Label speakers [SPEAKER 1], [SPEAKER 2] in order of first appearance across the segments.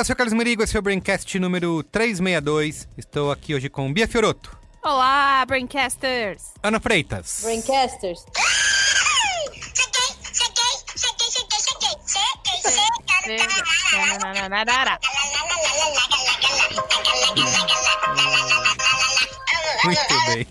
[SPEAKER 1] Olá, eu sou o Carlos Merigo, esse é o Braincast número 362. Estou aqui hoje com Bia Fioroto,
[SPEAKER 2] Olá, Braincasters!
[SPEAKER 1] Ana Freitas,
[SPEAKER 3] Braincasters.
[SPEAKER 1] muito bem.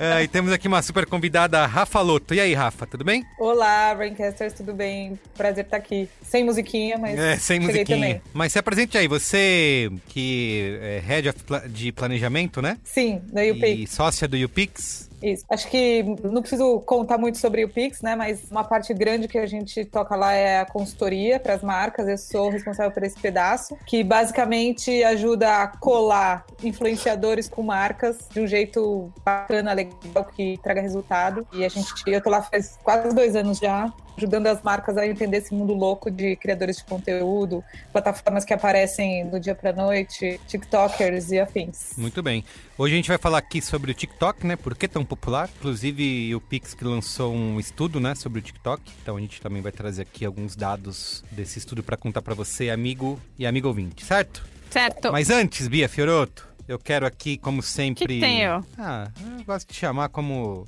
[SPEAKER 1] Ah, e temos aqui uma super convidada, Rafa Loto. E aí, Rafa, tudo bem?
[SPEAKER 3] Olá, Braincasters, tudo bem? Prazer estar aqui. Sem musiquinha, mas
[SPEAKER 1] É, sem musiquinha.
[SPEAKER 3] também.
[SPEAKER 1] Mas se apresente aí, você que é head de planejamento, né?
[SPEAKER 3] Sim, da UPix.
[SPEAKER 1] E sócia do UPix.
[SPEAKER 3] Isso. Acho que não preciso contar muito sobre o Pix, né? Mas uma parte grande que a gente toca lá é a consultoria para as marcas. Eu sou responsável por esse pedaço, que basicamente ajuda a colar influenciadores com marcas de um jeito bacana, legal, que traga resultado. E a gente, eu tô lá faz quase dois anos já, ajudando as marcas a entender esse mundo louco de criadores de conteúdo, plataformas que aparecem do dia pra noite, TikTokers e afins.
[SPEAKER 1] Muito bem. Hoje a gente vai falar aqui sobre o TikTok, né? Por que tão popular? Inclusive o Pix que lançou um estudo, né, sobre o TikTok. Então a gente também vai trazer aqui alguns dados desse estudo para contar para você, amigo e amigo ouvinte, certo?
[SPEAKER 2] Certo.
[SPEAKER 1] Mas antes, Bia Fioroto, eu quero aqui, como sempre.
[SPEAKER 2] Que ó?
[SPEAKER 1] Ah, eu gosto de chamar como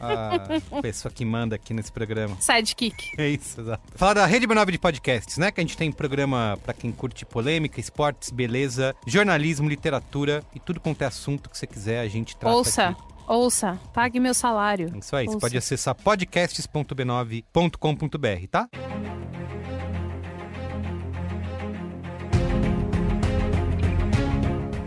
[SPEAKER 1] a pessoa que manda aqui nesse programa.
[SPEAKER 2] Sidekick.
[SPEAKER 1] É isso, exato. Falar da Rede B9 de podcasts, né? Que a gente tem programa pra quem curte polêmica, esportes, beleza, jornalismo, literatura e tudo quanto é assunto que você quiser, a gente trata
[SPEAKER 2] Ouça,
[SPEAKER 1] aqui.
[SPEAKER 2] ouça, pague meu salário.
[SPEAKER 1] Isso aí, você
[SPEAKER 2] Ouça.
[SPEAKER 1] pode acessar podcasts.b9.com.br, tá?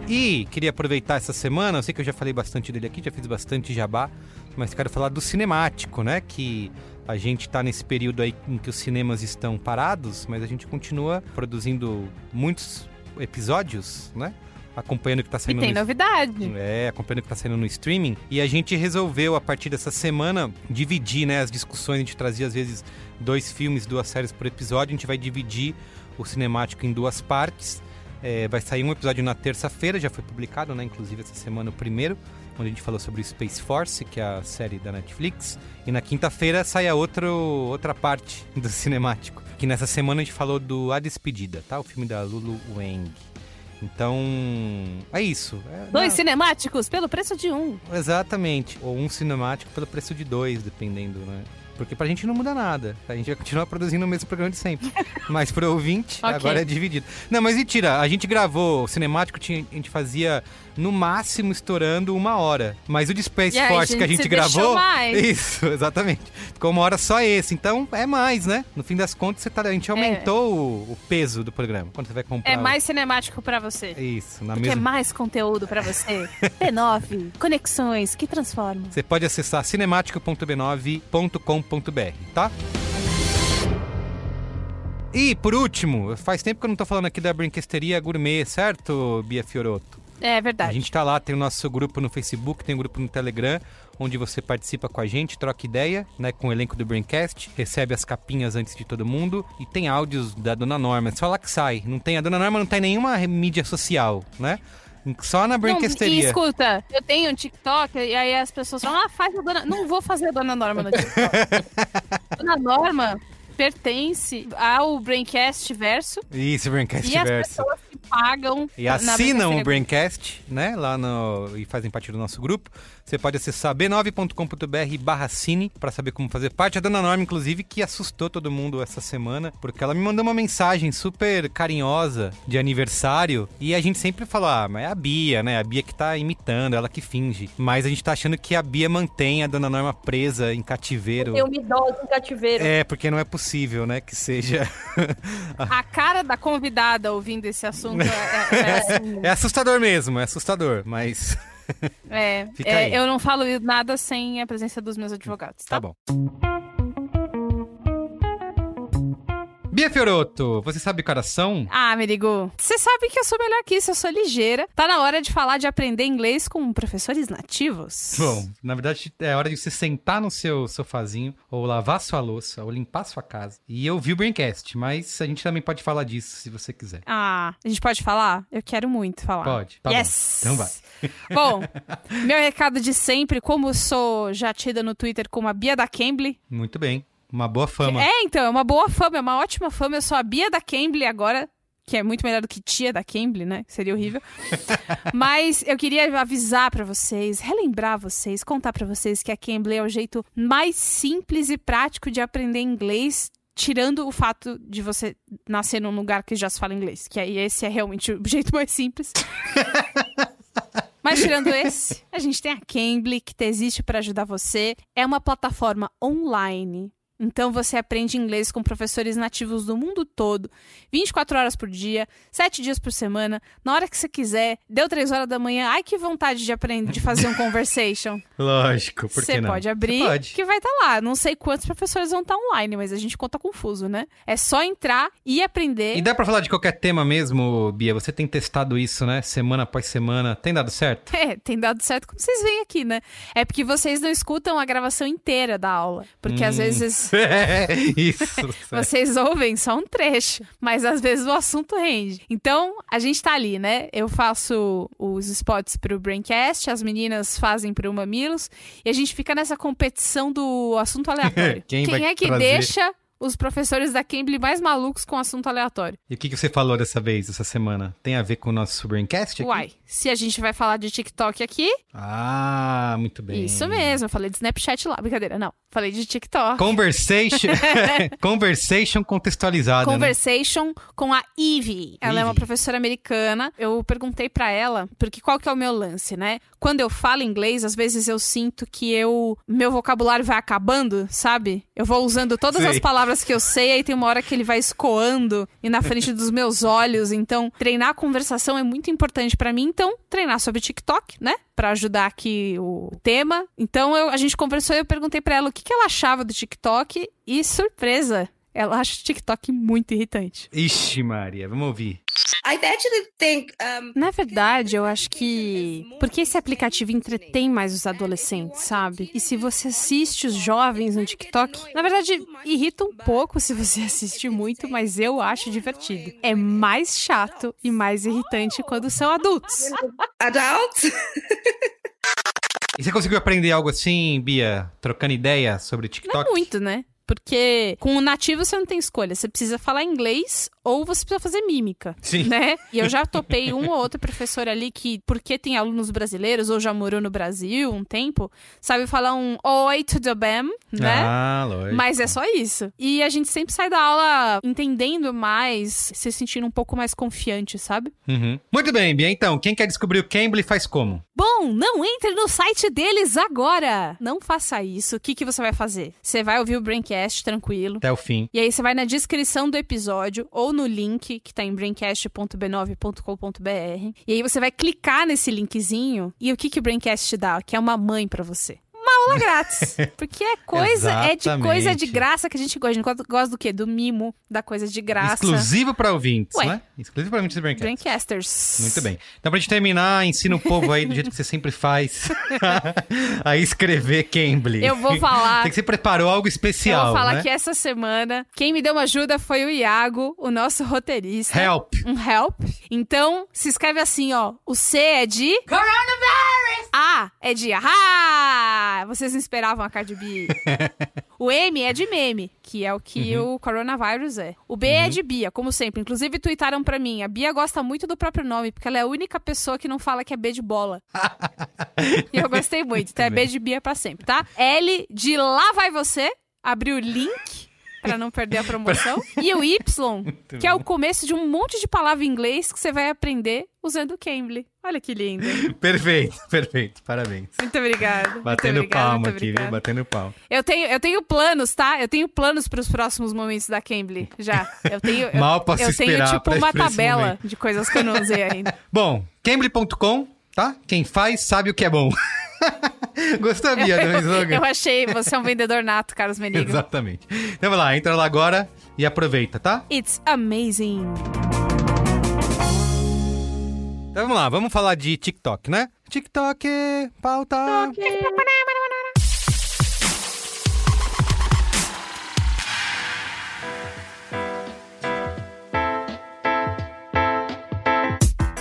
[SPEAKER 1] E queria aproveitar essa semana, eu sei que eu já falei bastante dele aqui, já fiz bastante jabá, mas quero falar do cinemático, né? Que a gente tá nesse período aí em que os cinemas estão parados, mas a gente continua produzindo muitos episódios, né? Acompanhando o que tá
[SPEAKER 2] E
[SPEAKER 1] saindo
[SPEAKER 2] tem
[SPEAKER 1] no
[SPEAKER 2] novidade.
[SPEAKER 1] é, acompanhando o que tá saindo no streaming. E a gente resolveu, a partir dessa semana, dividir né, as discussões. A gente trazia, às vezes, dois filmes, duas séries por episódio. A gente vai dividir o cinemático em duas partes. É, vai sair um episódio na terça-feira, já foi publicado, né? Inclusive essa semana o primeiro, onde a gente falou sobre Space Force, que é a série da Netflix. E na quinta-feira sai a outro, outra parte do cinemático. Que nessa semana a gente falou do A Despedida, tá? O filme da Lulu Wang. Então, é isso. É,
[SPEAKER 2] Dois
[SPEAKER 1] não-
[SPEAKER 2] cinemáticos pelo preço de um.
[SPEAKER 1] Exatamente. Ou um cinemático pelo preço de dois, dependendo, né? Porque pra gente não muda nada. A gente vai continuar produzindo o mesmo programa de sempre. Mas pro ouvinte,
[SPEAKER 2] Ok.
[SPEAKER 1] agora é dividido. Não, mas mentira. A gente gravou o cinemático, tinha- a gente fazia no máximo estourando uma hora. Mas o de Space
[SPEAKER 2] E aí,
[SPEAKER 1] Force que a
[SPEAKER 2] gente
[SPEAKER 1] gravou.
[SPEAKER 2] mais.
[SPEAKER 1] Isso, exatamente. Ficou uma hora só esse. Então é mais, né? No fim das contas, você tá, a gente aumentou o, o peso do programa. Quando você vai comprar.
[SPEAKER 2] É
[SPEAKER 1] o-
[SPEAKER 2] mais cinemático pra você.
[SPEAKER 1] Isso, na
[SPEAKER 2] Porque é
[SPEAKER 1] mesma.
[SPEAKER 2] mais conteúdo pra você. B9, conexões que transformam.
[SPEAKER 1] Você pode acessar cinemático.b9.com.br, tá? E por último, faz tempo que eu não tô falando aqui da Brinquesteria Gourmet, certo, Bia Fioroto?
[SPEAKER 2] É
[SPEAKER 1] A
[SPEAKER 2] verdade.
[SPEAKER 1] gente tá lá, tem o nosso grupo no Facebook, tem o grupo no Telegram, onde você participa com a gente, troca ideia, né, com o elenco do Braincast, recebe as capinhas antes de todo mundo e tem áudios da Dona Norma, é só lá que sai. Não tem, a Dona Norma não tem nenhuma mídia social, né? Só na
[SPEAKER 2] Não, e
[SPEAKER 1] Brinquesteria.
[SPEAKER 2] escuta, eu tenho um TikTok e aí as pessoas falam, ah, faz a dona... Não vou fazer a Dona Norma no TikTok. dona Norma pertence ao Braincast Verso
[SPEAKER 1] Isso, Braincast
[SPEAKER 2] e as
[SPEAKER 1] Verso.
[SPEAKER 2] pessoas pagam
[SPEAKER 1] E
[SPEAKER 2] na
[SPEAKER 1] assinam o
[SPEAKER 2] Braincast
[SPEAKER 1] né? Lá no. E fazem parte do nosso grupo. Você pode acessar b9.com.br barra cine pra saber como fazer parte. A dona Norma, inclusive, que assustou todo mundo essa semana, porque ela me mandou uma mensagem super carinhosa de aniversário. E a gente sempre fala, ah, mas é a Bia, né? A Bia que tá imitando, ela que finge. Mas a gente tá achando que a Bia mantém a dona Norma presa em cativeiro.
[SPEAKER 3] Tem uma idosa em cativeiro.
[SPEAKER 1] É, porque não é possível, né? Que seja.
[SPEAKER 2] A cara da convidada ouvindo esse assunto é, é- é assim.
[SPEAKER 1] É assustador mesmo, é assustador, mas.
[SPEAKER 2] É, é, eu não falo nada sem a presença dos meus advogados, tá?
[SPEAKER 1] Tá bom. Bia Fioroto, você sabe são?
[SPEAKER 2] Ah, Merigo, você sabe que eu sou melhor que isso, eu sou ligeira. Tá na hora de falar de aprender inglês com professores nativos.
[SPEAKER 1] Bom, na verdade é hora de você sentar no seu sofazinho, ou lavar sua louça, ou limpar sua casa. E ouvir o Braincast, mas a gente também pode falar disso se você quiser.
[SPEAKER 2] Ah, a gente pode falar? Eu quero muito falar.
[SPEAKER 1] Pode, tá
[SPEAKER 2] yes!
[SPEAKER 1] bom. Então vai.
[SPEAKER 2] Bom, meu recado de sempre, como sou já tida no Twitter como a Bia da Cambly.
[SPEAKER 1] Muito bem. Uma boa fama.
[SPEAKER 2] É, então, é uma boa fama, é uma ótima fama. Eu sou a Bia da Cambly agora, que é muito melhor do que tia da Cambly, né? Seria horrível. Mas eu queria avisar pra vocês, relembrar vocês, contar pra vocês que a Cambly é o jeito mais simples e prático de aprender inglês tirando o fato de você nascer num lugar que já se fala inglês, que aí esse é realmente o jeito mais simples. Mas tirando esse, a gente tem a Cambly, que existe para ajudar você. É uma plataforma online. Então você aprende inglês com professores nativos do mundo todo, 24 horas por dia, 7 dias por semana, na hora que você quiser. Deu 3 horas da manhã, ai que vontade de aprender, de fazer um conversation.
[SPEAKER 1] Lógico, por que
[SPEAKER 2] Você
[SPEAKER 1] não?
[SPEAKER 2] pode abrir,
[SPEAKER 1] pode.
[SPEAKER 2] que vai estar lá. Não sei quantos professores vão estar online, mas a gente conta confuso, né? É só entrar e aprender.
[SPEAKER 1] E dá pra falar de qualquer tema mesmo, Bia? Você tem testado isso, né? Semana após semana. Tem dado certo?
[SPEAKER 2] É, tem dado certo como vocês veem aqui, né? É porque vocês não escutam a gravação inteira da aula. Porque às
[SPEAKER 1] Hum.
[SPEAKER 2] Vezes
[SPEAKER 1] É, isso.
[SPEAKER 2] vocês ouvem só um trecho, mas às vezes o assunto rende. Então, a gente tá ali, né? Eu faço os spots pro Braincast, as meninas fazem pro Mamilos, e a gente fica nessa competição do assunto aleatório.
[SPEAKER 1] Quem vai
[SPEAKER 2] é que
[SPEAKER 1] trazer?
[SPEAKER 2] deixa os professores da Cambly mais malucos com assunto aleatório?
[SPEAKER 1] E o que, que você falou dessa vez, essa semana? Tem a ver com o nosso Braincast aqui?
[SPEAKER 2] Uai, se a gente vai falar de TikTok aqui,
[SPEAKER 1] Ah, muito bem.
[SPEAKER 2] isso mesmo. Eu falei de Snapchat lá, brincadeira, não. Falei de TikTok.
[SPEAKER 1] Conversation, conversation contextualizada, né?
[SPEAKER 2] Conversation com a Ivy. Ela é uma professora americana. Eu perguntei pra ela, porque qual que é o meu lance, né? Quando eu falo inglês, às vezes eu sinto que eu meu vocabulário vai acabando, sabe? Eu vou usando todas as palavras que eu sei, aí tem uma hora que ele vai escoando e na frente dos meus olhos. Então, treinar a conversação é muito importante pra mim. Então, treinar sobre TikTok, né? Pra ajudar aqui o tema. Então, eu- a gente conversou e eu perguntei pra ela o que, que ela achava do TikTok e surpresa. Ela acha o TikTok muito irritante.
[SPEAKER 1] Ixi, Maria, vamos ouvir.
[SPEAKER 4] I actually think
[SPEAKER 2] Na verdade, eu acho que. Porque esse aplicativo entretém mais os adolescentes, sabe? E se você assiste os jovens no TikTok, na verdade, irrita um pouco se você assiste muito, mas eu acho divertido. É mais chato e mais irritante quando são adultos.
[SPEAKER 4] adults.
[SPEAKER 1] E você conseguiu aprender algo assim, Bia, trocando ideia sobre TikTok?
[SPEAKER 2] Não é muito, né? Porque com o nativo você não tem escolha. Você precisa falar inglês ou você precisa fazer mímica.
[SPEAKER 1] Sim.
[SPEAKER 2] Né? E eu já topei um ou outro professor ali que, porque tem alunos brasileiros ou já morou no Brasil um tempo, sabe falar um oi, tudo bem, né?
[SPEAKER 1] Ah, lógico.
[SPEAKER 2] Mas é só isso. E a gente sempre sai da aula entendendo mais, se sentindo um pouco mais confiante, sabe?
[SPEAKER 1] Uhum. Muito bem, Bia. Então, quem quer descobrir o Cambly faz como?
[SPEAKER 2] Bom, não entre no site deles agora! Não faça isso. O que, que você vai fazer? Você vai ouvir o Braincast tranquilo.
[SPEAKER 1] Até o fim.
[SPEAKER 2] E aí você vai na descrição do episódio ou no link que tá em braincast.b9.com.br. E aí você vai clicar nesse linkzinho e o que, que o Braincast dá? Que é uma mãe pra você. Uma aula grátis. Porque é coisa, é de coisa de graça que a gente gosta. A gente gosta- do quê? Do mimo, da coisa de graça.
[SPEAKER 1] Exclusivo para ouvintes,
[SPEAKER 2] Ué.
[SPEAKER 1] né? Exclusivo para ouvintes do Braincast.
[SPEAKER 2] Braincasters.
[SPEAKER 1] Muito bem. Então, pra gente terminar, ensina o povo aí do jeito que você sempre faz a escrever Cambly.
[SPEAKER 2] Eu vou falar.
[SPEAKER 1] Tem que você preparou algo
[SPEAKER 2] Eu
[SPEAKER 1] especial,
[SPEAKER 2] vou falar
[SPEAKER 1] né?
[SPEAKER 2] que essa semana, quem me deu uma ajuda foi o Iago, o nosso roteirista.
[SPEAKER 1] Help.
[SPEAKER 2] um help. Então, se escreve assim, ó. O C é de. Coronavirus! A é de. Ah! Vocês não esperavam a Cardi B. o M é de meme, que é o que
[SPEAKER 1] Uhum.
[SPEAKER 2] o coronavírus é. O B é de Bia, como sempre. Inclusive, tweetaram pra mim. A Bia gosta muito do próprio nome, porque ela é a única pessoa que não fala que é B de bola. e eu gostei muito. Então é B de Bia pra sempre, tá? L de lá vai você. Abrir o link. Pra não perder a promoção. E o Y, que é o começo de um monte de palavra em inglês que você vai aprender usando o Cambly. Olha que lindo.
[SPEAKER 1] Perfeito, perfeito. Parabéns.
[SPEAKER 2] Muito obrigada. muito
[SPEAKER 1] Batendo
[SPEAKER 2] obrigada,
[SPEAKER 1] palma
[SPEAKER 2] muito
[SPEAKER 1] aqui, viu? Batendo palma.
[SPEAKER 2] Eu tenho, eu tenho planos, tá? Eu tenho planos pros próximos momentos da Cambly. Já. Eu tenho. eu-
[SPEAKER 1] Mal posso
[SPEAKER 2] eu tenho,
[SPEAKER 1] esperar
[SPEAKER 2] tipo, uma tabela de coisas que eu não usei ainda.
[SPEAKER 1] Bom, Cambly.com, tá? Quem faz sabe o que é bom. Gostou, Bia, do slogan?
[SPEAKER 2] Eu achei, você é um vendedor nato, Carlos Menigo.
[SPEAKER 1] Exatamente. Então vai lá, entra lá agora e aproveita, tá?
[SPEAKER 2] It's amazing.
[SPEAKER 1] Então vamos lá, vamos falar de TikTok, né? TikTok, pauta.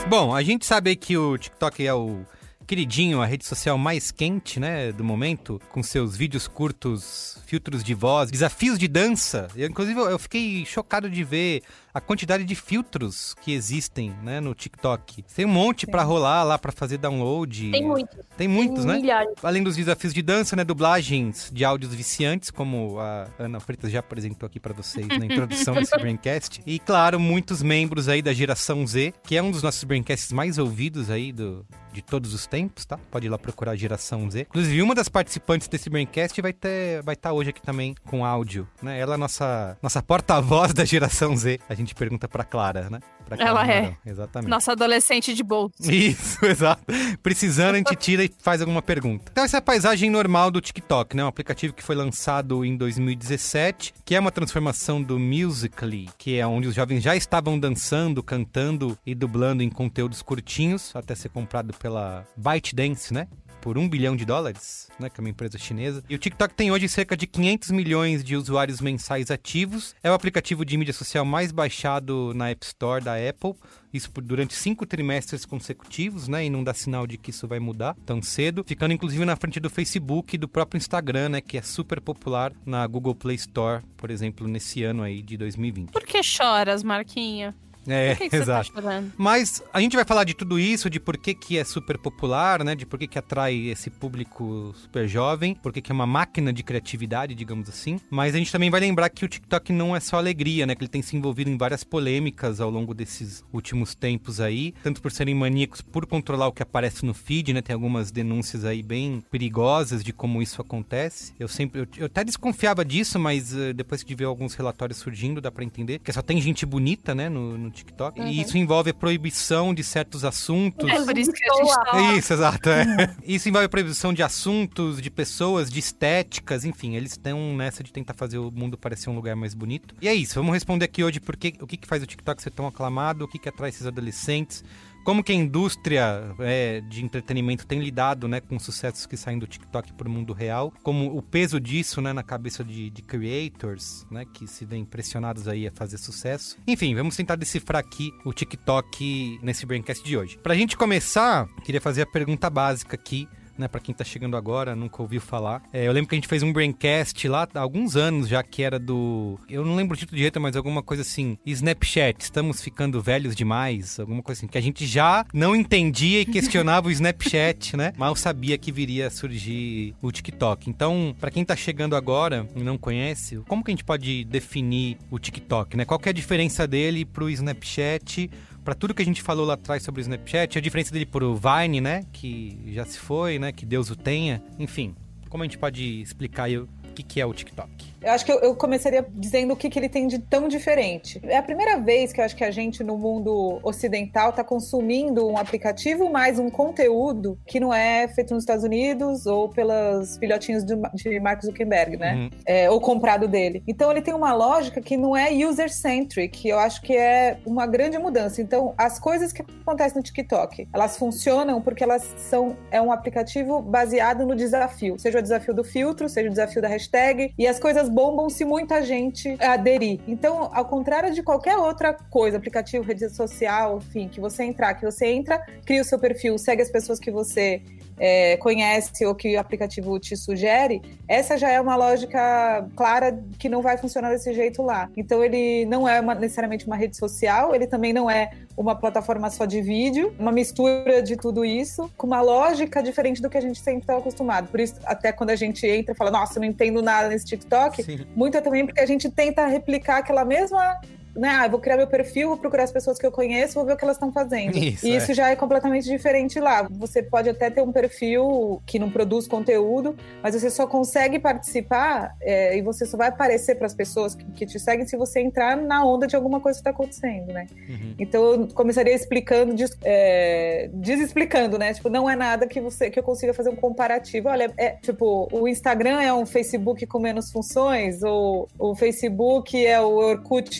[SPEAKER 1] Bom, a gente sabe que o TikTok é o queridinho, a rede social mais quente, né, do momento, com seus vídeos curtos, filtros de voz, desafios de dança. Eu, inclusive, eu fiquei chocado de ver a quantidade de filtros que existem, né, no TikTok. Tem um monte para rolar lá para fazer download.
[SPEAKER 5] Tem muitos.
[SPEAKER 1] Tem muitos,
[SPEAKER 5] Tem
[SPEAKER 1] né?
[SPEAKER 5] milhares.
[SPEAKER 1] Além dos desafios de dança, né, dublagens de áudios viciantes, como a Ana Freitas já apresentou aqui para vocês na introdução desse Braincast. E claro, muitos membros aí da geração Z, que é um dos nossos Braincasts mais ouvidos aí do de todos os tempos, tá? Pode ir lá procurar a geração Z. Inclusive, uma das participantes desse Braincast vai ter vai estar hoje aqui também com áudio, né? Ela é a nossa nossa porta-voz da geração Z. A gente pergunta pra Clara, né? Pra Clara
[SPEAKER 2] Ela é.
[SPEAKER 1] Mourão. Exatamente.
[SPEAKER 2] Nossa adolescente de bolsa.
[SPEAKER 1] Isso, exato. Precisando, a gente tira e faz alguma pergunta. Então, essa é a paisagem normal do TikTok, né? Um aplicativo que foi lançado em 2017, que é uma transformação do Musical.ly, que é onde os jovens já estavam dançando, cantando e dublando em conteúdos curtinhos, até ser comprado pela ByteDance, né? Por um bilhão de dólares, né? Que é uma empresa chinesa. E o TikTok tem hoje cerca de 500 milhões de usuários mensais ativos. É o aplicativo de mídia social mais baixado na App Store da Apple. Isso durante cinco trimestres consecutivos, né? E não dá sinal de que isso vai mudar tão cedo. Ficando inclusive na frente do Facebook e do próprio Instagram, né? Que é super popular na Google Play Store, por exemplo, nesse ano aí de 2020.
[SPEAKER 2] Por que choras, Marquinha?
[SPEAKER 1] É,
[SPEAKER 2] Por que, que
[SPEAKER 1] exato.
[SPEAKER 2] você tá?
[SPEAKER 1] Mas a gente vai falar de tudo isso, de por que, que é super popular, né? De por que, que atrai esse público super jovem, por que, que é uma máquina de criatividade, digamos assim. Mas a gente também vai lembrar que o TikTok não é só alegria, né? Que ele tem se envolvido em várias polêmicas ao longo desses últimos tempos aí. Tanto por serem maníacos por controlar o que aparece no feed, né? Tem algumas denúncias aí bem perigosas de como isso acontece. Eu sempre. Eu, eu até desconfiava disso, mas eh, depois de ver alguns relatórios surgindo, dá pra entender que só tem gente bonita, né? No, no TikTok. E isso envolve a proibição de certos assuntos.
[SPEAKER 2] É por isso que a gente tá...
[SPEAKER 1] Isso, exato. é. Isso envolve a proibição de assuntos, de pessoas, de estéticas, enfim, eles estão nessa de tentar fazer o mundo parecer um lugar mais bonito. E é isso, vamos responder aqui hoje por que, o que, que faz o TikTok ser tão aclamado, o que, que atrai esses adolescentes, como que a indústria é, de entretenimento tem lidado né, com sucessos que saem do TikTok para o mundo real, como o peso disso né, na cabeça de, de creators, né, que se veem pressionados aí a fazer sucesso. Enfim, vamos tentar decifrar aqui o TikTok nesse Braincast de hoje. Pra gente começar, queria fazer a pergunta básica aqui, né, para quem tá chegando agora, nunca ouviu falar. É, eu lembro que a gente fez um braincast lá há alguns anos já que era do, eu não lembro o título direito, mas alguma coisa assim, Snapchat, estamos ficando velhos demais, alguma coisa assim, que a gente já não entendia e questionava o Snapchat, né? Mal sabia que viria a surgir o TikTok. Então, para quem tá chegando agora e não conhece, como que a gente pode definir o TikTok, né? Qual que é a diferença dele pro Snapchat? Pra tudo que a gente falou lá atrás sobre o Snapchat, a diferença dele pro Vine, né? Que já se foi, né? Que Deus o tenha. Enfim, como a gente pode explicar aí o que, que é o TikTok?
[SPEAKER 3] Eu acho que eu, eu começaria dizendo o que, que ele tem de tão diferente. É a primeira vez que eu acho que a gente, no mundo ocidental, está consumindo um aplicativo mais um conteúdo que não é feito nos Estados Unidos ou pelos filhotinhos de, de Mark Zuckerberg, né?
[SPEAKER 1] Uhum.
[SPEAKER 3] É, ou comprado dele. Então ele tem uma lógica que não é user-centric, eu acho que é uma grande mudança. Então, as coisas que acontecem no TikTok, elas funcionam porque elas são é um aplicativo baseado no desafio, seja o desafio do filtro, seja o desafio da hashtag, e as coisas bombam se muita gente aderir. Então, ao contrário de qualquer outra coisa, aplicativo, rede social, enfim, que você entrar, que você entra, cria o seu perfil, segue as pessoas que você é, conhece ou que o aplicativo te sugere, essa já é uma lógica clara que não vai funcionar desse jeito lá. Então ele não é uma- necessariamente uma rede social, ele também não é uma plataforma só de vídeo, uma mistura de tudo isso, com uma lógica diferente do que a gente sempre estava acostumado. Por isso, até quando a gente entra e fala, nossa, não entendo nada nesse TikTok,
[SPEAKER 1] Sim.
[SPEAKER 3] muito é também porque a gente tenta replicar aquela mesma né? Ah, eu vou criar meu perfil, vou procurar as pessoas que eu conheço, vou ver o que elas estão fazendo.
[SPEAKER 1] Isso,
[SPEAKER 3] e
[SPEAKER 1] é.
[SPEAKER 3] isso já é completamente diferente lá. Você pode até ter um perfil que não produz conteúdo, mas você só consegue participar é, e você só vai aparecer para as pessoas que, que te seguem se você entrar na onda de alguma coisa que está acontecendo, né?
[SPEAKER 1] Uhum.
[SPEAKER 3] Então eu começaria explicando, des, é, desexplicando, né? Tipo, não é nada que você que eu consiga fazer um comparativo. Olha, é tipo, o Instagram é um Facebook com menos funções, ou o Facebook é o Orkut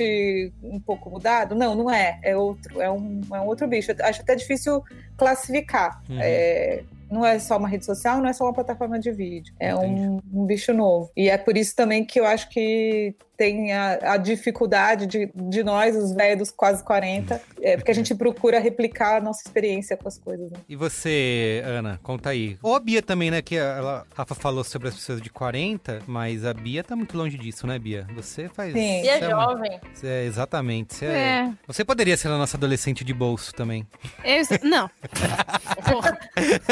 [SPEAKER 3] um pouco mudado? Não, não é. É outro, é um, é um outro bicho. Eu acho até difícil classificar.
[SPEAKER 1] Uhum.
[SPEAKER 3] É, não é só uma rede social, não é só uma plataforma de vídeo. É um, um, bicho novo. E é por isso também que eu acho que tem a, a dificuldade de, de nós, os velhos dos quase 40, é, porque a gente procura replicar a nossa experiência com as coisas. Né?
[SPEAKER 1] E você, Ana, conta aí. Ou a Bia também, né? Que ela, a Rafa falou sobre as pessoas de 40, mas a Bia tá muito longe disso, né, Bia? Você faz.
[SPEAKER 3] Sim.
[SPEAKER 5] E é
[SPEAKER 1] uma-
[SPEAKER 5] jovem.
[SPEAKER 1] você é- exatamente. Você, é-
[SPEAKER 2] É.
[SPEAKER 1] você poderia ser a nossa adolescente de bolso também.
[SPEAKER 2] Eu- não.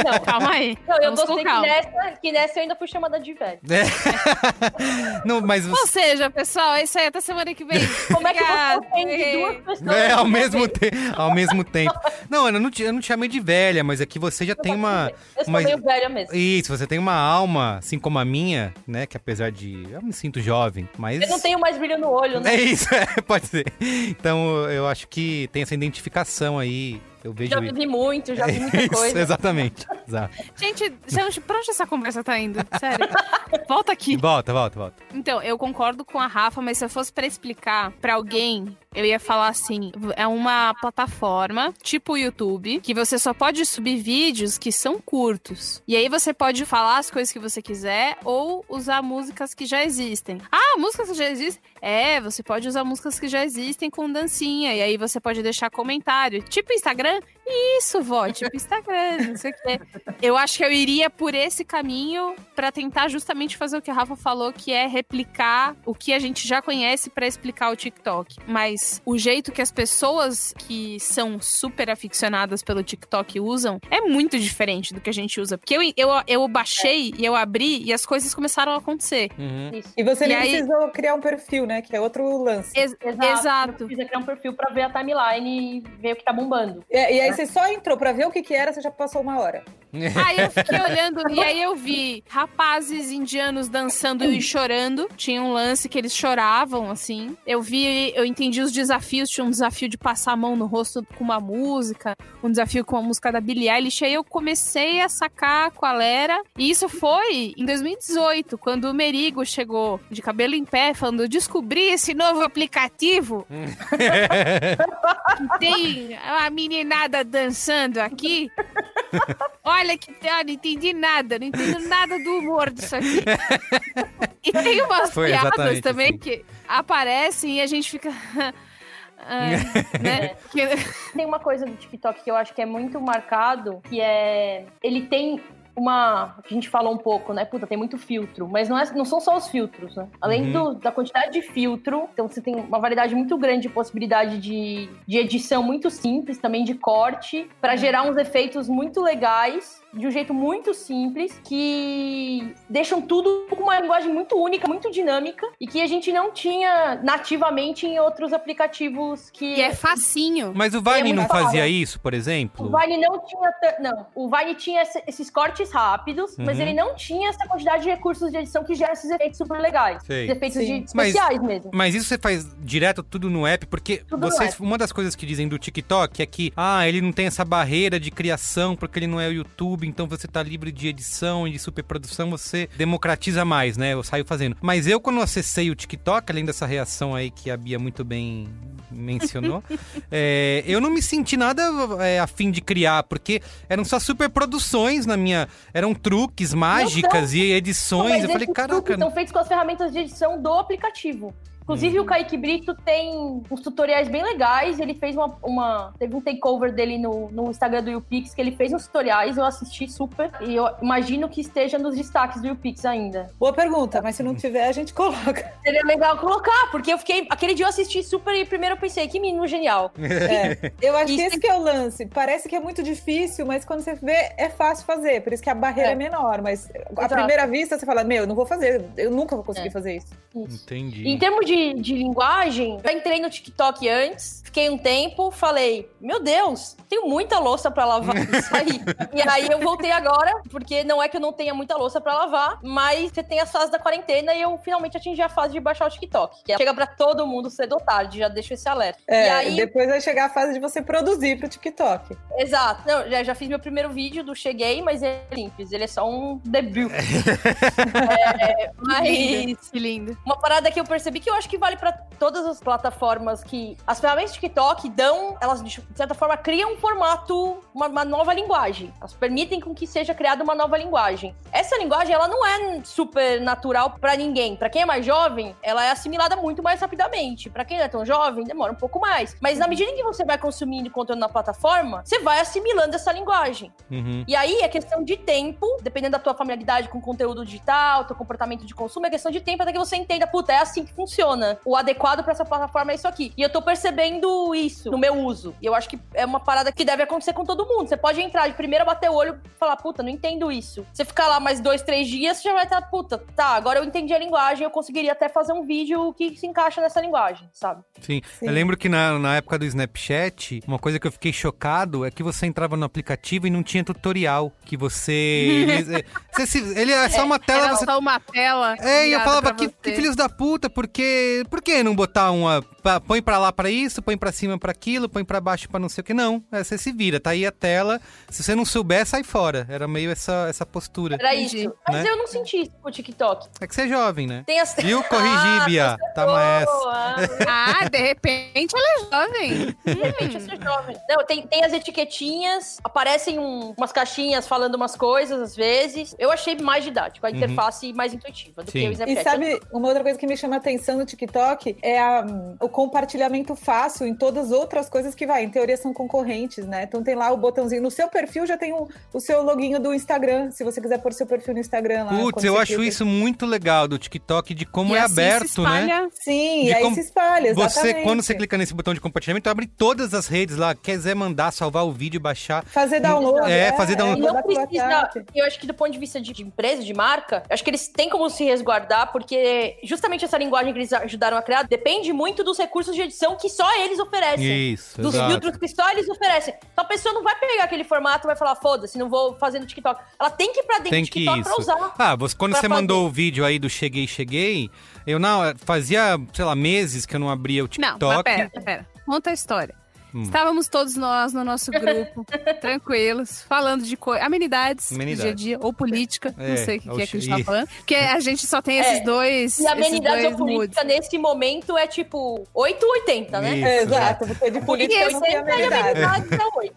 [SPEAKER 5] Não,
[SPEAKER 2] calma aí.
[SPEAKER 5] não, eu gostei que
[SPEAKER 2] calma.
[SPEAKER 5] nessa, que nessa eu ainda fui chamada de velho.
[SPEAKER 1] Não, mas
[SPEAKER 2] Ou seja, pessoal, é isso aí. Até semana que vem.
[SPEAKER 5] Como é que você ofende duas pessoas?
[SPEAKER 1] É, ao mesmo, te... ao mesmo tempo. Não, Ana, eu não te, eu não te chamei de velha, mas é que você já tem uma.
[SPEAKER 5] Eu sou meio velha mesmo.
[SPEAKER 1] Isso, você tem uma alma, assim como a minha, né? Que apesar de. Eu me sinto jovem, mas.
[SPEAKER 5] Eu não tenho mais brilho no olho, né?
[SPEAKER 1] É isso, é, pode ser. Então eu acho que tem essa identificação aí. Eu vejo.
[SPEAKER 5] Já vivi muito, já vi muita
[SPEAKER 1] Isso,
[SPEAKER 5] coisa.
[SPEAKER 1] exatamente. Exato.
[SPEAKER 2] Gente, gente, pra onde essa conversa tá indo? Sério. Volta aqui.
[SPEAKER 1] Volta, volta, volta.
[SPEAKER 2] Então, eu concordo com a Rafa, mas se eu fosse pra explicar pra alguém, eu ia falar assim: é uma plataforma tipo o YouTube que você só pode subir vídeos que são curtos. E aí você pode falar as coisas que você quiser ou usar músicas que já existem. Ah, músicas que já existem? É, você pode usar músicas que já existem com dancinha. E aí você pode deixar comentário. Tipo Instagram? Isso, vó, tipo Instagram, não sei o quê. Eu acho que eu iria por esse caminho pra tentar justamente fazer o que a Rafa falou, que é replicar o que a gente já conhece pra explicar o TikTok. Mas o jeito que as pessoas que são super aficionadas pelo TikTok usam é muito diferente do que a gente usa. Porque eu, eu, eu baixei e eu abri e as coisas começaram a acontecer.
[SPEAKER 1] Uhum.
[SPEAKER 3] E você
[SPEAKER 2] E
[SPEAKER 3] nem
[SPEAKER 2] aí-
[SPEAKER 3] precisou criar um perfil, né? Que é outro lance.
[SPEAKER 2] Ex- Exato.
[SPEAKER 5] Eu precisa criar um perfil pra ver a timeline e ver o que tá bombando.
[SPEAKER 3] E, e aí você só entrou pra ver o que, que era, você já passou uma hora.
[SPEAKER 2] Aí eu fiquei olhando e aí eu vi rapazes indianos dançando e chorando. Tinha um lance que eles choravam, assim. Eu vi, eu entendi os desafios. Tinha um desafio de passar a mão no rosto com uma música, um desafio com a música da Billie Eilish. Aí eu comecei a sacar qual era. E isso foi em 2018, quando o Merigo chegou de cabelo em pé, falando: "Eu descobri esse novo aplicativo que tem a meninada dançando aqui. Olha que ah, não entendi nada, não entendo nada do humor disso aqui. E tem umas
[SPEAKER 1] Foi
[SPEAKER 2] piadas também
[SPEAKER 1] assim.
[SPEAKER 2] que aparecem e a gente fica. ah, né? Que-
[SPEAKER 5] Tem uma coisa do TikTok que eu acho que é muito marcado, que é. Ele tem uma. A gente falou um pouco, né? Puta, tem muito filtro. Mas não, é, não são só os filtros, né? Além
[SPEAKER 1] Uhum.
[SPEAKER 5] do- da quantidade de filtro, então você tem uma variedade muito grande de possibilidade de, de edição muito simples, também de corte, pra gerar uns efeitos muito legais. De um jeito muito simples, que deixam tudo com uma linguagem muito única, muito dinâmica, e que a gente não tinha nativamente em outros aplicativos que.
[SPEAKER 2] que é facinho.
[SPEAKER 1] Mas o Vine
[SPEAKER 5] É
[SPEAKER 1] não fazia isso, por exemplo?
[SPEAKER 5] O Vine não tinha. Não, o Vine tinha esse- esses cortes rápidos, mas
[SPEAKER 1] Uhum.
[SPEAKER 5] ele não tinha essa quantidade de recursos de edição que gera esses efeitos super legais.
[SPEAKER 1] Sei.
[SPEAKER 5] Os efeitos de
[SPEAKER 1] Mas-
[SPEAKER 5] especiais mesmo.
[SPEAKER 1] Mas isso você faz direto tudo no app, porque
[SPEAKER 5] Tudo
[SPEAKER 1] vocês,
[SPEAKER 5] app.
[SPEAKER 1] uma das coisas que dizem do TikTok é que, ah, ele não tem essa barreira de criação porque ele não é o YouTube, então você tá livre de edição e de superprodução, você democratiza mais, né? Eu saio fazendo. Mas eu, quando acessei o TikTok, além dessa reação aí que a Bia muito bem mencionou, é, eu não me senti nada é, a fim de criar, porque eram só superproduções na minha. Eram truques, mágicas e edições.
[SPEAKER 5] Mas
[SPEAKER 1] eu falei, caraca.
[SPEAKER 5] São feitos com as ferramentas de edição do aplicativo. Inclusive,
[SPEAKER 1] Uhum.
[SPEAKER 5] o Kaique Brito tem uns tutoriais bem legais. Ele fez uma. uma- teve um takeover dele no, no Instagram do YouPix, que ele fez uns tutoriais, eu assisti super. E eu imagino que esteja nos destaques do YouPix ainda.
[SPEAKER 3] Boa pergunta, mas se não tiver, a gente coloca.
[SPEAKER 5] Seria legal colocar, porque eu fiquei. Aquele dia eu assisti super e primeiro eu pensei, que menino genial.
[SPEAKER 3] É, eu acho que esse que é o lance. Parece que é muito difícil, mas quando você vê, é fácil fazer. Por isso que a barreira é,
[SPEAKER 5] É.
[SPEAKER 3] menor. Mas à primeira vista, você fala, meu, eu não vou fazer. Eu nunca vou conseguir
[SPEAKER 5] É.
[SPEAKER 3] fazer isso.
[SPEAKER 5] Isso.
[SPEAKER 1] Entendi.
[SPEAKER 5] Em termos de de, de linguagem, eu entrei no TikTok antes, fiquei um tempo, falei, meu Deus, tenho muita louça pra lavar isso aí. e aí eu voltei agora, porque não é que eu não tenha muita louça pra lavar, mas você tem as fases da quarentena e eu finalmente atingi a fase de baixar o TikTok. Que chega pra todo mundo cedo ou tarde, já deixo esse alerta.
[SPEAKER 3] É,
[SPEAKER 5] e aí,
[SPEAKER 3] depois vai chegar a fase de você produzir pro TikTok.
[SPEAKER 5] exato. Não, já, já fiz meu primeiro vídeo do Cheguei, mas ele é simples, ele é só um debut. é, mas
[SPEAKER 2] Que lindo.
[SPEAKER 5] uma parada que eu percebi que eu acho que vale pra todas as plataformas que as ferramentas de TikTok dão, elas de certa forma criam um formato, uma, uma nova linguagem. Elas permitem com que seja criada uma nova linguagem. Essa linguagem, ela não é super natural pra ninguém. Pra quem é mais jovem, ela é assimilada muito mais rapidamente. Pra quem não é tão jovem, demora um pouco mais. Mas na medida em que você vai consumindo conteúdo na plataforma, você vai assimilando essa linguagem.
[SPEAKER 1] Uhum.
[SPEAKER 5] E aí é questão de tempo, dependendo da tua familiaridade com conteúdo digital, teu comportamento de consumo, é questão de tempo até que você entenda, puta, é assim que funciona. O adequado pra essa plataforma é isso aqui. E eu tô percebendo isso no meu uso. E eu acho que é uma parada que deve acontecer com todo mundo. Você pode entrar de primeira, bater o olho e falar, puta, não entendo isso. Você ficar lá mais dois, três dias, você já vai estar, puta, tá, agora eu entendi a linguagem, eu conseguiria até fazer um vídeo que se encaixa nessa linguagem, sabe?
[SPEAKER 1] Sim.
[SPEAKER 3] Sim.
[SPEAKER 1] Eu lembro que na, na época do Snapchat, uma coisa que eu fiquei chocado é que você entrava no aplicativo e não tinha tutorial. Que você. ele, você se- ele é só uma tela.
[SPEAKER 2] Era
[SPEAKER 1] Você,
[SPEAKER 2] só uma tela.
[SPEAKER 1] é, e eu falava, que, que filhos da puta, porque. Por que não botar uma. pa- Põe pra lá pra isso, põe pra cima pra aquilo, põe pra baixo pra não sei o que. Não. É, você se vira, tá aí a tela. Se você não souber, sai fora. Era meio essa, essa postura.
[SPEAKER 5] Era isso. Mas
[SPEAKER 1] Né?
[SPEAKER 5] eu não senti isso com o TikTok.
[SPEAKER 1] É que você é jovem, né?
[SPEAKER 5] Tem as.
[SPEAKER 1] Viu? Corrigi, Bia. Tá mais.
[SPEAKER 2] Ah, de repente ela é jovem.
[SPEAKER 5] De repente eu sou jovem. Não, tem, tem as etiquetinhas, aparecem um- umas caixinhas falando umas coisas às vezes. Eu achei mais didático, a interface mais intuitiva do
[SPEAKER 1] Sim.
[SPEAKER 5] que o
[SPEAKER 3] E
[SPEAKER 5] Snapchat.
[SPEAKER 3] sabe, uma outra coisa que me chama atenção TikTok é a- o compartilhamento fácil em todas as outras coisas que vai. Em teoria são concorrentes, né? Então tem lá o botãozinho. No seu perfil já tem o, o seu loginho do Instagram, se você quiser pôr seu perfil no Instagram lá.
[SPEAKER 1] Putz, eu
[SPEAKER 3] você
[SPEAKER 1] acho
[SPEAKER 3] clica.
[SPEAKER 1] isso muito legal do TikTok, de como
[SPEAKER 2] E
[SPEAKER 1] é
[SPEAKER 2] assim se
[SPEAKER 1] aberto, né?
[SPEAKER 2] espalha.
[SPEAKER 3] Sim,
[SPEAKER 1] De
[SPEAKER 3] e aí
[SPEAKER 1] como
[SPEAKER 3] se espalha,
[SPEAKER 1] Você,
[SPEAKER 3] exatamente.
[SPEAKER 1] quando você clica nesse botão de compartilhamento, abre todas as redes lá. Quiser mandar, salvar o vídeo, baixar.
[SPEAKER 3] Fazer download.
[SPEAKER 1] É, fazer
[SPEAKER 5] E
[SPEAKER 1] download.
[SPEAKER 5] não
[SPEAKER 3] mandar pro
[SPEAKER 5] precisa. Eu acho que do ponto de vista de, de empresa, de marca, eu acho que eles têm como se resguardar, porque justamente essa linguagem que eles ajudaram a criar depende muito dos recursos de edição que só eles oferecem.
[SPEAKER 1] Isso,
[SPEAKER 5] Dos
[SPEAKER 1] exato.
[SPEAKER 5] filtros que só eles oferecem. Então a pessoa não vai pegar aquele formato e vai falar, foda-se, não vou fazer no TikTok. Ela tem que ir pra dentro
[SPEAKER 1] Tem
[SPEAKER 5] do TikTok
[SPEAKER 1] isso.
[SPEAKER 5] pra usar.
[SPEAKER 1] Ah, você, quando você
[SPEAKER 5] fazer.
[SPEAKER 1] mandou o vídeo aí do Cheguei, Cheguei, eu não, fazia, sei lá, meses que eu não abria o
[SPEAKER 2] Não,
[SPEAKER 1] TikTok.
[SPEAKER 2] mas pera, pera. Conta a história.
[SPEAKER 1] Hum.
[SPEAKER 2] Estávamos todos nós no nosso grupo, tranquilos, falando de co- amenidades,
[SPEAKER 1] Amenidades.
[SPEAKER 2] do dia a dia, ou política, não
[SPEAKER 1] É,
[SPEAKER 2] sei o que, que é que a gente tá falando. Porque a gente só tem esses
[SPEAKER 5] É,
[SPEAKER 2] dois.
[SPEAKER 5] E a
[SPEAKER 2] esses
[SPEAKER 5] amenidade
[SPEAKER 2] dois
[SPEAKER 5] ou política
[SPEAKER 2] moods.
[SPEAKER 5] nesse momento é tipo 880, né?
[SPEAKER 1] Isso,
[SPEAKER 3] É, exato, porque de política
[SPEAKER 5] Política
[SPEAKER 3] não tem
[SPEAKER 5] 80 e é 8.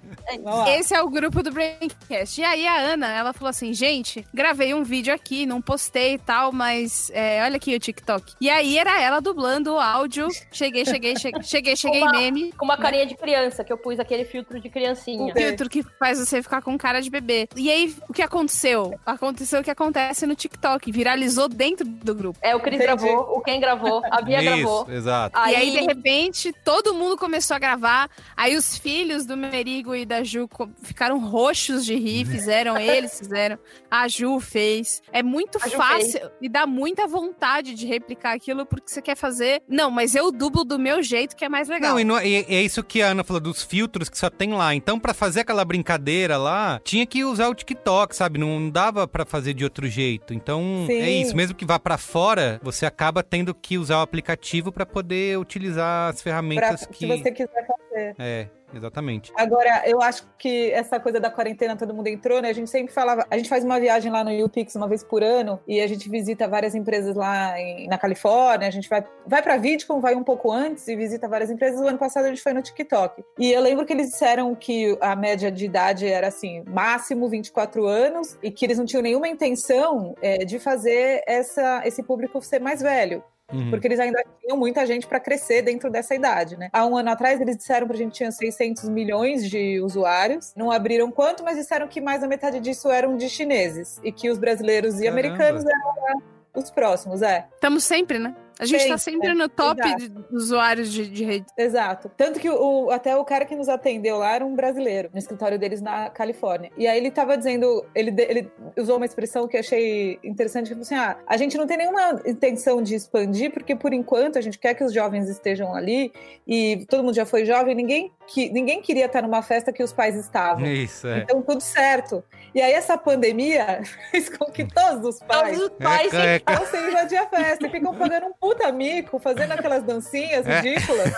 [SPEAKER 5] É.
[SPEAKER 2] Esse é o grupo do Braincast. E aí a Ana, ela falou assim, gente, gravei um vídeo aqui, não postei e tal, mas é, olha aqui o TikTok. E aí era ela dublando o áudio. Cheguei, cheguei, cheguei, cheguei, cheguei
[SPEAKER 5] Uma-
[SPEAKER 2] meme.
[SPEAKER 5] Com uma carinha de criança, que eu pus aquele filtro de criancinha.
[SPEAKER 2] O filtro que faz você ficar com cara de bebê. E aí, o que aconteceu? Aconteceu o que acontece no TikTok. Viralizou dentro do grupo.
[SPEAKER 5] É, o Cris
[SPEAKER 3] Entendi.
[SPEAKER 5] gravou, o Ken gravou, a Bia
[SPEAKER 1] Isso,
[SPEAKER 5] gravou.
[SPEAKER 1] exato.
[SPEAKER 2] E aí, de repente, todo mundo começou a gravar. Aí os filhos do Merigo e da Ju ficaram roxos de rir, fizeram, eles fizeram. A Ju fez. É muito
[SPEAKER 5] A
[SPEAKER 2] fácil e dá muita vontade de replicar aquilo porque você quer fazer. Não, mas eu dublo do meu jeito que é mais legal.
[SPEAKER 1] Não, e, não- e é isso que a Ana falou dos filtros que só tem lá. Então, pra fazer aquela brincadeira lá, tinha que usar o TikTok, sabe? Não dava pra fazer de outro jeito. Então,
[SPEAKER 3] Sim.
[SPEAKER 1] é isso. Mesmo que vá pra fora, você acaba tendo que usar o aplicativo pra poder utilizar as
[SPEAKER 3] Pra,
[SPEAKER 1] ferramentas
[SPEAKER 3] se
[SPEAKER 1] que.
[SPEAKER 3] você quiser fazer.
[SPEAKER 1] É, exatamente.
[SPEAKER 3] Agora, eu acho que essa coisa da quarentena todo mundo entrou, né? A gente sempre falava. A gente faz uma viagem lá no UPix uma vez por ano e a gente visita várias empresas lá em- na Califórnia. A gente vai, vai pra VidCon, vai um pouco antes e visita várias empresas. O ano passado a gente foi no TikTok. E eu lembro que eles disseram que a média de idade era assim, máximo 24 anos e que eles não tinham nenhuma intenção é, de fazer essa, esse público ser mais velho.
[SPEAKER 1] Uhum.
[SPEAKER 3] Porque eles ainda tinham muita gente para crescer dentro dessa idade, né? Há um ano atrás, eles disseram pra gente que tinha 600 milhões de usuários. Não abriram quanto, mas disseram que mais da metade disso eram de chineses. E que os brasileiros e
[SPEAKER 1] Caramba.
[SPEAKER 3] americanos eram os próximos, é.
[SPEAKER 2] Estamos sempre, né? A gente tá
[SPEAKER 3] Sempre,
[SPEAKER 2] sempre no top de usuários de, de rede.
[SPEAKER 3] Exato. Tanto que o, até o cara que nos atendeu lá era um brasileiro, no escritório deles na Califórnia. E aí ele tava dizendo, ele, ele usou uma expressão que eu achei interessante, que falou assim: ah, a gente não tem nenhuma intenção de expandir, porque por enquanto a gente quer que os jovens estejam ali, e todo mundo já foi jovem, ninguém, que, ninguém queria estar numa festa que os pais estavam.
[SPEAKER 1] Isso, é.
[SPEAKER 3] Então, tudo certo. E aí, essa pandemia fez com que todos os pais
[SPEAKER 5] Todos os pais
[SPEAKER 1] É, é,
[SPEAKER 3] não sem invadir a festa e ficam pagando um puta mico, fazendo aquelas dancinhas
[SPEAKER 1] É.
[SPEAKER 3] ridículas.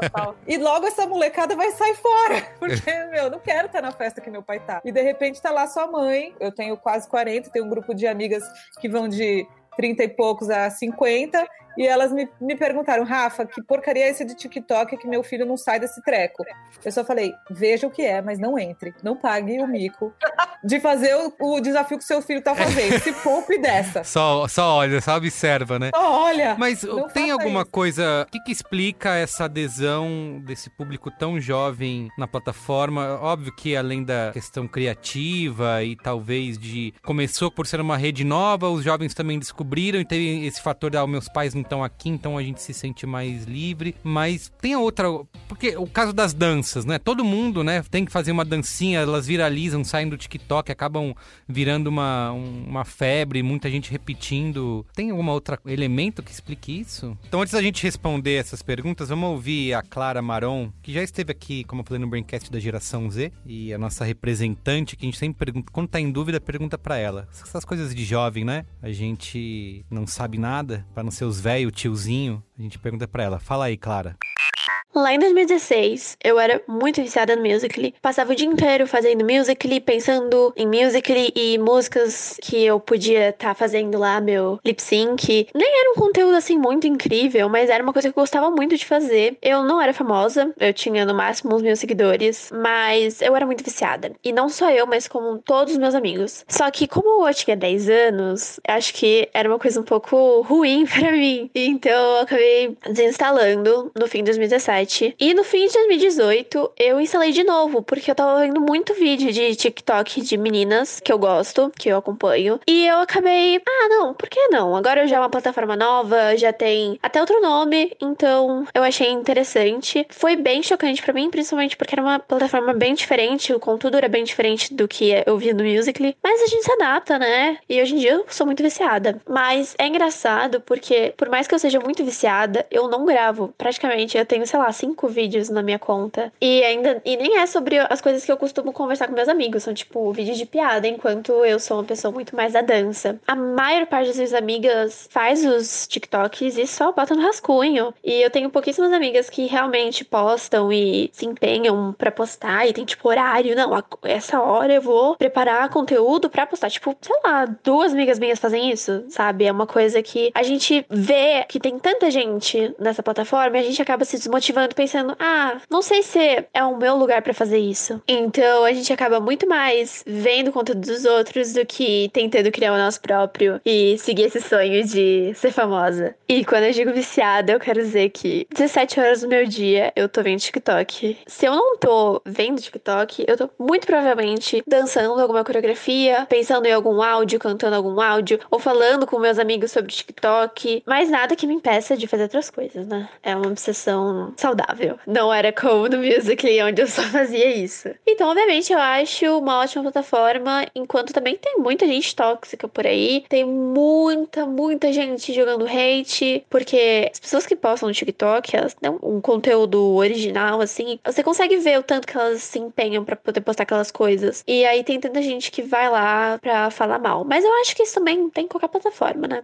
[SPEAKER 5] total.
[SPEAKER 3] E logo essa molecada vai sair fora. Porque, meu, eu não quero estar na festa que meu pai tá. E de repente tá lá sua mãe. Eu tenho quase 40, tenho um grupo de amigas que vão de 30 e poucos a 50. E elas me, me perguntaram, Rafa, que porcaria é esse de TikTok que meu filho não sai desse treco? Eu só falei, veja o que é, mas não entre. Não pague o mico de fazer o, o desafio que seu filho tá fazendo. Se poupe dessa.
[SPEAKER 1] Só, só olha, só observa, né?
[SPEAKER 3] Só olha.
[SPEAKER 1] Mas tem alguma
[SPEAKER 3] isso.
[SPEAKER 1] coisa. O que, que explica essa adesão desse público tão jovem na plataforma? Óbvio que além da questão criativa e talvez de. Começou por ser uma rede nova, os jovens também descobriram e teve esse fator de ah, meus pais não estão aqui, então a gente se sente mais livre. Mas tem a outra. Porque o caso das danças, né? Todo mundo, né, tem que fazer uma dancinha, elas viralizam, saem do TikTok, acabam virando uma, um- uma febre, muita gente repetindo. Tem algum outro elemento que explique isso? Então, antes da gente responder essas perguntas, vamos ouvir a Clara Maron, que já esteve aqui, como eu falei, no Braincast da geração Z, e a nossa representante, que a gente sempre pergunta, quando tá em dúvida, pergunta pra ela. Essas coisas de jovem, né? A gente não sabe nada, pra não ser os velhos, tiozinho, a gente pergunta pra ela. Fala aí, Clara.
[SPEAKER 6] Lá em 2016, eu era muito viciada no Musical.ly. Passava o dia inteiro fazendo Musical.ly, pensando em Musical.ly e músicas que eu podia estar fazendo lá, meu lip sync. Nem era um conteúdo assim muito incrível, mas era uma coisa que eu gostava muito de fazer. Eu não era famosa, eu tinha no máximo uns mil seguidores, mas eu era muito viciada. E não só eu, mas como todos os meus amigos. Só que como eu tinha 10 anos, acho que era uma coisa um pouco ruim pra mim. Então eu acabei desinstalando no fim de 2017. E no fim de 2018, eu instalei de novo, porque eu tava vendo muito vídeo de TikTok de meninas que eu gosto, que eu acompanho. E eu acabei, ah, não, por que não? Agora já é uma plataforma nova, já tem até outro nome, então eu achei interessante. Foi bem chocante pra mim, principalmente porque era uma plataforma bem diferente, o conteúdo era bem diferente do que eu via no Musical.ly. Mas a gente se adapta, né? E hoje em dia eu sou muito viciada. Mas é engraçado porque, por mais que eu seja muito viciada, eu não gravo. Praticamente eu tenho, sei lá, cinco vídeos na minha conta. E ainda. E nem é sobre as coisas que eu costumo conversar com meus amigos. São, tipo, vídeos de piada, enquanto eu sou uma pessoa muito mais da dança. A maior parte das minhas amigas faz os TikToks e só bota no rascunho. E eu tenho pouquíssimas amigas que realmente postam e se empenham pra postar e tem, tipo, horário. Não, essa hora eu vou preparar conteúdo pra postar. Tipo, sei lá, duas amigas minhas fazem isso, sabe? É uma coisa que a gente vê que tem tanta gente nessa plataforma e a gente acaba se desmotivando pensando, ah, não sei se é o meu lugar pra fazer isso. Então a gente acaba muito mais vendo o conteúdo dos outros do que tentando criar o nosso próprio e seguir esse sonho de ser famosa. E quando eu digo viciada, eu quero dizer que 17 horas do meu dia eu tô vendo TikTok. Se eu não tô vendo TikTok, eu tô muito provavelmente dançando alguma coreografia, pensando em algum áudio, cantando algum áudio, ou falando com meus amigos sobre TikTok. Mas nada que me impeça de fazer outras coisas, né? É uma obsessão saudável. Não era como no Musical.ly, onde eu só fazia isso. Então, obviamente, eu acho uma ótima plataforma, enquanto também tem muita gente tóxica por aí. Tem muita, muita gente jogando hate, porque as pessoas que postam no TikTok, elas têm um conteúdo original, assim, você consegue ver o tanto que elas se empenham pra poder postar aquelas coisas. E aí tem tanta gente que vai lá pra falar mal. Mas eu acho que isso também tem em qualquer plataforma, né?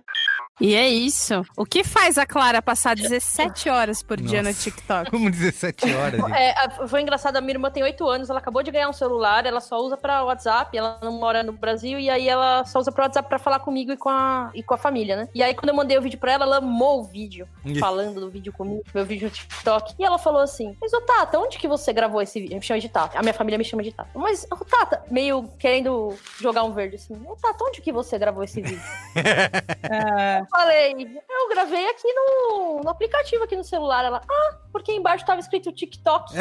[SPEAKER 2] E é isso. O que faz a Clara passar 17 horas por dia no
[SPEAKER 1] Nossa.
[SPEAKER 2] TikTok?
[SPEAKER 1] Como 17 horas.
[SPEAKER 5] É, foi engraçado, a minha irmã tem 8 anos, ela acabou de ganhar um celular, ela só usa pra WhatsApp, ela não mora no Brasil, e aí ela só usa pra WhatsApp pra falar comigo e com a, e com a família, né? E aí quando eu mandei o vídeo pra ela, ela amou o vídeo, falando do vídeo comigo, meu vídeo no TikTok. E ela falou assim, mas ô Tata, onde que você gravou esse vídeo? Me chama de Tata, a minha família me chama de Tata. Mas, ô Tata, meio querendo jogar um verde assim, ô Tata, onde que você gravou esse vídeo?
[SPEAKER 3] Ah,
[SPEAKER 5] Eu falei, eu gravei aqui no, no aplicativo, aqui no celular. Ela, ah, porque embaixo tava escrito TikTok.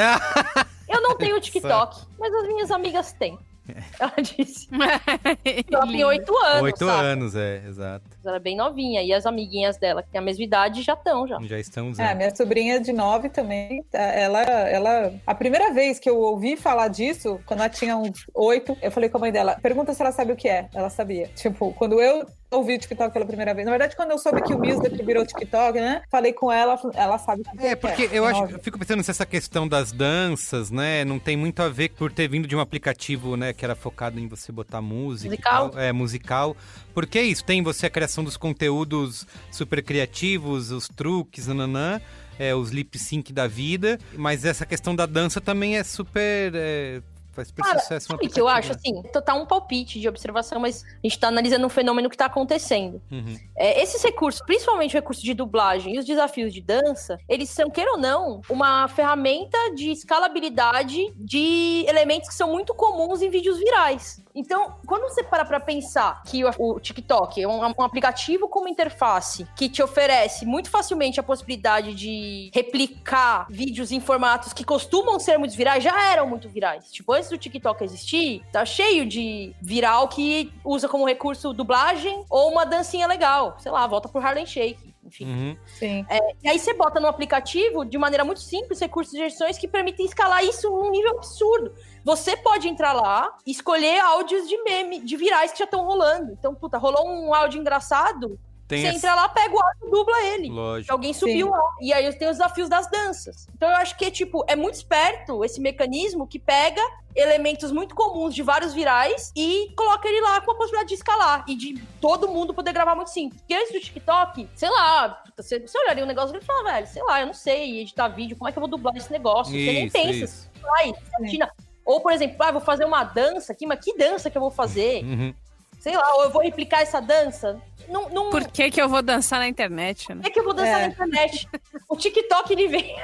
[SPEAKER 5] Eu não tenho TikTok, mas as minhas amigas têm. Ela disse. Ela tem oito anos.
[SPEAKER 1] Oito anos, é, exato.
[SPEAKER 5] Ela é bem novinha. E as amiguinhas dela, que têm a mesma idade, já estão já.
[SPEAKER 1] Já estão
[SPEAKER 3] É,
[SPEAKER 1] usando.
[SPEAKER 3] minha sobrinha de nove também, tá, ela, ela... A primeira vez que eu ouvi falar disso, quando ela tinha uns oito, eu falei com a mãe dela, pergunta se ela sabe o que é. Ela sabia. Tipo, quando eu ouvi o TikTok pela primeira vez, na verdade, quando eu soube que o Music virou TikTok, né, falei com ela, ela sabe o que
[SPEAKER 1] É, porque eu acho, eu fico pensando se essa questão das danças, né, não tem muito a ver por ter vindo de um aplicativo, né, que era focado em você botar música.
[SPEAKER 5] Musical.
[SPEAKER 1] tal. É, musical. Porque é isso, tem você a criação dos conteúdos super criativos, os truques, nananã, é, os lip sync da vida, mas essa questão da dança também é super. é, faz super sucesso
[SPEAKER 5] o que eu acho, assim? Tá um palpite de observação, mas a gente tá analisando um fenômeno que tá acontecendo.
[SPEAKER 1] Uhum.
[SPEAKER 5] É, esses recursos, principalmente o recurso de dublagem e os desafios de dança, eles são, queira ou não, uma ferramenta de escalabilidade de elementos que são muito comuns em vídeos virais. Então, quando você para pra pensar que o, TikTok é um, um aplicativo com uma interface que te oferece muito facilmente a possibilidade de replicar vídeos em formatos que costumam ser muito virais, já eram muito virais. Tipo, antes do TikTok existir, tá cheio de viral que usa como recurso dublagem ou uma dancinha legal. Sei lá, volta pro Harlem Shake. Enfim.
[SPEAKER 1] Uhum.
[SPEAKER 3] Sim.
[SPEAKER 5] E aí você bota no aplicativo, de maneira muito simples, recursos de edições que permitem escalar isso num nível absurdo. Você pode entrar lá e escolher áudios de meme, de virais que já estão rolando. Então, puta, rolou um áudio engraçado,
[SPEAKER 1] Tem
[SPEAKER 5] você entra lá, pega o áudio e dubla ele.
[SPEAKER 1] Lógico.
[SPEAKER 5] Alguém subiu lá. E aí tem os desafios das danças. Então eu acho que, tipo, é muito esperto esse mecanismo que pega elementos muito comuns de vários virais e coloca ele lá com a possibilidade de escalar e de todo mundo poder gravar muito simples. Porque antes do TikTok, sei lá, puta, você, você olharia um negócio e fala, velho, sei lá, eu não sei editar vídeo, como é que eu vou dublar esse negócio? você nem
[SPEAKER 1] Isso,
[SPEAKER 5] pensa,
[SPEAKER 1] isso.
[SPEAKER 5] vai, imagina. Ou, por exemplo, ah, vou fazer uma dança aqui, mas que dança que eu vou fazer?
[SPEAKER 1] Uhum.
[SPEAKER 5] Sei lá, ou eu vou replicar essa dança. Não, não,
[SPEAKER 2] Por que, que eu vou dançar na internet, né?
[SPEAKER 5] por que, que eu vou dançar
[SPEAKER 3] É.
[SPEAKER 5] na internet? O TikTok, ele vem.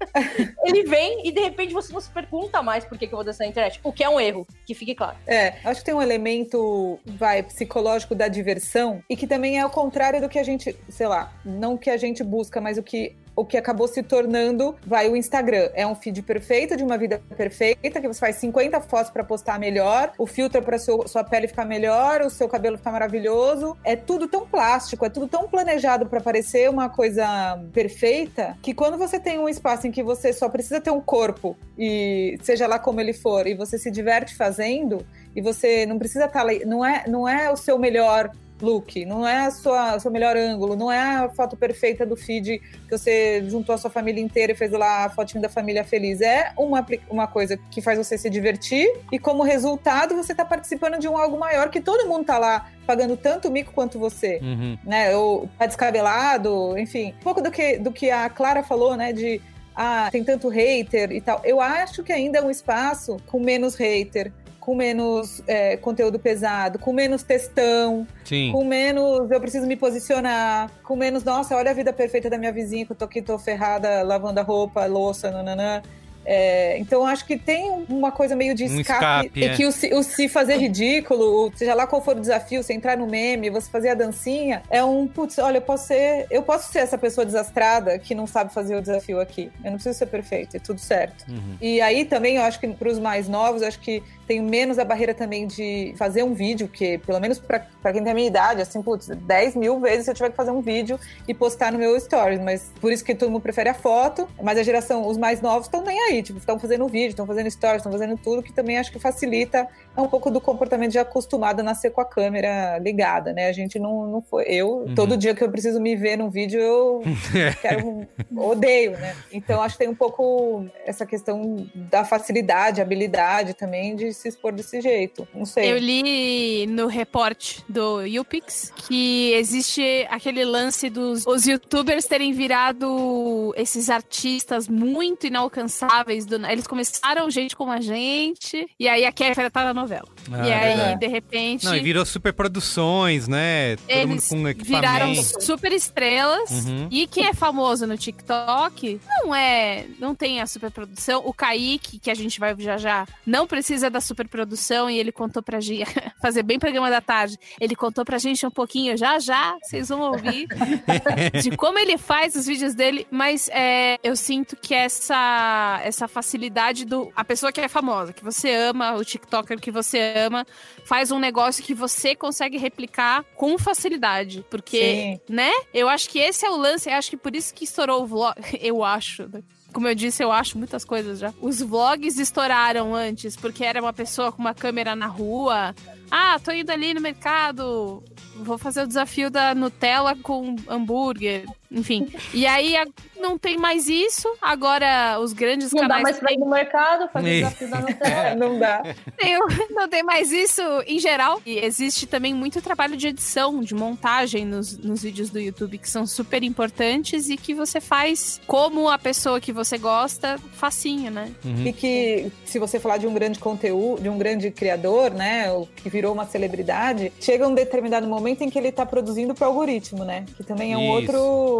[SPEAKER 5] ele vem e de repente você não se pergunta mais por que, que eu vou dançar na internet. O que é um erro, que fique claro.
[SPEAKER 3] É, acho que tem um elemento, vai, psicológico da diversão e que também é o contrário do que a gente, sei lá, não o que a gente busca, mas o que o que acabou se tornando, vai, o Instagram. É um feed perfeito de uma vida perfeita, que você faz 50 fotos para postar melhor, o filtro para sua pele ficar melhor, o seu cabelo ficar maravilhoso. É tudo tão plástico, é tudo tão planejado para parecer uma coisa perfeita, que quando você tem um espaço em que você só precisa ter um corpo e seja lá como ele for, e você se diverte fazendo, e você não precisa estar lá, não é, não é o seu melhor look, não é a sua seu melhor ângulo, não é a foto perfeita do feed que você juntou a sua família inteira e fez lá a fotinho da família feliz. É uma, uma coisa que faz você se divertir e como resultado você tá participando de um algo maior que todo mundo tá lá pagando tanto mico quanto você
[SPEAKER 1] Uhum.
[SPEAKER 3] né? Ou tá descabelado, enfim. Um pouco do que, do que a Clara falou, né? De ah, tem tanto hater e tal. Eu acho que ainda é um espaço com menos hater, com menos é, conteúdo pesado, com menos textão,
[SPEAKER 1] Sim.
[SPEAKER 3] com menos eu preciso me posicionar, com menos, nossa, olha a vida perfeita da minha vizinha que eu tô aqui, tô ferrada, lavando a roupa, louça, nananã. É, então acho que tem uma coisa meio de
[SPEAKER 1] Um
[SPEAKER 3] escape,
[SPEAKER 1] escape,
[SPEAKER 3] e
[SPEAKER 1] é.
[SPEAKER 3] que o se, o se fazer ridículo, seja lá qual for o desafio, você entrar no meme, você fazer a dancinha, é um putz, olha, eu posso ser, eu posso ser essa pessoa desastrada que não sabe fazer o desafio aqui. Eu não preciso ser perfeito, é tudo certo.
[SPEAKER 1] Uhum.
[SPEAKER 3] E aí também eu acho que para os mais novos, eu acho que tem menos a barreira também de fazer um vídeo, que pelo menos para quem tem a minha idade, assim, putz, 10 mil vezes se eu tiver que fazer um vídeo e postar no meu stories, mas por isso que todo mundo prefere a foto, mas a geração, os mais novos estão nem aí, tipo, estão fazendo vídeo, estão fazendo stories, estão fazendo tudo, que também acho que facilita é um pouco do comportamento de acostumado a nascer com a câmera ligada, né? A gente não, não foi. Eu,
[SPEAKER 1] Uhum.
[SPEAKER 3] todo dia que eu preciso me ver num vídeo, eu quero, odeio, né? Então acho que tem um pouco essa questão da facilidade, habilidade também de se expor desse jeito. Não sei.
[SPEAKER 2] Eu li no report do YouPix que existe aquele lance dos os youtubers terem virado esses artistas muito inalcançáveis. Do, eles começaram gente como a gente, e aí a Kéfera tá na novela.
[SPEAKER 1] Ah,
[SPEAKER 2] e aí,
[SPEAKER 1] verdade.
[SPEAKER 2] de repente,
[SPEAKER 1] Não, e virou super produções, né? Todo mundo
[SPEAKER 2] eles
[SPEAKER 1] com
[SPEAKER 2] viraram
[SPEAKER 1] equipamento.
[SPEAKER 2] super estrelas.
[SPEAKER 1] Uhum.
[SPEAKER 2] E quem é famoso no TikTok não é. Não tem a superprodução. O Kaique, que a gente vai já já, não precisa da superprodução. E ele contou pra gente. Fazer bem programa da tarde. Ele contou pra gente um pouquinho já já. Vocês vão ouvir. de como ele faz os vídeos dele. Mas é, eu sinto que essa, essa facilidade do. A pessoa que é famosa, que você ama, o TikToker que você ama, faz um negócio que você consegue replicar com facilidade. Porque,
[SPEAKER 3] Sim.
[SPEAKER 2] né? Eu acho que esse é o lance. Eu acho que por isso que estourou o vlog. Eu acho. né? Como eu disse, eu acho muitas coisas já. Os vlogs estouraram antes, porque era uma pessoa com uma câmera na rua. Ah, tô indo ali no mercado, vou fazer o desafio da Nutella com hambúrguer. Enfim. E aí a- não tem mais isso. Agora os grandes
[SPEAKER 5] Não dá
[SPEAKER 2] canais
[SPEAKER 5] mais pra ir no mercado, fazer desafio da Nutella.
[SPEAKER 3] Não dá.
[SPEAKER 2] tem, não tem mais isso em geral. E existe também muito trabalho de edição, de montagem nos, nos vídeos do YouTube, que são super importantes e que você faz como a pessoa que você gosta, facinho, né?
[SPEAKER 3] E que, se você falar de um grande conteúdo, de um grande criador, né, o que virou uma celebridade, chega um determinado momento em que ele tá produzindo pro algoritmo, né? Que também é um
[SPEAKER 1] Isso.
[SPEAKER 3] outro.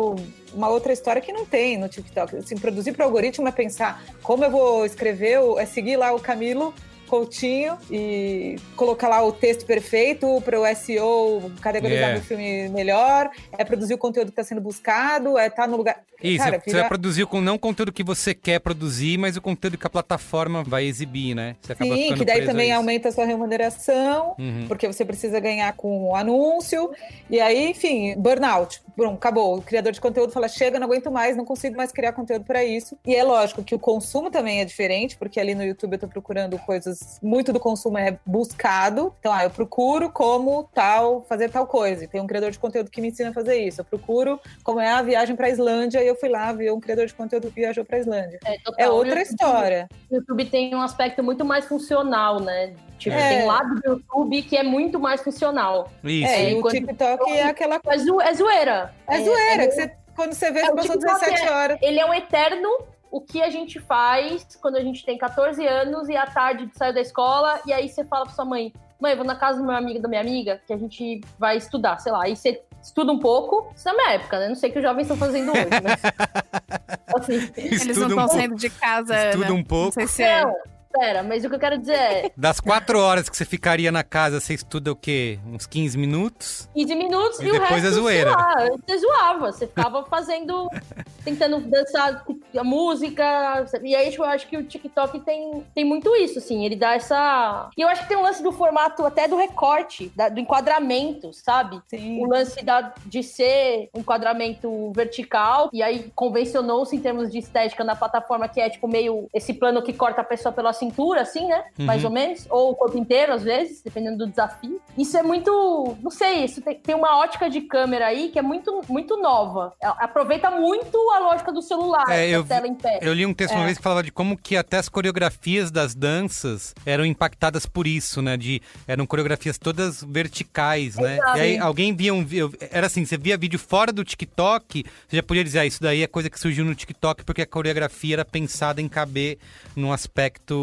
[SPEAKER 3] Uma outra história que não tem no TikTok. Assim, produzir pro algoritmo é pensar como eu vou escrever, o- é seguir lá o Camilo Coutinho e colocar lá o texto perfeito para o SEO categorizar
[SPEAKER 1] Yeah.
[SPEAKER 3] meu filme melhor, é produzir o conteúdo que está sendo buscado, é estar no lugar.
[SPEAKER 1] Isso,
[SPEAKER 3] Cara,
[SPEAKER 1] você
[SPEAKER 3] vira-
[SPEAKER 1] vai produzir com, não o conteúdo que você quer produzir, mas o conteúdo que a plataforma vai exibir, né? Você acaba
[SPEAKER 3] Sim, que daí
[SPEAKER 1] a
[SPEAKER 3] também
[SPEAKER 1] isso.
[SPEAKER 3] aumenta a sua remuneração,
[SPEAKER 1] Uhum.
[SPEAKER 3] porque você precisa ganhar com o anúncio. E aí, enfim, burnout. Bom, acabou. O criador de conteúdo fala: chega, não aguento mais, não consigo mais criar conteúdo para isso. E é lógico que o consumo também é diferente, porque ali no YouTube eu tô procurando coisas. Muito do consumo é buscado. Então, ah, eu procuro como tal, fazer tal coisa. E tem um criador de conteúdo que me ensina a fazer isso. Eu procuro como é a viagem para Islândia e eu fui lá ver um criador de conteúdo que viajou para Islândia.
[SPEAKER 5] É, total.
[SPEAKER 3] É
[SPEAKER 5] O
[SPEAKER 3] outra
[SPEAKER 5] YouTube-
[SPEAKER 3] história.
[SPEAKER 5] O YouTube tem um aspecto muito mais funcional, né? Tipo,
[SPEAKER 3] É.
[SPEAKER 5] tem um lado do YouTube que é muito mais funcional.
[SPEAKER 1] Isso.
[SPEAKER 3] É, e o
[SPEAKER 5] enquanto-
[SPEAKER 3] TikTok é aquela
[SPEAKER 5] É, zo- é zoeira.
[SPEAKER 3] É zoeira, que você, quando você vê,
[SPEAKER 5] É,
[SPEAKER 3] você
[SPEAKER 5] o
[SPEAKER 3] passou
[SPEAKER 5] TikTok
[SPEAKER 3] 17 horas.
[SPEAKER 5] Ele é um eterno o que a gente faz quando a gente tem 14 anos e à tarde saiu da escola e aí você fala pra sua mãe, mãe, eu vou na casa do meu amigo da minha amiga que a gente vai estudar, sei lá. Aí você estuda um pouco, isso é minha época, né? Não sei o que os jovens estão fazendo hoje, mas... assim,
[SPEAKER 2] Eles não
[SPEAKER 1] um
[SPEAKER 2] estão
[SPEAKER 1] pouco.
[SPEAKER 2] saindo de casa.
[SPEAKER 1] Estuda
[SPEAKER 2] Ana.
[SPEAKER 1] um pouco.
[SPEAKER 2] Não sei se é.
[SPEAKER 5] não, pera, mas o que eu quero dizer é
[SPEAKER 1] Das quatro horas que você ficaria na casa, você estuda o quê? Uns 15 minutos?
[SPEAKER 5] 15 minutos
[SPEAKER 1] E
[SPEAKER 5] e, o
[SPEAKER 1] depois
[SPEAKER 5] resto,
[SPEAKER 1] é zoeira.
[SPEAKER 5] sei lá, você zoava, você ficava fazendo, tentando dançar a música, e aí tipo, eu acho que o TikTok tem, tem muito isso, assim, ele dá essa... E eu acho que tem um lance do formato até do recorte, da- do enquadramento, sabe?
[SPEAKER 3] Sim.
[SPEAKER 5] O lance da, de ser um enquadramento vertical, e aí convencionou-se em termos de estética na plataforma, que é tipo meio esse plano que corta a pessoa pela cintura, assim, né? Mais ou menos. Ou o corpo inteiro, às vezes, dependendo do desafio. Isso é muito. Não sei, isso tem, tem uma ótica de câmera aí que é muito, muito nova. A- Aproveita muito a lógica do celular,
[SPEAKER 1] É, eu
[SPEAKER 5] tela em pé.
[SPEAKER 1] Eu li um texto uma
[SPEAKER 3] É.
[SPEAKER 1] vez que falava de como que até as coreografias das danças eram impactadas por isso, né? De eram coreografias todas verticais, né?
[SPEAKER 5] Exato.
[SPEAKER 1] E aí alguém via um era assim, você via vídeo fora do TikTok, você já podia dizer, ah, isso daí é coisa que surgiu no TikTok porque a coreografia era pensada em caber num aspecto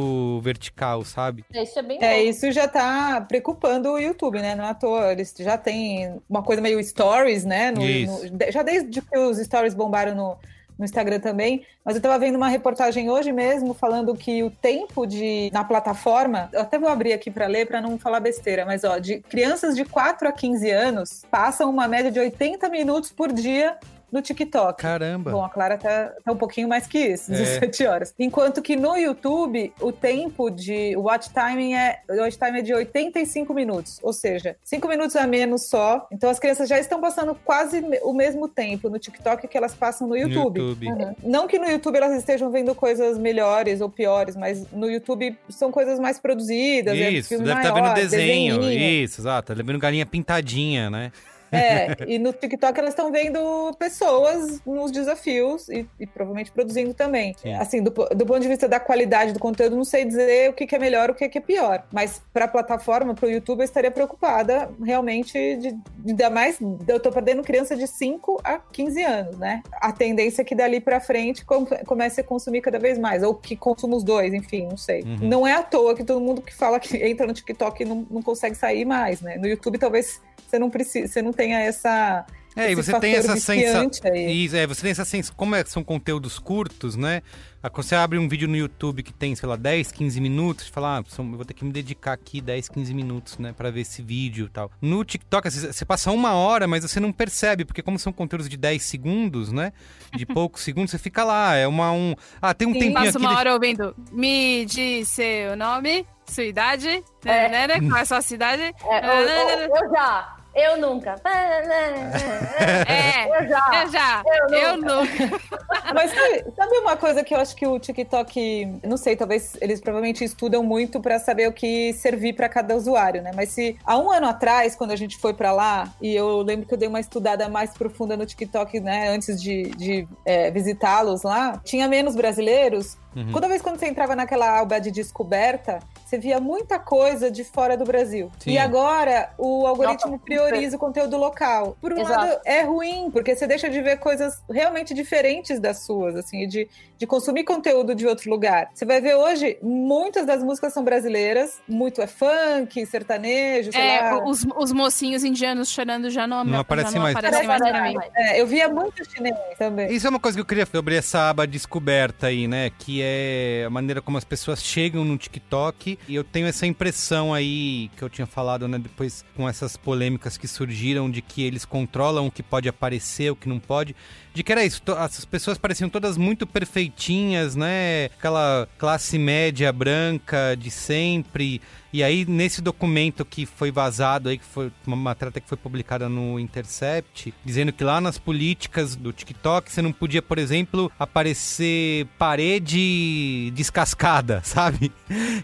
[SPEAKER 1] vertical, sabe?
[SPEAKER 5] É, Isso é bem
[SPEAKER 3] É,
[SPEAKER 5] novo.
[SPEAKER 3] isso já tá preocupando o YouTube, né? Não é à toa. Eles já têm uma coisa meio stories, né? No-
[SPEAKER 1] Isso.
[SPEAKER 3] no- já desde que os stories bombaram no, no Instagram também. Mas eu tava vendo uma reportagem hoje mesmo falando que o tempo de na plataforma, eu até vou abrir aqui para ler para não falar besteira, mas ó, de crianças de 4 a 15 anos passam uma média de 80 minutos por dia no TikTok.
[SPEAKER 1] Caramba.
[SPEAKER 3] Bom, a Clara tá, tá um pouquinho mais que isso,
[SPEAKER 1] É.
[SPEAKER 3] 17 horas. Enquanto que no YouTube, o tempo de o watch time é, o watch time é de 85 minutos, ou seja, 5 minutos a menos só. Então as crianças já estão passando quase o mesmo tempo no TikTok que elas passam no YouTube.
[SPEAKER 1] YouTube.
[SPEAKER 3] Uhum. Não que no YouTube elas estejam vendo coisas melhores ou piores, mas no YouTube são coisas mais produzidas. é
[SPEAKER 1] Isso,
[SPEAKER 3] filme
[SPEAKER 1] deve estar
[SPEAKER 3] maior,
[SPEAKER 1] vendo desenho.
[SPEAKER 3] desenhinho.
[SPEAKER 1] Isso, exato. Tá vendo galinha pintadinha, né?
[SPEAKER 3] É, e no TikTok elas estão vendo pessoas nos desafios e, e provavelmente produzindo também.
[SPEAKER 1] Sim.
[SPEAKER 3] Assim, do, do ponto de vista da qualidade do conteúdo, não sei dizer o que, que é melhor, o que, que é pior. Mas para a plataforma, para o YouTube, eu estaria preocupada realmente de, ainda mais. Eu tô perdendo criança de 5 a 15 anos, né? A tendência é que dali para frente com- comece a consumir cada vez mais, ou que consuma os dois, enfim, não sei.
[SPEAKER 1] Uhum.
[SPEAKER 3] Não é à toa que todo mundo que fala que entra no TikTok não, não consegue sair mais, né? No YouTube, talvez você não precisa, você não tenha essa
[SPEAKER 1] É, e você tem essa sensação. Isso, é, você tem essa sensação. Como é- são conteúdos curtos, né? Ah, Quando você abre um vídeo no YouTube que tem, sei lá, 10, 15 minutos, você fala, ah, são- eu vou ter que me dedicar aqui 10, 15 minutos, né, pra ver esse vídeo e tal. No TikTok, você você passa uma hora, mas você não percebe, porque como são conteúdos de 10 segundos, né? De poucos segundos, você fica lá. É uma. Um... Ah, tem um
[SPEAKER 3] Sim,
[SPEAKER 1] tempinho
[SPEAKER 2] Passa
[SPEAKER 1] aqui.
[SPEAKER 2] uma hora ouvindo. Me diz seu nome, sua idade,
[SPEAKER 5] É.
[SPEAKER 2] né, né, qual é a sua cidade.
[SPEAKER 5] É, eu, eu- eu já. Eu nunca.
[SPEAKER 2] É,
[SPEAKER 5] Eu já.
[SPEAKER 2] eu já.
[SPEAKER 5] Eu
[SPEAKER 2] Eu nunca.
[SPEAKER 3] Mas sabe, sabe uma coisa que eu acho que o TikTok, não sei, talvez eles provavelmente estudam muito pra saber o que servir pra cada usuário, né? Mas se há um ano atrás, quando a gente foi pra lá, e eu lembro que eu dei uma estudada mais profunda no TikTok, né, antes de, de, é, visitá-los lá, tinha menos brasileiros.
[SPEAKER 1] Uhum.
[SPEAKER 3] Toda vez quando você entrava naquela aba de descoberta, você via muita coisa de fora do Brasil.
[SPEAKER 1] Sim.
[SPEAKER 3] E agora o algoritmo
[SPEAKER 5] Nossa,
[SPEAKER 3] prioriza o conteúdo local. Por um
[SPEAKER 5] Exato.
[SPEAKER 3] lado, é ruim, porque você deixa de ver coisas realmente diferentes das suas, assim, de, de consumir conteúdo de outro lugar. Você vai ver hoje, muitas das músicas são brasileiras, muito é funk, sertanejo, sei
[SPEAKER 2] É,
[SPEAKER 3] lá.
[SPEAKER 2] os, os mocinhos indianos chorando já não,
[SPEAKER 1] Não aparece
[SPEAKER 2] já não
[SPEAKER 1] mais.
[SPEAKER 2] aparecem mais pra mim.
[SPEAKER 3] É, eu via muito chinês também.
[SPEAKER 1] Isso é uma coisa que eu queria sobre essa aba descoberta aí, né? Que é a maneira como as pessoas chegam no TikTok. E eu tenho essa impressão aí que eu tinha falado, né? Depois com essas polêmicas que surgiram de que eles controlam o que pode aparecer, o que não pode. De que era isso, to- as pessoas pareciam todas muito perfeitinhas, né? Aquela classe média branca de sempre. E aí, nesse documento que foi vazado aí, que foi uma matéria até que foi publicada no Intercept, dizendo que lá nas políticas do TikTok você não podia, por exemplo, aparecer parede descascada, sabe?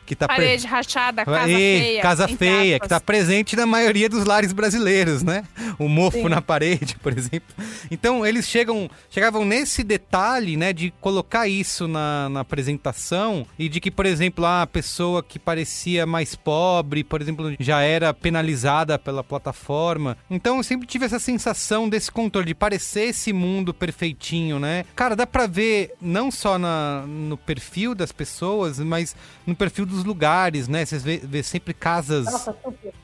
[SPEAKER 1] Que tá pre-
[SPEAKER 2] Parede rachada, casa
[SPEAKER 1] Ê,
[SPEAKER 2] feia.
[SPEAKER 1] Casa feia,
[SPEAKER 2] aspas.
[SPEAKER 1] que tá presente na maioria dos lares brasileiros, né? O mofo
[SPEAKER 3] Sim.
[SPEAKER 1] na parede, por exemplo. Então, eles chegam, chegavam nesse detalhe, né, de colocar isso na, na apresentação e de que, por exemplo, a pessoa que parecia mais pobre, por exemplo, já era penalizada pela plataforma. Então, eu sempre tive essa sensação desse controle, de parecer esse mundo perfeitinho, né? Cara, dá pra ver não só na, no perfil das pessoas, mas no perfil dos lugares, né? Você vê, vê sempre casas.
[SPEAKER 5] Nossa.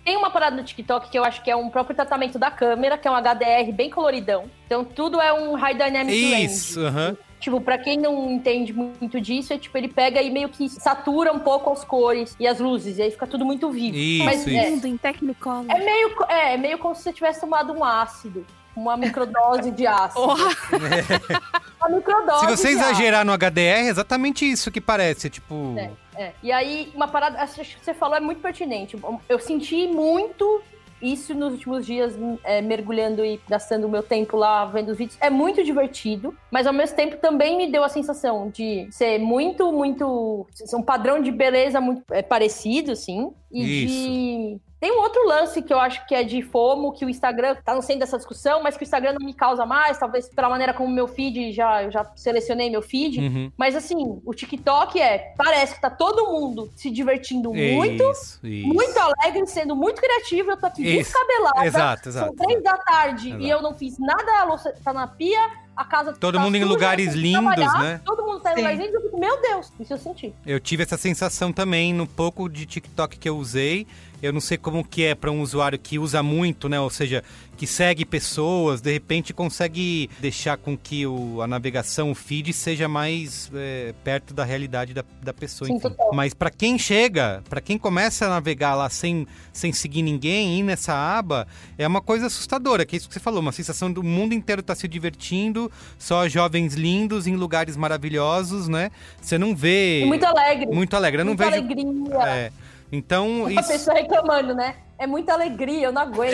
[SPEAKER 5] Tem uma parada no TikTok que eu acho que é um próprio tratamento da câmera, que é um HDR bem coloridão. Então tudo é um High Dynamic Range.
[SPEAKER 1] Isso, aham.
[SPEAKER 5] Tipo, pra quem não entende muito disso, é tipo, ele pega e meio que satura um pouco as cores e as luzes, e aí fica tudo muito vivo.
[SPEAKER 1] Isso,
[SPEAKER 5] Mas
[SPEAKER 1] isso.
[SPEAKER 5] é,
[SPEAKER 2] Lindo, em Technicolor.
[SPEAKER 5] é meio, é, é meio como se você tivesse tomado um ácido. Uma microdose de ácido. Uma microdose
[SPEAKER 1] Se você exagerar no HDR, é exatamente isso que parece. Tipo.
[SPEAKER 5] É, é. E aí, uma parada, essa que você falou é muito pertinente. Eu senti muito isso nos últimos dias, é, mergulhando e gastando o meu tempo lá vendo os vídeos. É muito divertido, mas ao mesmo tempo também me deu a sensação de ser muito, muito. ser um padrão de beleza muito é, parecido, assim. E
[SPEAKER 1] Isso.
[SPEAKER 5] de. Tem um outro lance que eu acho que é de FOMO, que o Instagram tá no centro dessa discussão, mas que o Instagram não me causa mais, talvez pela maneira como meu feed, já, eu já selecionei meu feed.
[SPEAKER 1] Uhum.
[SPEAKER 5] Mas assim, o TikTok é, parece que tá todo mundo se divertindo muito,
[SPEAKER 1] Isso, isso.
[SPEAKER 5] muito alegre, sendo muito criativo. Eu tô aqui
[SPEAKER 1] Isso.
[SPEAKER 5] descabelada.
[SPEAKER 1] Exato,
[SPEAKER 5] São
[SPEAKER 1] exato.
[SPEAKER 5] três da tarde
[SPEAKER 1] Exato.
[SPEAKER 5] e eu não fiz nada, a louça tá na pia, a casa
[SPEAKER 1] Todo
[SPEAKER 5] tá
[SPEAKER 1] mundo em
[SPEAKER 5] suja,
[SPEAKER 1] lugares
[SPEAKER 5] eu fui
[SPEAKER 1] lindos, né?
[SPEAKER 5] Todo mundo tá em
[SPEAKER 3] Sim.
[SPEAKER 5] lugares lindos, eu fico, meu Deus, isso eu senti.
[SPEAKER 1] Eu tive essa sensação também no pouco de TikTok que eu usei. Eu não sei como que é para um usuário que usa muito, né? Ou seja, que segue pessoas, de repente consegue deixar com que o, a navegação, o feed, seja mais é, perto da realidade da, da pessoa.
[SPEAKER 5] Sim.
[SPEAKER 1] Mas para quem chega, para quem começa a navegar lá sem, sem seguir ninguém, ir nessa aba, é uma coisa assustadora, que é isso que você falou, uma sensação do mundo inteiro tá se divertindo, só jovens lindos em lugares maravilhosos, né? Você não vê
[SPEAKER 5] E muito alegre.
[SPEAKER 1] muito alegre. Eu não
[SPEAKER 5] muita
[SPEAKER 1] vejo.
[SPEAKER 5] alegria.
[SPEAKER 1] É. Então,
[SPEAKER 5] Uma
[SPEAKER 1] isso.
[SPEAKER 5] pessoa reclamando, né? É muita alegria, eu não aguento.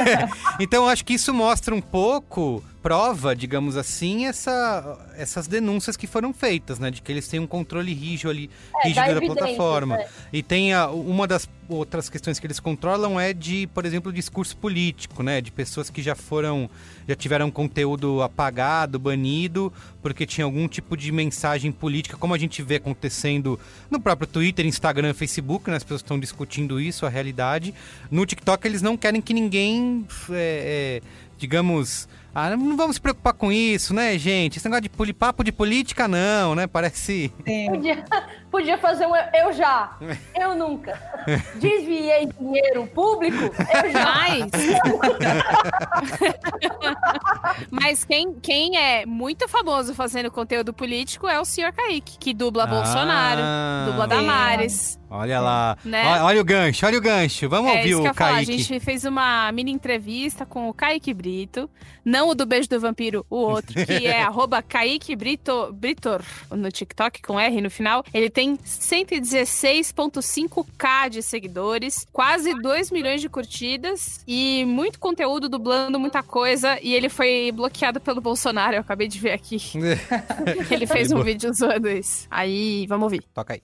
[SPEAKER 1] então, eu acho que isso mostra um pouco, prova, digamos assim, essa, essas denúncias que foram feitas, né? De que eles têm um controle rígido ali,
[SPEAKER 5] É,
[SPEAKER 1] rígido da plataforma.
[SPEAKER 5] né?
[SPEAKER 1] E tem a- uma das outras questões que eles controlam é de, por exemplo, discurso político, né? De pessoas que já foram, já tiveram conteúdo apagado, banido, porque tinha algum tipo de mensagem política, como a gente vê acontecendo no próprio Twitter, Instagram, Facebook, né? As pessoas estão discutindo isso, a realidade. No TikTok eles não querem que ninguém é, é, digamos, ah, não vamos se preocupar com isso, né, gente? Esse negócio de papo de política, não, né? Parece.
[SPEAKER 3] Sim.
[SPEAKER 5] Podia, podia fazer um eu já, eu nunca. Desviei dinheiro público, eu já.
[SPEAKER 2] Mas. Mas quem, quem é muito famoso fazendo conteúdo político é o senhor Kaique, que dubla Bolsonaro,
[SPEAKER 1] Ah,
[SPEAKER 2] dubla Damares.
[SPEAKER 1] Olha lá.
[SPEAKER 2] Né?
[SPEAKER 1] Olha, olha o gancho, olha o gancho. Vamos
[SPEAKER 2] É
[SPEAKER 1] ouvir
[SPEAKER 2] isso que eu
[SPEAKER 1] o
[SPEAKER 2] ia falar. A
[SPEAKER 1] Kaique.
[SPEAKER 2] gente fez uma mini entrevista com o Kaique Brito. Não o do Beijo do Vampiro, o outro, que é arroba Kaique Brito, Britor no TikTok, com R no final. Ele tem 116,5k de seguidores, quase 2 milhões de curtidas e muito conteúdo dublando muita coisa. E ele foi bloqueado pelo Bolsonaro, eu acabei de ver aqui. Ele fez um vídeo zoando isso. Aí, vamos ouvir.
[SPEAKER 1] Toca aí.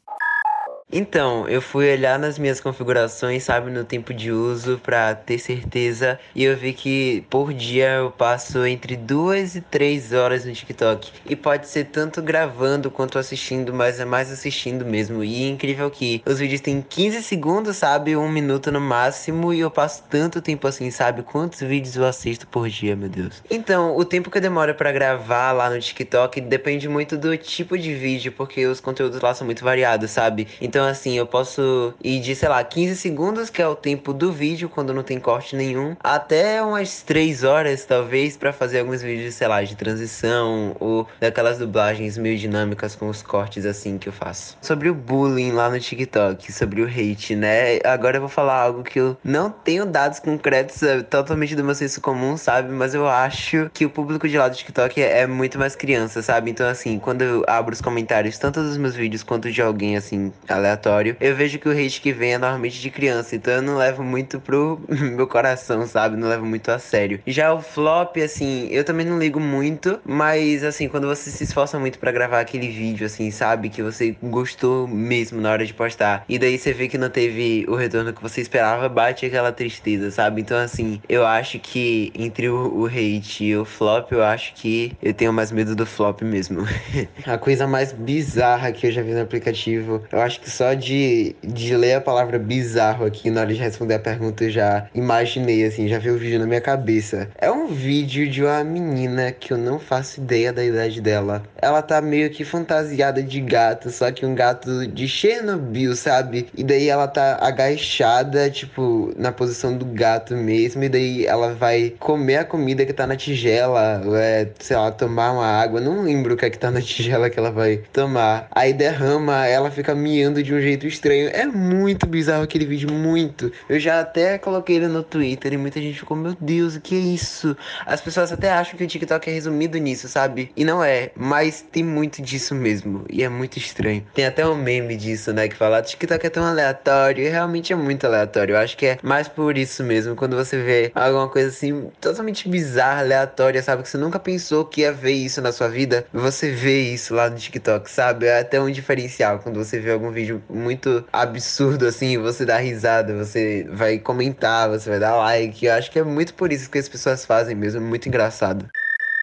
[SPEAKER 7] Então, eu fui olhar nas minhas configurações, sabe, no tempo de uso pra ter certeza, e eu vi que por dia eu passo entre duas e três horas no TikTok. E pode ser tanto gravando quanto assistindo, mas é mais assistindo mesmo. E é incrível que os vídeos têm 15 segundos, sabe, um minuto no máximo, e eu passo tanto tempo assim, sabe? Quantos vídeos eu assisto por dia, meu Deus? Então, o tempo que eu demoro pra gravar lá no TikTok depende muito do tipo de vídeo, porque os conteúdos lá são muito variados, sabe? Então, assim, eu posso ir de, sei lá, 15 segundos, que é o tempo do vídeo, quando não tem corte nenhum, até umas 3 horas, talvez, pra fazer alguns vídeos, sei lá, de transição ou daquelas dublagens meio dinâmicas com os cortes assim que eu faço. Sobre o bullying lá no TikTok, sobre o hate, né? Agora eu vou falar algo que eu não tenho dados concretos, é totalmente do meu senso comum, sabe? Mas eu acho que o público de lá do TikTok é, muito mais criança, sabe? Então, assim, quando eu abro os comentários, tanto dos meus vídeos quanto de alguém, assim, aleatório, eu vejo que o hate que vem é normalmente de criança. Então eu não levo muito pro meu coração, sabe? Não levo muito a sério. Já o flop, assim, eu também não ligo muito, mas, assim, quando você se esforça muito pra gravar aquele vídeo, assim, sabe? Que você gostou mesmo na hora de postar. E daí você vê que não teve o retorno que você esperava, bate aquela tristeza, sabe? Então, assim, eu acho que entre o, o hate e o flop, eu acho que eu tenho mais medo do flop mesmo. a coisa mais bizarra que eu já vi no aplicativo, eu acho que só de, de ler a palavra bizarro aqui na hora de responder a pergunta, eu já imaginei, assim, já vi o vídeo na minha cabeça. É um vídeo de uma menina que eu não faço ideia da idade dela. Ela tá meio que fantasiada de gato, só que um gato de Chernobyl, sabe? E daí ela tá agachada, tipo, na posição do gato mesmo, e daí ela vai comer a comida que tá na tigela, é, sei lá, tomar uma água, não lembro o que é que tá na tigela que ela vai tomar. Aí derrama, ela fica miando de um jeito estranho. É muito bizarro aquele vídeo, muito. Eu já até coloquei ele no Twitter e muita gente ficou, meu Deus, o que é isso? As pessoas até acham que o TikTok é resumido nisso, sabe? E não é, mas tem muito disso mesmo. E é muito estranho. Tem até um meme disso, né? Que fala, TikTok é tão aleatório. E realmente é muito aleatório. Eu acho que é mais por isso mesmo. Quando você vê alguma coisa assim, totalmente bizarra, aleatória, sabe? Que você nunca pensou que ia ver isso na sua vida. Você vê isso lá no TikTok, sabe? É até um diferencial. Quando você vê algum vídeo muito absurdo assim, você dá risada, você vai comentar, você vai dar like. Eu acho que é muito por isso que as pessoas fazem mesmo. É muito engraçado.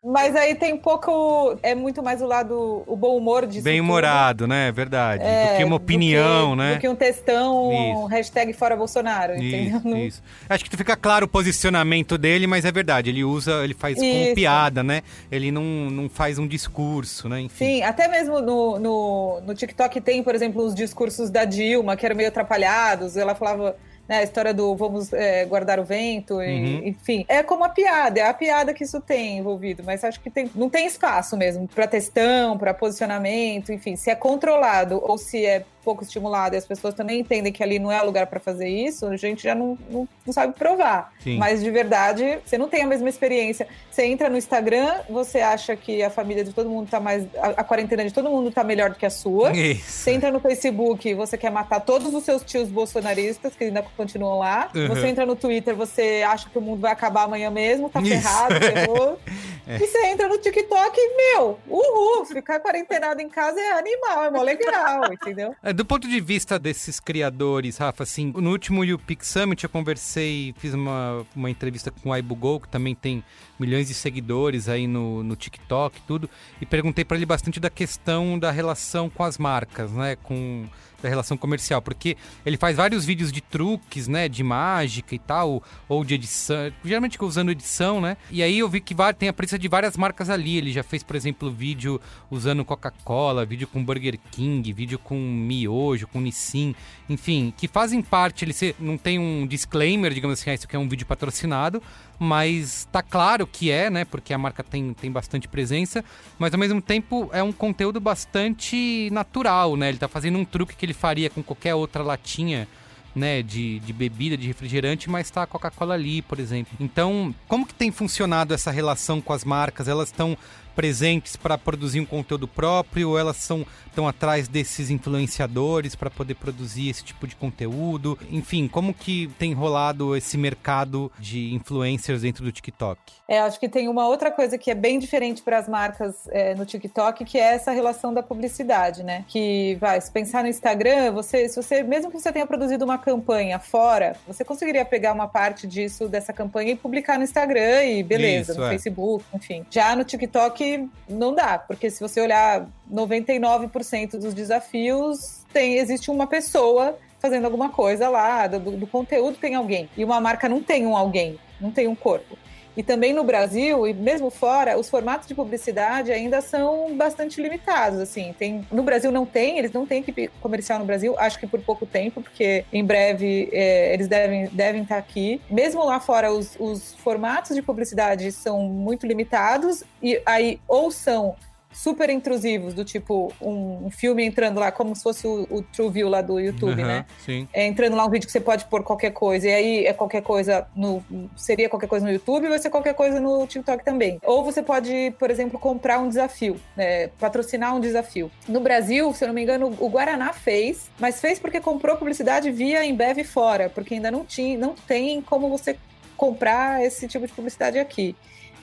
[SPEAKER 3] Mas aí tem pouco. É muito mais o lado. O bom humor disso.
[SPEAKER 1] Bem
[SPEAKER 3] tudo.
[SPEAKER 1] humorado, né? Verdade.
[SPEAKER 3] É,
[SPEAKER 1] do que uma opinião,
[SPEAKER 3] do que-
[SPEAKER 1] né?
[SPEAKER 3] Do que um textão, um
[SPEAKER 1] Isso.
[SPEAKER 3] hashtag fora Bolsonaro, entendeu?
[SPEAKER 1] Isso,
[SPEAKER 3] Não-
[SPEAKER 1] isso. Acho que fica claro o posicionamento dele, mas é verdade. Ele usa, ele faz com
[SPEAKER 3] Isso.
[SPEAKER 1] piada, né? Ele não, não faz um discurso, né? Enfim.
[SPEAKER 3] Sim, até mesmo no, no, no TikTok tem, por exemplo, os discursos da Dilma, que eram meio atrapalhados. Ela falava. Né, a história do vamos é, guardar o vento, e-
[SPEAKER 1] Uhum.
[SPEAKER 3] enfim. É como a piada, é a piada que isso tem envolvido, mas acho que tem, não tem espaço mesmo para textão, para posicionamento, enfim. Se é controlado ou se é pouco estimulado e as pessoas também entendem que ali não é lugar para fazer isso, a gente já não, não, não sabe provar.
[SPEAKER 1] Sim.
[SPEAKER 3] Mas de verdade, você não tem a mesma experiência. Você entra no Instagram, você acha que a família de todo mundo tá mais. A, a quarentena de todo mundo tá melhor do que a sua.
[SPEAKER 1] Isso.
[SPEAKER 3] Você entra no Facebook, você quer matar todos os seus tios bolsonaristas, que ainda continuam lá.
[SPEAKER 1] Uhum.
[SPEAKER 3] Você entra no Twitter, você acha que o mundo vai acabar amanhã mesmo, tá ferrado, ferrou.
[SPEAKER 1] É.
[SPEAKER 3] E você entra no TikTok e, meu, uhul, ficar quarentenado em casa é animal, é mó legal, entendeu?
[SPEAKER 1] Do ponto de vista desses criadores, Rafa, assim, no último YouPix Summit eu conversei, fiz uma, uma entrevista com o Aibugol, que também tem milhões de seguidores aí no, no TikTok tudo, e perguntei pra ele bastante da questão da relação com as marcas, né? Com da relação comercial, porque ele faz vários vídeos de truques, né, de mágica e tal, ou de edição, geralmente usando edição, né? E aí eu vi que tem a presença de várias marcas ali. Ele já fez, por exemplo, vídeo usando Coca-Cola, vídeo com Burger King, vídeo com Miojo, com Nissin, enfim, que fazem parte, ele não tem um disclaimer, digamos assim, ah, isso aqui é um vídeo patrocinado, mas tá claro que é, né? Porque a marca tem, tem bastante presença, mas ao mesmo tempo é um conteúdo bastante natural, né? Ele tá fazendo um truque que ele faria com qualquer outra latinha. Né, de, de bebida, de refrigerante, mas tá a Coca-Cola ali, por exemplo. Então, como que tem funcionado essa relação com as marcas? Elas estão presentes para produzir um conteúdo próprio, ou elas são estão atrás desses influenciadores para poder produzir esse tipo de conteúdo? Enfim, como que tem rolado esse mercado de influencers dentro do TikTok?
[SPEAKER 3] É, acho que tem uma outra coisa que é bem diferente para as marcas é, no TikTok, que é essa relação da publicidade, né? Que vai, se pensar no Instagram, você, se você, mesmo que você tenha produzido uma campanha fora, você conseguiria pegar uma parte disso, dessa campanha, e publicar no Instagram e beleza,
[SPEAKER 1] Isso,
[SPEAKER 3] no
[SPEAKER 1] é.
[SPEAKER 3] Facebook, enfim. Já no TikTok não dá, porque se você olhar 99% dos desafios, tem, existe uma pessoa fazendo alguma coisa lá, do, do conteúdo tem alguém. E uma marca não tem um alguém, não tem um corpo. E também no Brasil, e mesmo fora, os formatos de publicidade ainda são bastante limitados, assim. Tem, no Brasil não tem, eles não têm equipe comercial no Brasil, acho que por pouco tempo, porque em breve é, eles devem, devem estar aqui. Mesmo lá fora, os, os formatos de publicidade são muito limitados, e aí ou são super intrusivos, do tipo um, filme entrando lá, como se fosse o, o True View lá do YouTube,
[SPEAKER 1] Aham,
[SPEAKER 3] né?
[SPEAKER 1] Sim.
[SPEAKER 3] é, entrando lá um vídeo que você pode pôr qualquer coisa, e aí é qualquer coisa no. Seria qualquer coisa no YouTube, vai ser qualquer coisa no TikTok também. Ou você pode, por exemplo, comprar um desafio, né, patrocinar um desafio. No Brasil, se eu não me engano, o Guaraná fez, mas fez porque comprou publicidade via Embev fora, porque ainda não tinha, não tem como você comprar esse tipo de publicidade aqui.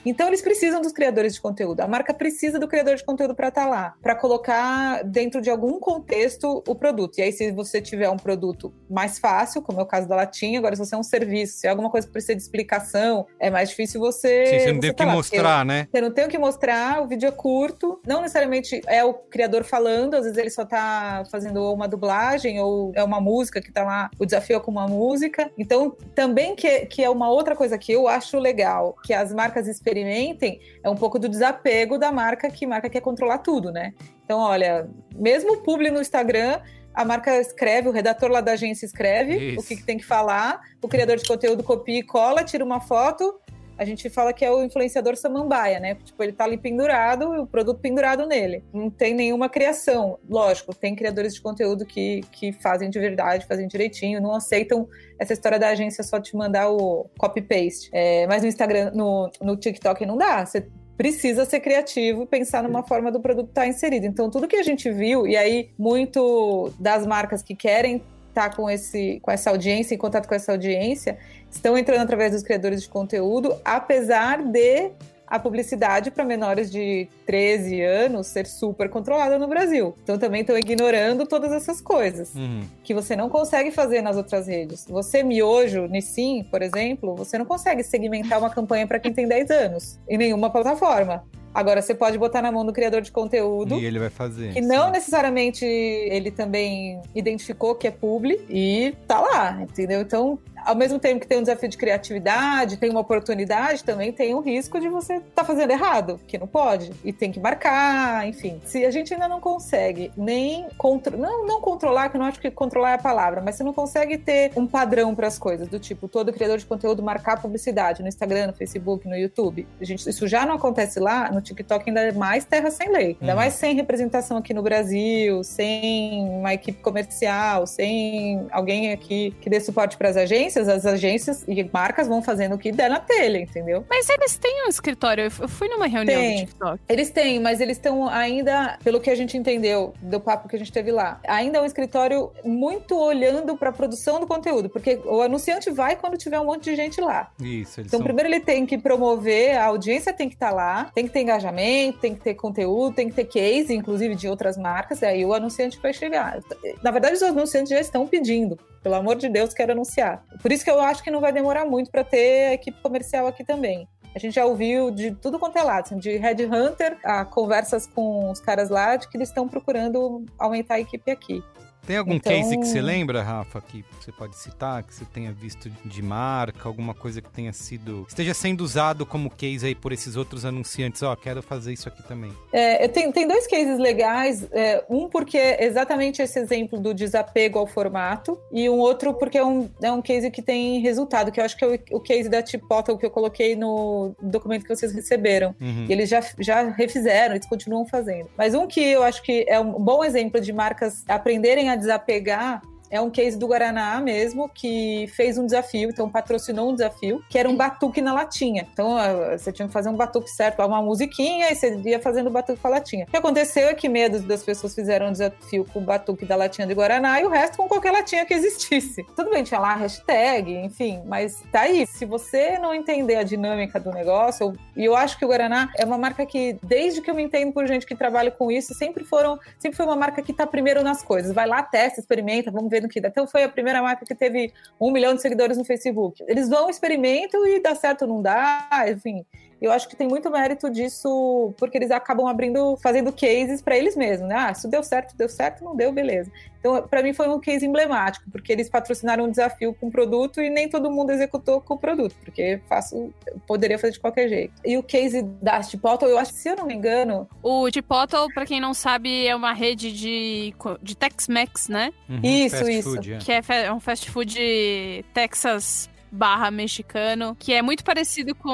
[SPEAKER 3] Então eles precisam dos criadores de conteúdo. A marca precisa do criador de conteúdo para estar lá, para colocar dentro de algum contexto o produto. E aí se você tiver um produto mais fácil, como é o caso da latinha, agora se você é um serviço, se é alguma coisa que precisa de explicação, é mais difícil você
[SPEAKER 1] Sim, você não tem o
[SPEAKER 3] tá
[SPEAKER 1] que
[SPEAKER 3] lá,
[SPEAKER 1] mostrar, né?
[SPEAKER 3] você não tem o que mostrar, o vídeo é curto. Não necessariamente é o criador falando, às vezes ele só tá fazendo uma dublagem ou é uma música que tá lá, o desafio é com uma música. Então, também que, que é uma outra coisa que eu acho legal, que as marcas experimentem, é um pouco do desapego da marca, que marca quer controlar tudo, né? Então, olha, mesmo o publi no Instagram, a marca escreve, o redator lá da agência escreve
[SPEAKER 1] Isso.
[SPEAKER 3] o que, que tem que falar, o criador de conteúdo copia e cola, tira uma foto, a gente fala que é o influenciador samambaia, né? Tipo, ele tá ali pendurado, o produto pendurado nele. Não tem nenhuma criação. Lógico, tem criadores de conteúdo que, que fazem de verdade, fazem direitinho, não aceitam essa história da agência só te mandar o copy-paste. É, mas no Instagram, no, no TikTok não dá. Você precisa ser criativo e pensar numa forma do produto estar inserido. Então, tudo que a gente viu, e aí muito das marcas que querem estar com, esse, com essa audiência, em contato com essa audiência, estão entrando através dos criadores de conteúdo, apesar de a publicidade para menores de 13 anos ser super controlada no Brasil. Então também estão ignorando todas essas coisas
[SPEAKER 1] Uhum.
[SPEAKER 3] que você não consegue fazer nas outras redes. Você, miojo, Nissin, por exemplo, você não consegue segmentar uma campanha para quem tem 10 anos em nenhuma plataforma. Agora, você pode botar na mão do criador de conteúdo,
[SPEAKER 1] E ele vai fazer.
[SPEAKER 3] que não
[SPEAKER 1] sim.
[SPEAKER 3] necessariamente ele também identificou que é publi e tá lá, entendeu? Então, ao mesmo tempo que tem um desafio de criatividade, tem uma oportunidade, também tem o risco de você tá fazendo errado, que não pode, e tem que marcar, enfim. Se a gente ainda não consegue nem contro não, não controlar, que eu não acho que controlar é a palavra, mas você não consegue ter um padrão para as coisas, do tipo, todo criador de conteúdo marcar publicidade no Instagram, no Facebook, no YouTube. A gente, isso já não acontece lá, no TikTok ainda é mais terra sem lei. Ainda
[SPEAKER 1] Uhum.
[SPEAKER 3] mais sem representação aqui no Brasil, sem uma equipe comercial, sem alguém aqui que dê suporte para as agências, as agências e marcas vão fazendo o que der na telha, entendeu?
[SPEAKER 2] Mas eles têm um escritório. Eu fui numa reunião
[SPEAKER 3] Tem.
[SPEAKER 2] do TikTok.
[SPEAKER 3] Eles têm, mas eles estão ainda, pelo que a gente entendeu do papo que a gente teve lá, ainda é um escritório muito olhando para a produção do conteúdo, porque o anunciante vai quando tiver um monte de gente lá.
[SPEAKER 1] Isso, eles
[SPEAKER 3] Então,
[SPEAKER 1] são...
[SPEAKER 3] primeiro ele tem que promover, a audiência tem que estar lá, tem que ter engajamento, tem que ter conteúdo, tem que ter case, inclusive de outras marcas, e aí o anunciante vai chegar. Na verdade, os anunciantes já estão pedindo. Pelo amor de Deus, quero anunciar. Por isso que eu acho que não vai demorar muito para ter equipe comercial aqui também. A gente já ouviu de tudo quanto é lado, assim, de Headhunter a conversas com os caras lá de que eles estão procurando aumentar a equipe aqui.
[SPEAKER 1] Tem algum
[SPEAKER 3] Então-
[SPEAKER 1] case que você lembra, Rafa, que você pode citar, que você tenha visto de marca, alguma coisa que tenha sido. esteja sendo usado como case aí por esses outros anunciantes? Ó, quero fazer isso aqui também.
[SPEAKER 3] É, eu tenho, tem dois cases legais. é, um porque é exatamente esse exemplo do desapego ao formato, e um outro porque é um, é um case que tem resultado, que eu acho que é o, o case da Chipotle que eu coloquei no documento que vocês receberam.
[SPEAKER 1] Uhum.
[SPEAKER 3] E eles já, já refizeram, eles continuam fazendo. Mas um que eu acho que é um bom exemplo de marcas aprenderem a desapegar é um case do Guaraná mesmo, que fez um desafio, então patrocinou um desafio, que era um batuque na latinha. Então ah, você tinha que fazer um batuque certo, uma musiquinha, e você ia fazendo o batuque com a latinha. O que aconteceu é que meia das- pessoas fizeram um desafio com o batuque da latinha de Guaraná e o resto com qualquer latinha que existisse. Tudo bem, tinha lá a hashtag, enfim, mas tá aí. Se você não entender a dinâmica do negócio, eu- e eu acho que o Guaraná é uma marca que, desde que eu me entendo por gente que trabalha com isso, sempre foram, sempre foi uma marca que tá primeiro nas coisas. Vai lá, testa, experimenta, vamos ver no que. Então foi a primeira marca que teve um milhão de seguidores no Facebook. Eles vão, experimentam e dá certo ou não dá, enfim. Eu acho que tem muito mérito disso, porque eles acabam abrindo, fazendo cases para eles mesmos, né? Ah, isso deu certo, deu certo, não deu, beleza. Então, para mim foi um case emblemático, porque eles patrocinaram um desafio com o produto e nem todo mundo executou com o produto, porque faço, eu poderia fazer de qualquer jeito. E o case da Chipotle, eu acho, se eu não me engano,
[SPEAKER 2] O Chipotle, pra quem não sabe, é uma rede de, de Tex-Mex, né?
[SPEAKER 1] Uhum,
[SPEAKER 3] Isso,
[SPEAKER 1] fast
[SPEAKER 3] isso.
[SPEAKER 1] food, é.
[SPEAKER 2] Que é, é um fast food Texas barra mexicano, que é muito parecido com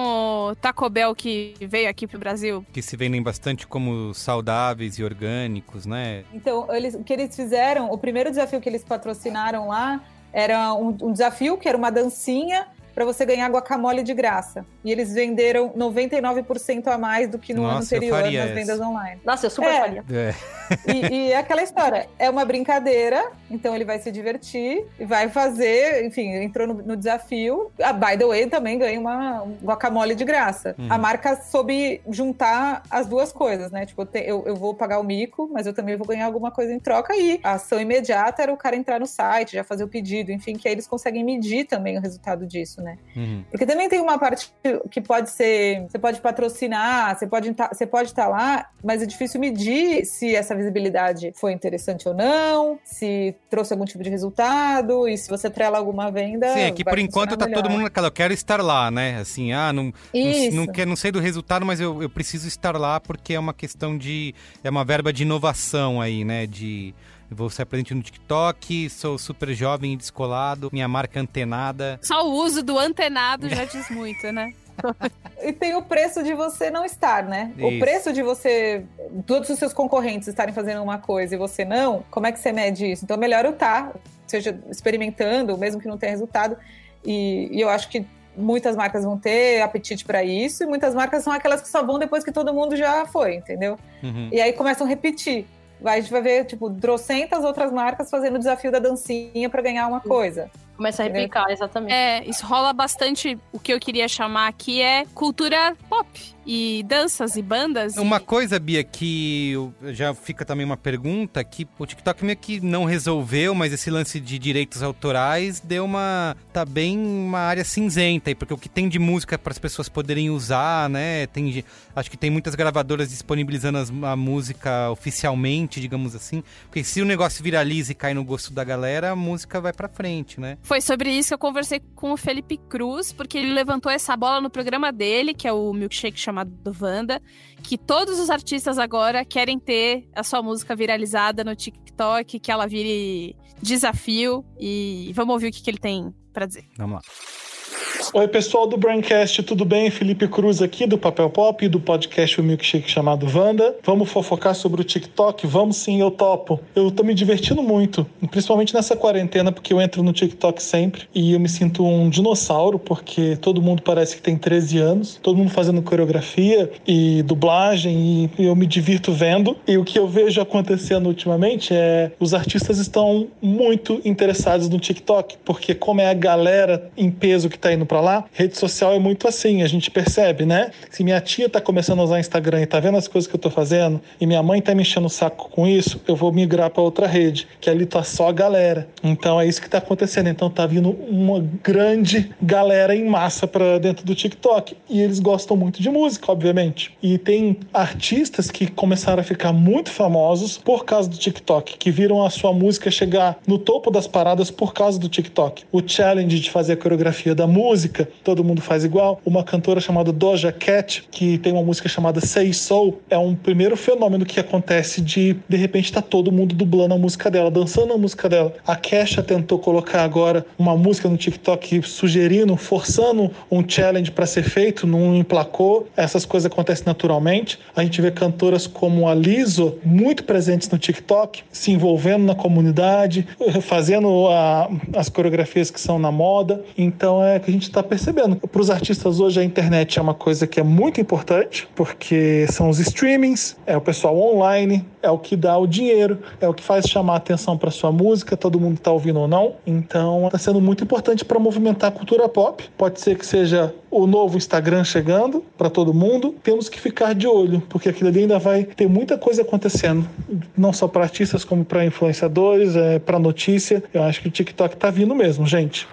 [SPEAKER 2] o Taco Bell que veio aqui pro Brasil.
[SPEAKER 1] Que se vendem bastante como saudáveis e orgânicos, né?
[SPEAKER 3] Então, eles, o que eles fizeram, o primeiro desafio que eles patrocinaram lá era um, um desafio que era uma dancinha para você ganhar guacamole de graça. E eles venderam 99% a mais do que no ano
[SPEAKER 1] Nossa, eu
[SPEAKER 3] anterior nas
[SPEAKER 1] essa.
[SPEAKER 3] vendas online.
[SPEAKER 5] Nossa, eu super
[SPEAKER 3] É.
[SPEAKER 5] faria.
[SPEAKER 1] É.
[SPEAKER 3] E, e é aquela história, é uma brincadeira, então ele vai se divertir e vai fazer, enfim, entrou no, no desafio. A By the Way também ganha uma um guacamole de graça.
[SPEAKER 1] Uhum.
[SPEAKER 3] A marca soube juntar as duas coisas, né? Tipo, eu, te- eu, eu vou pagar o mico, mas eu também vou ganhar alguma coisa em troca. E a ação imediata era o cara entrar no site, já fazer o pedido, enfim, que aí eles conseguem medir também o resultado disso, né?
[SPEAKER 1] Uhum.
[SPEAKER 3] Porque também tem uma parte que pode ser. Você pode patrocinar, você pode estar você pode estar lá, mas é difícil medir se essa visibilidade foi interessante ou não, se trouxe algum tipo de resultado, e se você trela alguma venda.
[SPEAKER 1] Sim, é que por enquanto tá
[SPEAKER 3] funcionar
[SPEAKER 1] todo
[SPEAKER 3] melhor.
[SPEAKER 1] mundo naquela, eu quero estar lá, né? Assim, ah, não, não,
[SPEAKER 3] Isso.
[SPEAKER 1] não, quer, não sei do resultado, mas eu, eu preciso estar lá porque é uma questão de. É uma verba de inovação aí, né? De. Eu vou ser presente no TikTok, sou super jovem e descolado, minha marca é antenada.
[SPEAKER 2] Só o uso do antenado já diz muito, né?
[SPEAKER 3] E tem o preço de você não estar, né?
[SPEAKER 1] Isso.
[SPEAKER 3] O preço de você. Todos os seus concorrentes estarem fazendo uma coisa e você não, como é que você mede isso? Então é melhor eu estar, seja experimentando, mesmo que não tenha resultado. E, e eu acho que muitas marcas vão ter apetite para isso, e muitas marcas são aquelas que só vão depois que todo mundo já foi, entendeu?
[SPEAKER 1] Uhum.
[SPEAKER 3] E aí começam a repetir. Vai- A gente vai ver, tipo, trocentas outras marcas fazendo o desafio da dancinha para ganhar uma coisa.
[SPEAKER 5] Começa a replicar, exatamente.
[SPEAKER 2] É, isso rola bastante. O que eu queria chamar aqui é cultura pop. E danças e bandas.
[SPEAKER 1] Uma
[SPEAKER 2] e...
[SPEAKER 1] coisa, Bia, que já fica também uma pergunta, que o TikTok meio que não resolveu, mas esse lance de direitos autorais deu uma... tá bem uma área cinzenta aí, porque o que tem de música para as pessoas poderem usar, né, tem... acho que tem muitas gravadoras disponibilizando as- a música oficialmente, digamos assim, porque se o negócio viraliza e cai no gosto da galera, a música vai pra frente, né?
[SPEAKER 2] Foi sobre isso que eu conversei com o Felipe Cruz, porque ele levantou essa bola no programa dele, que é o Milkshake chamado do Wanda, que todos os artistas agora querem ter a sua música viralizada no TikTok, que ela vire desafio. E vamos ouvir o que, que ele tem pra dizer.
[SPEAKER 1] Vamos lá.
[SPEAKER 8] Oi, pessoal do Braincast, tudo bem? Felipe Cruz aqui do Papel Pop e do podcast O Milkshake chamado Wanda. Vamos fofocar sobre o TikTok? Vamos sim, eu topo. Eu tô me divertindo muito, principalmente nessa quarentena, porque eu entro no TikTok sempre e eu me sinto um dinossauro, porque todo mundo parece que tem 13 anos, todo mundo fazendo coreografia e dublagem e eu me divirto vendo. E o que eu vejo acontecendo ultimamente é os artistas estão muito interessados no TikTok, porque como é a galera em peso que tá indo pra falar, rede social é muito assim, a gente percebe, né? Se minha tia tá começando a usar Instagram e tá vendo as coisas que eu tô fazendo, e minha mãe tá me enchendo o saco com isso, eu vou migrar para outra rede, que ali tá só a galera. Então é isso que tá acontecendo. Então tá vindo uma grande galera em massa para dentro do TikTok. E eles gostam muito de música, obviamente. E tem artistas que começaram a ficar muito famosos por causa do TikTok, que viram a sua música chegar no topo das paradas por causa do TikTok. O challenge de fazer a coreografia da música, todo mundo faz igual. Uma cantora chamada Doja Cat, que tem uma música chamada Say Soul, é um primeiro fenômeno que acontece de de repente tá todo mundo dublando a música dela, dançando a música dela. A Kesha tentou colocar agora uma música no TikTok sugerindo, forçando um challenge para ser feito, não emplacou. Essas coisas acontecem naturalmente. A gente vê cantoras como a Lizzo muito presentes no TikTok, se envolvendo na comunidade, fazendo a, as coreografias que são na moda. Então é que a gente está percebendo. Para os artistas hoje a internet é uma coisa que é muito importante, porque são os streamings, é o pessoal online, é o que dá o dinheiro, é o que faz chamar a atenção para sua música, todo mundo está ouvindo ou não. Então está sendo muito importante para movimentar a cultura pop. Pode ser que seja o novo Instagram chegando para todo mundo. Temos que ficar de olho, porque aquilo ali ainda vai ter muita coisa acontecendo, não só para artistas como para influenciadores, é, para notícia. Eu acho que o TikTok está vindo mesmo, gente.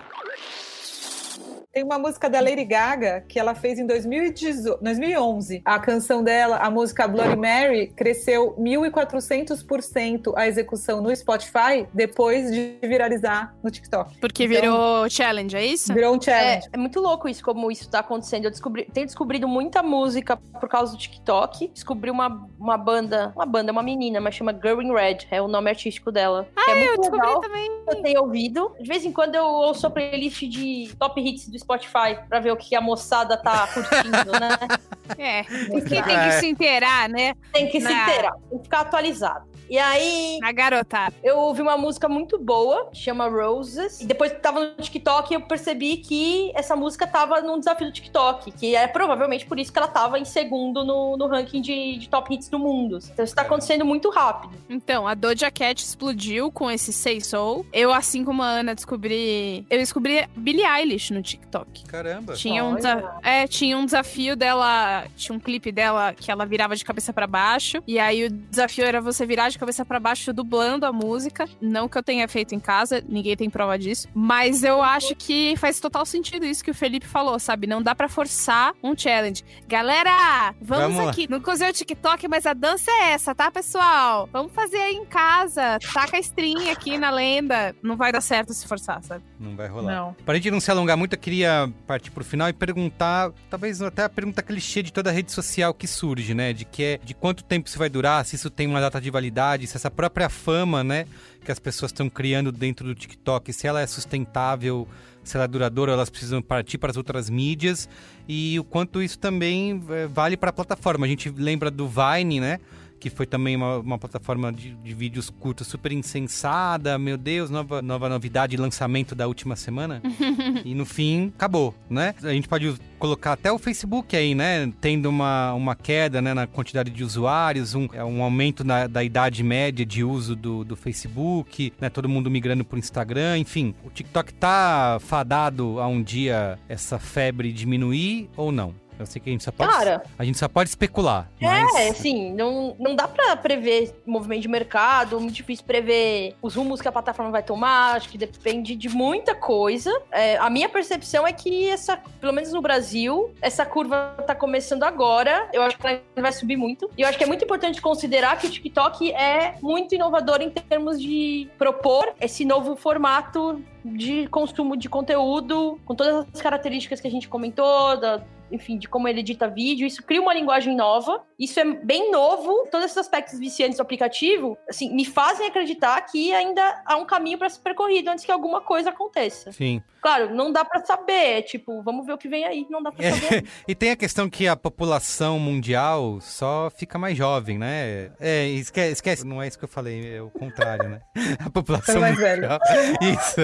[SPEAKER 3] Tem uma música da Lady Gaga que ela fez em 2018, 2011. A canção dela, a música Bloody Mary, cresceu 1.400% a execução no Spotify depois de viralizar no TikTok.
[SPEAKER 2] Porque
[SPEAKER 3] Então,
[SPEAKER 2] virou challenge, é isso?
[SPEAKER 3] Virou um
[SPEAKER 5] É,
[SPEAKER 3] challenge.
[SPEAKER 5] é muito louco isso, como isso tá acontecendo. Eu descobri, tenho descobrido muita música por causa do TikTok. Descobri uma, uma banda, uma banda, uma menina, mas chama Girl in Red, é o nome artístico dela. que é muito
[SPEAKER 2] Eu descobri
[SPEAKER 5] legal.
[SPEAKER 2] também.
[SPEAKER 5] eu tenho ouvido. De vez em quando eu ouço a playlist de top hits do Spotify pra ver o que a moçada tá curtindo, né?
[SPEAKER 2] É, porque tem que se inteirar, né?
[SPEAKER 5] Tem que se
[SPEAKER 2] Na-
[SPEAKER 5] inteirar, tem que ficar atualizado. E aí,
[SPEAKER 2] Na garotada.
[SPEAKER 5] eu ouvi uma música muito boa, chama Roses. E depois que tava no TikTok, eu percebi que essa música tava num desafio do TikTok. Que é provavelmente por isso que ela tava em segundo no, no ranking de, de top hits do mundo. Então isso tá acontecendo muito rápido.
[SPEAKER 2] Então, a Doja Cat explodiu com esse Say Soul. Eu, assim como a Ana, descobri. Eu descobri Billie Eilish no TikTok.
[SPEAKER 1] Caramba.
[SPEAKER 2] Tinha um, desa- é, tinha um desafio dela. Tinha um clipe dela que ela virava de cabeça pra baixo. E aí o desafio era você virar de cabeça pra baixo dublando a música. Não que eu tenha feito em casa, ninguém tem prova disso. Mas eu acho que faz total sentido isso que o Felipe falou, sabe? Não dá pra forçar um challenge. Galera, vamos,
[SPEAKER 1] Vamos
[SPEAKER 2] aqui. Não usei o TikTok, mas a dança é essa, tá, pessoal? Vamos fazer aí em casa. Taca a string aqui na lenda. Não vai dar certo se forçar, sabe?
[SPEAKER 1] Não vai rolar.
[SPEAKER 3] Não.
[SPEAKER 1] Pra gente não se alongar muito, eu queria partir pro final e perguntar, talvez até a pergunta clichê de toda rede social que surge, né? De que é de quanto tempo isso vai durar, se isso tem uma data de validade, se essa própria fama, né, que as pessoas estão criando dentro do TikTok, se ela é sustentável, se ela é duradoura, elas precisam partir para as outras mídias e o quanto isso também eh, vale para a plataforma. A gente lembra do Vine, né? Que foi também uma, uma plataforma de, de vídeos curtos super insensada, meu Deus, nova, nova novidade, lançamento da última semana. e no fim, acabou, né? A gente pode colocar até o Facebook aí, né? Tendo uma, uma queda né, na quantidade de usuários, um, é um aumento na- da idade média de uso do, do Facebook, né? Todo mundo migrando pro Instagram, enfim. O TikTok tá fadado a um dia essa febre diminuir ou não? Eu sei que a gente só pode,
[SPEAKER 5] Cara,
[SPEAKER 1] a gente só pode especular. Mas...
[SPEAKER 5] É, assim, não, não dá pra prever movimento de mercado, muito difícil prever os rumos que a plataforma vai tomar, acho que depende de muita coisa. É, a minha percepção é que essa, pelo menos no Brasil, essa curva tá começando agora, eu acho que ela vai subir muito. E eu acho que é muito importante considerar que o TikTok é muito inovador em termos de propor esse novo formato de consumo de conteúdo, com todas as características que a gente comentou, da, enfim, de como ele edita vídeo, isso cria uma linguagem nova. Isso é bem novo. Todos esses aspectos viciantes do aplicativo, assim, me fazem acreditar que ainda há um caminho para ser percorrido antes que alguma coisa aconteça.
[SPEAKER 1] Sim.
[SPEAKER 5] Claro, não dá para saber, tipo, vamos ver o que vem aí, não dá para saber.
[SPEAKER 1] E tem a questão que a população mundial só fica mais jovem, né? É, esquece, esquece. não é isso que eu falei, é o contrário, né? A população
[SPEAKER 3] Fica mais velho.
[SPEAKER 1] mundial. Isso.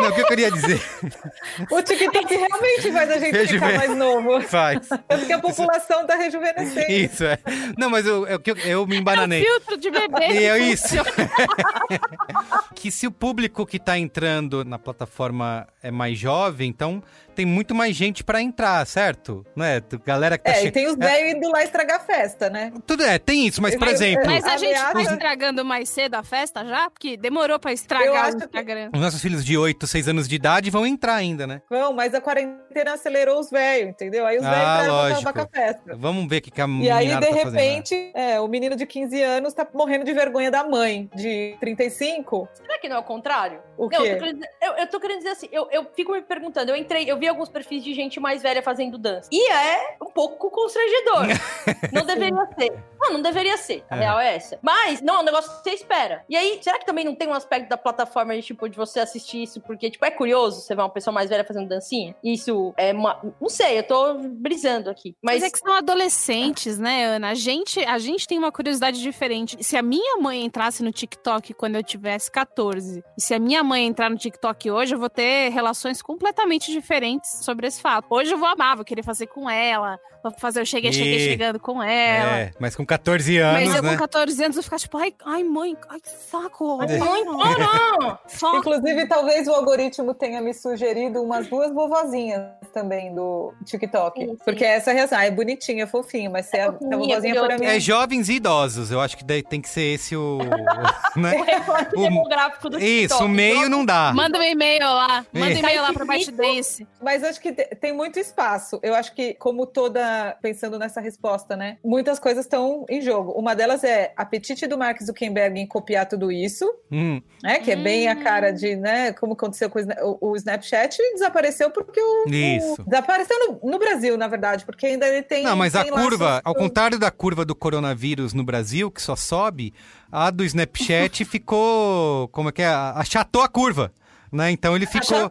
[SPEAKER 1] Não, o que eu queria dizer?
[SPEAKER 3] O TikTok realmente faz a gente
[SPEAKER 1] Rejuve-
[SPEAKER 3] ficar mais novo.
[SPEAKER 1] Faz.
[SPEAKER 3] É porque a população tá rejuvenescendo.
[SPEAKER 1] Isso, é. Não, mas eu, eu, eu, eu me embananei.
[SPEAKER 2] Filtro de bebê.
[SPEAKER 1] E é isso. que se o público que tá entrando na plataforma é mais jovem, então tem muito mais gente pra entrar, certo? Não é? Galera que tá
[SPEAKER 3] É,
[SPEAKER 1] che-
[SPEAKER 3] e tem os velhos indo lá estragar a festa, né?
[SPEAKER 1] Tudo é, tem isso, mas por exemplo,
[SPEAKER 2] Mas a gente tá estragando mais cedo a festa já? Porque demorou pra
[SPEAKER 3] Eu
[SPEAKER 2] estragar o
[SPEAKER 3] que-
[SPEAKER 2] Instagram.
[SPEAKER 1] os nossos filhos de 8, 6 anos de idade vão entrar ainda, né?
[SPEAKER 3] Vão, mas a quarentena acelerou os velhos, entendeu? Aí os
[SPEAKER 1] Ah,
[SPEAKER 3] velhos entraram pra
[SPEAKER 1] lógico.
[SPEAKER 3] acabar com a festa.
[SPEAKER 1] Vamos ver o que, que a
[SPEAKER 3] E aí, de
[SPEAKER 1] tá fazendo, né?
[SPEAKER 3] repente, é, o menino de 15 anos tá morrendo de vergonha da mãe de 35.
[SPEAKER 5] Será que não é o contrário?
[SPEAKER 3] O
[SPEAKER 5] Não, eu
[SPEAKER 3] quê?
[SPEAKER 5] tô, querendo dizer, eu, eu tô querendo dizer assim, eu, eu fico me perguntando, eu entrei, eu vi alguns perfis de gente mais velha fazendo dança. E é um pouco constrangedor. não deveria ser. Não, não deveria ser. A
[SPEAKER 1] É.
[SPEAKER 5] real é essa. Mas, não, é um negócio que você espera. E aí, será que também não tem um aspecto da plataforma de, tipo, de você assistir isso? Porque, tipo, é curioso você ver uma pessoa mais velha fazendo dancinha? Isso é uma... Não sei, eu tô brisando aqui.
[SPEAKER 2] Mas,
[SPEAKER 5] Mas,
[SPEAKER 2] é que são adolescentes, né, Ana? A gente, a gente tem uma curiosidade diferente. Se a minha mãe entrasse no TikTok quando eu tivesse 14, e se a minha mãe entrar no TikTok hoje, eu vou ter relações completamente diferentes sobre esse fato. Hoje eu vou amar, vou querer fazer com ela, vou fazer o cheguei, cheguei,
[SPEAKER 1] E-
[SPEAKER 2] chegando com ela.
[SPEAKER 1] É, mas com 14 anos,
[SPEAKER 2] Mas eu
[SPEAKER 1] né?
[SPEAKER 2] com 14 anos vou ficar tipo, ai, ai mãe, ai, que saco.
[SPEAKER 5] Ai,
[SPEAKER 1] É.
[SPEAKER 5] mãe, para!
[SPEAKER 2] Só
[SPEAKER 3] Inclusive, talvez o algoritmo tenha me sugerido umas duas vovozinhas também do TikTok.
[SPEAKER 5] Sim, sim.
[SPEAKER 3] Porque essa reação ah, é bonitinha, é fofinha, mas se a
[SPEAKER 5] fofinha,
[SPEAKER 3] vovozinha for a minha.
[SPEAKER 1] É jovens e idosos, eu acho que daí tem que ser esse o... né?
[SPEAKER 5] O recorte
[SPEAKER 1] O-
[SPEAKER 5] demográfico do
[SPEAKER 1] Isso,
[SPEAKER 5] TikTok.
[SPEAKER 1] o meio não dá.
[SPEAKER 2] Manda um e-mail lá. Manda um
[SPEAKER 1] É.
[SPEAKER 2] e-mail lá pra ByteDance.
[SPEAKER 3] Mas acho que te- tem muito espaço. Eu acho que, como toda. Pensando nessa resposta, né? Muitas coisas estão em jogo. Uma delas é apetite do Mark Zuckerberg em copiar tudo isso,
[SPEAKER 1] Hum,
[SPEAKER 3] né? Que é bem a cara de, né? Como aconteceu com o Sna- o, o Snapchat, desapareceu porque o.
[SPEAKER 1] Isso.
[SPEAKER 3] o- desapareceu no, no Brasil, na verdade, porque ainda ele tem.
[SPEAKER 1] Não, mas a
[SPEAKER 3] tem lá
[SPEAKER 1] curva, ao contrário da curva do coronavírus no Brasil, que só sobe, a do Snapchat ficou, como é que é, achatou a curva, né? Então ele ficou...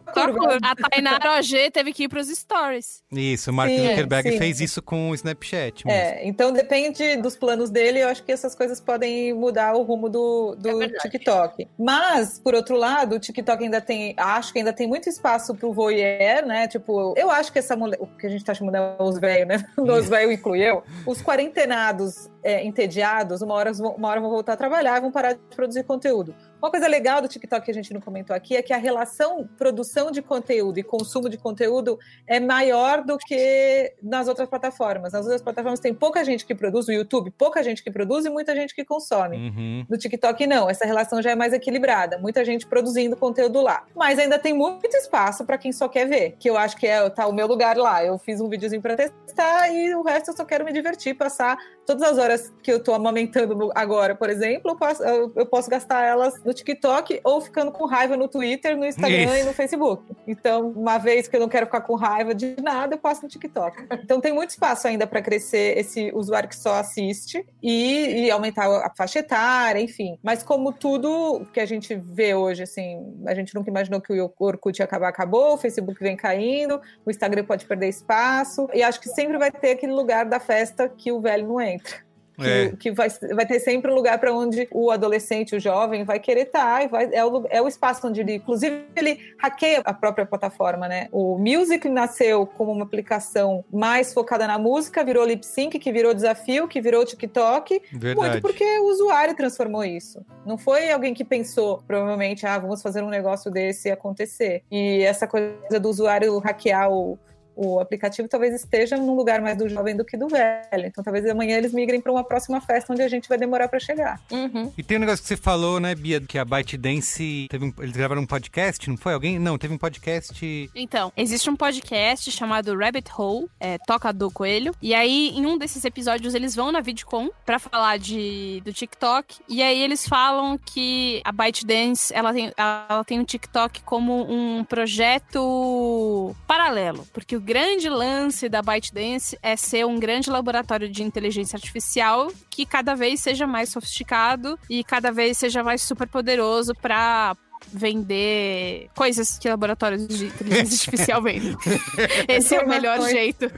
[SPEAKER 3] A
[SPEAKER 2] Tainara OG teve que ir pros stories.
[SPEAKER 1] Isso, o Mark
[SPEAKER 3] Sim,
[SPEAKER 1] Zuckerberg
[SPEAKER 3] sim.
[SPEAKER 1] fez isso com o Snapchat mesmo.
[SPEAKER 3] É, então depende dos planos dele, eu acho que essas coisas podem mudar o rumo do,
[SPEAKER 5] É
[SPEAKER 3] do
[SPEAKER 5] verdade.
[SPEAKER 3] TikTok. Mas, por outro lado, o TikTok ainda tem, acho que ainda tem muito espaço pro voyeur, né? Tipo, eu acho que essa mulher, o que a gente tá chamando de os velhos, né? Os velhos inclui eu. Os quarentenados é, entediados, uma hora, uma hora vão voltar a trabalhar e vão parar de produzir conteúdo. Uma coisa legal do TikTok que a gente não comentou aqui é que a relação produção de conteúdo e consumo de conteúdo é maior do que nas outras plataformas. Nas outras plataformas tem pouca gente que produz, o YouTube, pouca gente que produz e muita gente que consome.
[SPEAKER 1] Uhum.
[SPEAKER 3] No TikTok, não. Essa relação já é mais equilibrada. Muita gente produzindo conteúdo lá. Mas ainda tem muito espaço para quem só quer ver. Que eu acho que é tá o meu lugar lá. Eu fiz um videozinho para testar e o resto eu só quero me divertir, passar todas as horas que eu tô amamentando no- agora, por exemplo, eu posso, eu- eu posso gastar elas no TikTok ou ficando com raiva no Twitter, no Instagram
[SPEAKER 1] Isso.
[SPEAKER 3] e no Facebook. Então, uma vez que eu não quero ficar com raiva de nada, eu passo no TikTok. Então, tem muito espaço ainda para crescer esse usuário que só assiste e, e aumentar a faixa etária, enfim. Mas como tudo que a gente vê hoje, assim, a gente nunca imaginou que o Orkut ia acabar, acabou, o Facebook vem caindo, o Instagram pode perder espaço, e acho que sempre vai ter aquele lugar da festa que o velho não entra. Que,
[SPEAKER 1] É.
[SPEAKER 3] que vai, vai ter sempre um lugar para onde o adolescente, o jovem, vai querer estar, e vai, é, o, é o espaço onde ele, inclusive, ele hackeia a própria plataforma, né? O Music nasceu como uma aplicação mais focada na música, virou lip sync, que virou desafio, que virou TikTok,
[SPEAKER 1] Verdade.
[SPEAKER 3] muito porque o usuário transformou isso. Não foi alguém que pensou, provavelmente, ah, vamos fazer um negócio desse acontecer. E essa coisa do usuário hackear o, o aplicativo talvez esteja num lugar mais do jovem do que do velho. Então talvez amanhã eles migrem para uma próxima festa onde a gente vai demorar para chegar.
[SPEAKER 5] Uhum.
[SPEAKER 1] E tem um negócio que você falou, né, Bia, que a ByteDance teve um, eles gravaram um podcast, não foi? Alguém? Não, teve um podcast.
[SPEAKER 2] Então, existe um podcast chamado Rabbit Hole, é, Toca do Coelho. E aí, em um desses episódios, eles vão na VidCon pra falar de, do TikTok. E aí, eles falam que a ByteDance, ela tem, ela tem o TikTok como um projeto paralelo. Porque o grande lance da ByteDance é ser um grande laboratório de inteligência artificial que cada vez seja mais sofisticado e cada vez seja mais super poderoso para vender coisas que laboratórios de inteligência artificial vendem. Esse é o melhor jeito.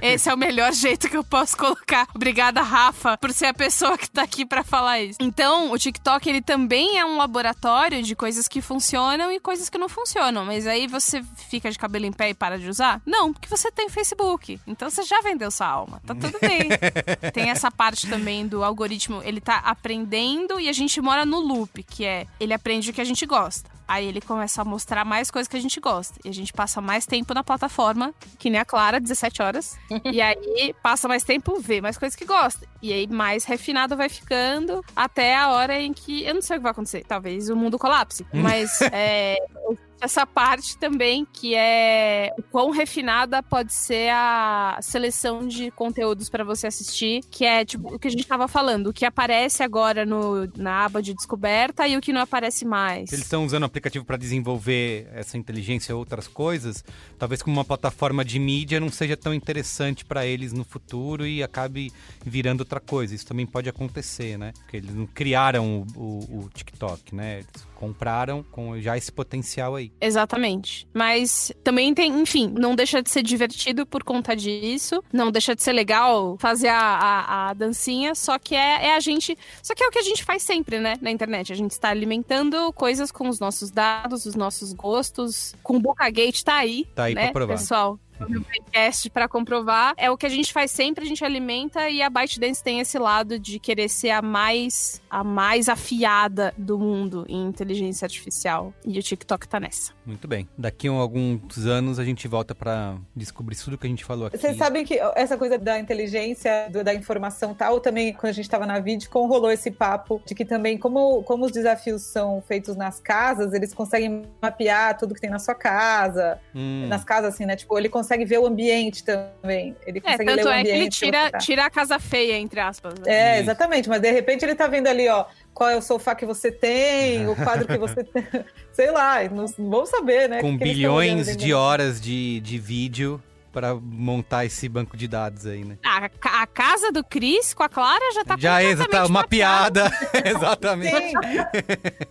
[SPEAKER 2] Esse é o melhor jeito que eu posso colocar. Obrigada, Rafa, por ser a pessoa que tá aqui pra falar isso. Então, o TikTok, ele também é um laboratório de coisas que funcionam e coisas que não funcionam. Mas aí você fica de cabelo em pé e para de usar? Não, porque você tem Facebook. Então você já vendeu sua alma. Tá tudo bem. tem essa parte também do algoritmo, ele tá aprendendo e a gente mora no loop, que é ele aprende o que a gente gosta. Aí ele começa a mostrar mais coisas que a gente gosta. E a gente passa mais tempo na plataforma, que nem a Clara, 17 horas. e aí passa mais tempo, vê mais coisas que gosta. E aí mais refinado vai ficando até a hora em que. Eu não sei o que vai acontecer. Talvez o mundo colapse. Mas é, essa parte também, que é o quão refinada pode ser a seleção de conteúdos pra você assistir, que é tipo o que a gente tava falando, o que aparece agora no, na aba de descoberta e o que não aparece mais.
[SPEAKER 1] Eles estão usando o aplicativo para desenvolver essa inteligência ou outras coisas, talvez como uma plataforma de mídia não seja tão interessante para eles no futuro e acabe virando outra coisa. Isso também pode acontecer, né? Porque eles não criaram o, o- o TikTok, né? Eles compraram com já esse potencial aí.
[SPEAKER 2] Exatamente. Mas também tem, enfim, não deixa de ser divertido por conta disso. Não deixa de ser legal fazer a, a, a dancinha. Só que é, é a gente. Só que é o que a gente faz sempre, né? Na internet. A gente está alimentando coisas com os nossos dados, os nossos gostos. Com o Bocagate tá aí.
[SPEAKER 1] Tá aí
[SPEAKER 2] né,
[SPEAKER 1] pra provar.
[SPEAKER 2] Pessoal. No podcast para comprovar. É o que a gente faz sempre, a gente alimenta e a ByteDance tem esse lado de querer ser a mais a mais afiada do mundo em inteligência artificial. E o TikTok tá nessa.
[SPEAKER 1] Muito bem. Daqui a alguns anos a gente volta para descobrir tudo que a gente falou aqui.
[SPEAKER 3] Vocês sabem que essa coisa da inteligência, do- da informação e tal, também, quando a gente estava na VidCon, rolou esse papo de que também, como, como os desafios são feitos nas casas, eles conseguem mapear tudo que tem na sua casa.
[SPEAKER 1] Hum,
[SPEAKER 3] Nas casas, assim, né? Tipo, ele consegue ver o ambiente também. Ele
[SPEAKER 2] É,
[SPEAKER 3] consegue ler
[SPEAKER 2] tanto
[SPEAKER 3] o
[SPEAKER 2] é
[SPEAKER 3] ambiente.
[SPEAKER 2] que ele tira,
[SPEAKER 3] tá.
[SPEAKER 2] tira a casa feia, entre aspas. né?
[SPEAKER 3] É,
[SPEAKER 1] Isso.
[SPEAKER 3] exatamente, mas de repente ele tá vendo ali, ó, qual é o sofá que você tem, o quadro que você tem. Sei lá, não, vamos saber, né?
[SPEAKER 1] com
[SPEAKER 3] o
[SPEAKER 1] bilhões de horas de, de vídeo para montar esse banco de dados aí, né?
[SPEAKER 2] A, a casa do Cris com a Clara já tá
[SPEAKER 1] Já é tá uma
[SPEAKER 2] mapeada.
[SPEAKER 1] piada. Exatamente.
[SPEAKER 3] Sim.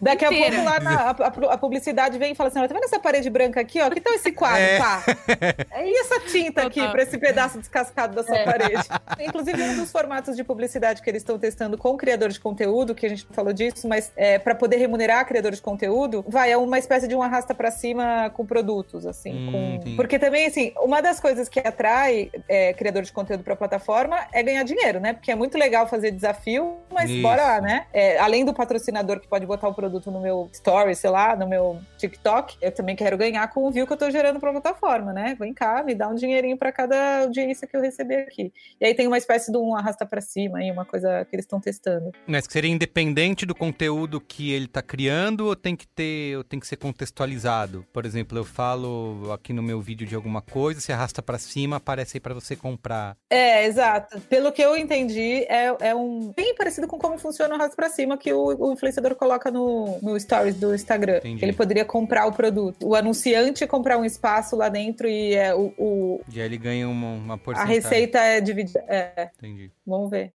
[SPEAKER 3] Daqui a
[SPEAKER 2] Inteira.
[SPEAKER 3] pouco lá na, a, a- publicidade vem e fala assim: olha, tá vendo essa parede branca aqui, ó? Que tal esse quadro,
[SPEAKER 1] É.
[SPEAKER 3] pá? E essa tinta aqui pra esse pedaço descascado da sua
[SPEAKER 5] É.
[SPEAKER 3] parede? Inclusive, um dos formatos de publicidade que eles estão testando com criadores de conteúdo, que a gente falou disso, mas é, para poder remunerar criadores de conteúdo, vai, é uma espécie de um arrasta pra cima com produtos, assim.
[SPEAKER 1] Hum,
[SPEAKER 3] com-. Porque também, assim, uma das coisas que atrai é, criador de conteúdo pra plataforma é ganhar dinheiro, né? Porque é muito legal fazer desafio, mas
[SPEAKER 1] Isso.
[SPEAKER 3] bora lá, né? É, além do patrocinador que pode botar o produto no meu story, sei lá, no meu TikTok, eu também quero ganhar com o view que eu tô gerando pra plataforma, né? Vem cá, me dá um dinheirinho pra cada audiência que eu receber aqui. E aí tem uma espécie de um arrasta pra cima aí, uma coisa que eles estão testando.
[SPEAKER 1] Mas que seria independente do conteúdo que ele tá criando ou tem que ter, ou tem que ser contextualizado? Por exemplo, eu falo aqui no meu vídeo de alguma coisa, se arrasta pra cima, aparece aí pra você comprar.
[SPEAKER 3] É, exato. Pelo que eu entendi, é, é um bem parecido com como funciona o arrasta pra cima que o, o influenciador coloca no, no stories do Instagram.
[SPEAKER 1] Entendi.
[SPEAKER 3] Ele poderia comprar o produto. O anunciante comprar um espaço lá dentro e é, o, o-
[SPEAKER 1] E aí ele ganha uma, uma
[SPEAKER 3] a
[SPEAKER 1] porcentagem.
[SPEAKER 3] receita é dividida. É,
[SPEAKER 1] Entendi.
[SPEAKER 3] vamos ver.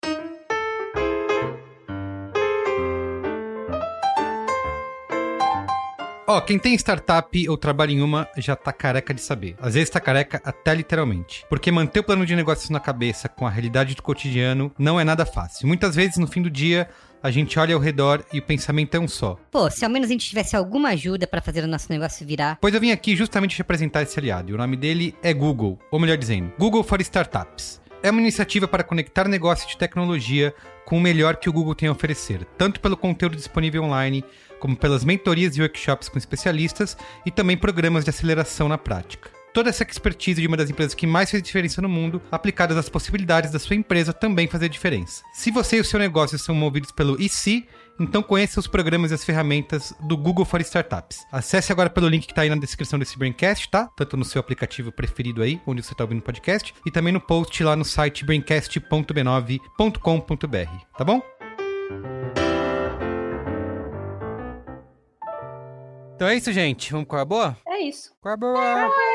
[SPEAKER 1] Ó, quem tem startup ou trabalha em uma já tá careca de saber. Às vezes tá careca até literalmente. Porque manter o plano de negócios na cabeça com a realidade do cotidiano não é nada fácil. Muitas vezes no fim do dia a gente olha ao redor e o pensamento é um só.
[SPEAKER 9] Pô, se ao menos a gente tivesse alguma ajuda pra fazer o nosso negócio virar.
[SPEAKER 1] Pois eu vim aqui justamente representar esse aliado, e o nome dele é Google, ou melhor dizendo, Google for Startups. É uma iniciativa para conectar negócios de tecnologia com o melhor que o Google tem a oferecer, tanto pelo conteúdo disponível online, como pelas mentorias e workshops com especialistas e também programas de aceleração na prática. Toda essa expertise de uma das empresas que mais fez diferença no mundo, aplicada às possibilidades da sua empresa também fazer diferença. Se você e o seu negócio são movidos pelo IC, então conheça os programas e as ferramentas do Google for Startups. Acesse agora pelo link que está aí na descrição desse Braincast, tá? Tanto no seu aplicativo preferido aí, onde você está ouvindo o podcast, e também no post lá no site braincast.b9.com.br, tá bom? Então é isso, gente. Vamos com a boa?
[SPEAKER 5] É isso.
[SPEAKER 1] Com a boa!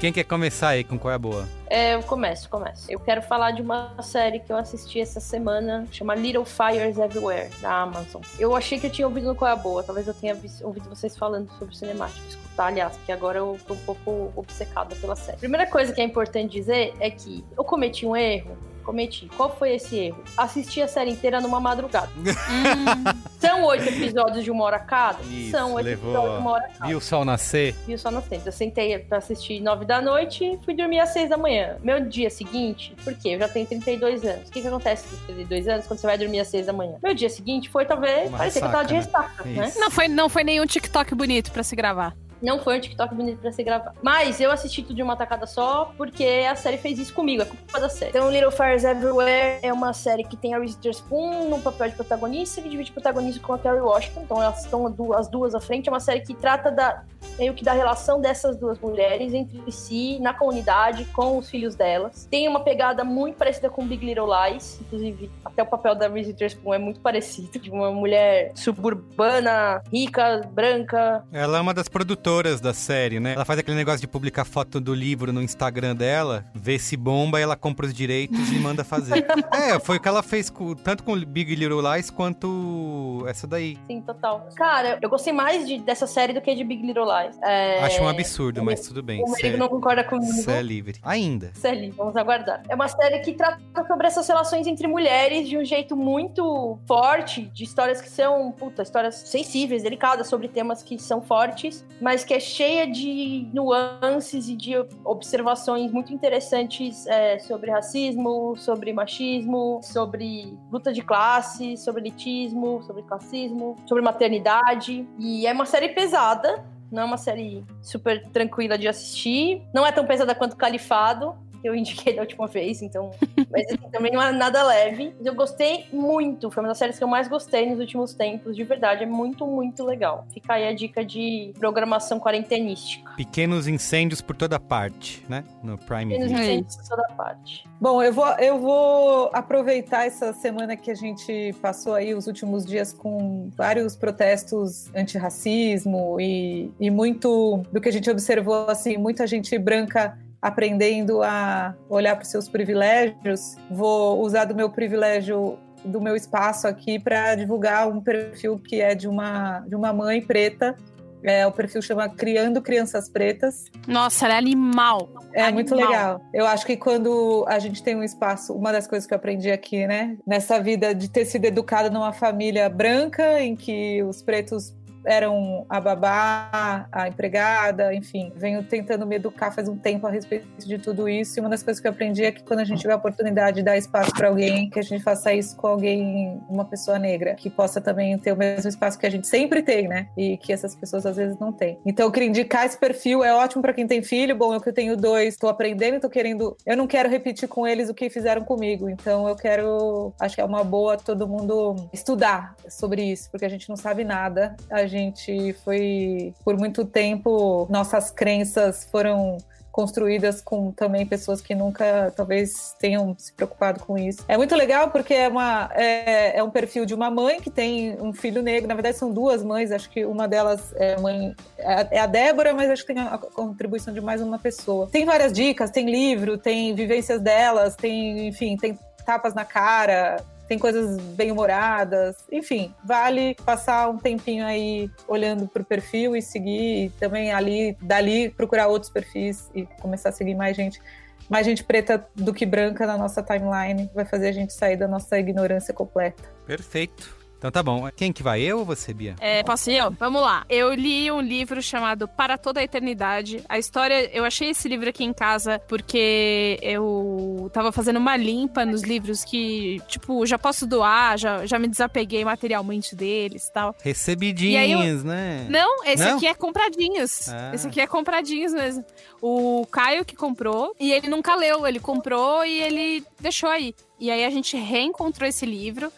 [SPEAKER 1] Quem quer começar aí com qual é a boa?
[SPEAKER 5] É, eu começo, começo. Eu quero falar de uma série que eu assisti essa semana, chama Little Fires Everywhere, da Amazon. Eu achei que eu tinha ouvido no Qual é a Boa, talvez eu tenha ouvido vocês falando sobre cinemático. Aliás, porque agora eu tô um pouco obcecada pela série. Primeira coisa que é importante dizer é que eu cometi um erro. Cometi. Qual foi esse erro? Assisti a série inteira numa madrugada. São oito episódios de uma hora cada?
[SPEAKER 1] Isso,
[SPEAKER 5] São oito
[SPEAKER 1] levou-
[SPEAKER 5] episódios de uma hora cada.
[SPEAKER 1] Viu o sol nascer?
[SPEAKER 5] Viu só na frente. Eu sentei pra assistir 9 da noite e fui dormir às 6 da manhã. Meu dia seguinte, porque eu já tenho 32 anos. O que, que acontece com 32 anos quando você vai dormir às 6 da manhã? Meu dia seguinte foi talvez.
[SPEAKER 1] Uma
[SPEAKER 5] parecia que eu tava de
[SPEAKER 1] ressaca, né?
[SPEAKER 5] né?
[SPEAKER 2] Não foi, não foi nenhum TikTok bonito pra se gravar.
[SPEAKER 5] Não foi um TikTok bonito pra ser gravado. Mas eu assisti tudo de uma tacada só, porque a série fez isso comigo, é culpa da série. Então, Little Fires Everywhere é uma série que tem a Reese Witherspoon no papel de protagonista, que divide protagonismo com a Kerry Washington. Então, elas estão as duas à frente. É uma série que trata da, meio que da relação dessas duas mulheres entre si, na comunidade, com os filhos delas. Tem uma pegada muito parecida com Big Little Lies, inclusive até o papel da Reese Witherspoon é muito parecido, de uma mulher suburbana, rica, branca,
[SPEAKER 1] Ela é uma das produtoras da série, né? Ela faz aquele negócio de publicar foto do livro no Instagram dela, vê se bomba, ela compra os direitos e manda fazer. é, foi o que ela fez com- tanto com Big Little Lies quanto essa daí.
[SPEAKER 5] Sim, total. Cara, eu gostei mais de- dessa série do que de Big Little Lies. É...
[SPEAKER 1] Acho um absurdo, mas tudo bem.
[SPEAKER 5] O Merigo não concorda comigo.
[SPEAKER 1] cê é livre. Ainda.
[SPEAKER 5] Celi, vamos aguardar. É uma série que trata sobre essas relações entre mulheres de um jeito muito forte, de histórias que são, puta, histórias sensíveis, delicadas, sobre temas que são fortes, mas que é cheia de nuances e de observações muito interessantes é, sobre racismo, sobre machismo, sobre luta de classe, sobre elitismo, sobre classismo, sobre maternidade. E é uma série pesada, não é uma série super tranquila de assistir. Não é tão pesada quanto Califado, que eu indiquei da última vez, então. Mas assim, também não é nada leve. Eu gostei muito. Foi uma das séries que eu mais gostei nos últimos tempos. De verdade, é muito, muito legal. Fica aí a dica de programação quarentenística.
[SPEAKER 1] Pequenos incêndios por toda parte, né? No Prime
[SPEAKER 5] Menos
[SPEAKER 1] Video.
[SPEAKER 5] incêndios por toda parte.
[SPEAKER 3] Bom, eu vou, eu vou aproveitar essa semana que a gente passou aí os últimos dias com vários protestos antirracismo e, e muito do que a gente observou, assim, muita gente branca aprendendo a olhar para os seus privilégios. Vou usar do meu privilégio do meu espaço aqui para divulgar um perfil que é de uma, de uma mãe preta. É, o perfil chama Criando Crianças Pretas.
[SPEAKER 2] Nossa, ela é animal.
[SPEAKER 3] É muito
[SPEAKER 2] Animal.
[SPEAKER 3] legal. Eu acho que quando a gente tem um espaço, uma das coisas que eu aprendi aqui, né, nessa vida de ter sido educada numa família branca, em que os pretos eram a babá, a empregada, enfim, venho tentando me educar faz um tempo a respeito de tudo isso. E uma das coisas que eu aprendi é que quando a gente tiver a oportunidade de dar espaço para alguém, que a gente faça isso com alguém, uma pessoa negra, que possa também ter o mesmo espaço que a gente sempre tem, né? E que essas pessoas às vezes não têm. Então eu queria indicar esse perfil, é ótimo para quem tem filho. Bom, eu que tenho dois, estou aprendendo, estou querendo. Eu não quero repetir com eles o que fizeram comigo. Então eu quero. Acho que é uma boa todo mundo estudar sobre isso, porque a gente não sabe nada. A gente foi, por muito tempo, nossas crenças foram construídas com também pessoas que nunca talvez tenham se preocupado com isso. É muito legal porque é, uma, é, é um perfil de uma mãe que tem um filho negro. Na verdade, são duas mães. Acho que uma delas é mãe é é a Débora, mas acho que tem a, a contribuição de mais uma pessoa. Tem várias dicas, tem livro, tem vivências delas, tem, enfim, tem tapas na cara, tem coisas bem humoradas, enfim, vale passar um tempinho aí olhando pro perfil e seguir, e também ali, dali, procurar outros perfis e começar a seguir mais gente. Mais gente preta do que branca na nossa timeline vai fazer a gente sair da nossa ignorância completa.
[SPEAKER 1] Perfeito. Então tá bom. Quem que vai? Eu ou você, Bia?
[SPEAKER 2] É, posso ir eu? Vamos lá. Eu li um livro chamado Para Toda a Eternidade. A história, eu achei esse livro aqui em casa porque eu tava fazendo uma limpa nos livros que, tipo, já posso doar, já, já me desapeguei materialmente deles e tal.
[SPEAKER 1] Recebidinhos, né?
[SPEAKER 2] Não, esse
[SPEAKER 1] Não?
[SPEAKER 2] aqui é compradinhos.
[SPEAKER 1] Ah.
[SPEAKER 2] Esse aqui é compradinhos mesmo. O Caio que comprou e ele nunca leu. Ele comprou e ele deixou aí. E aí a gente reencontrou esse livro.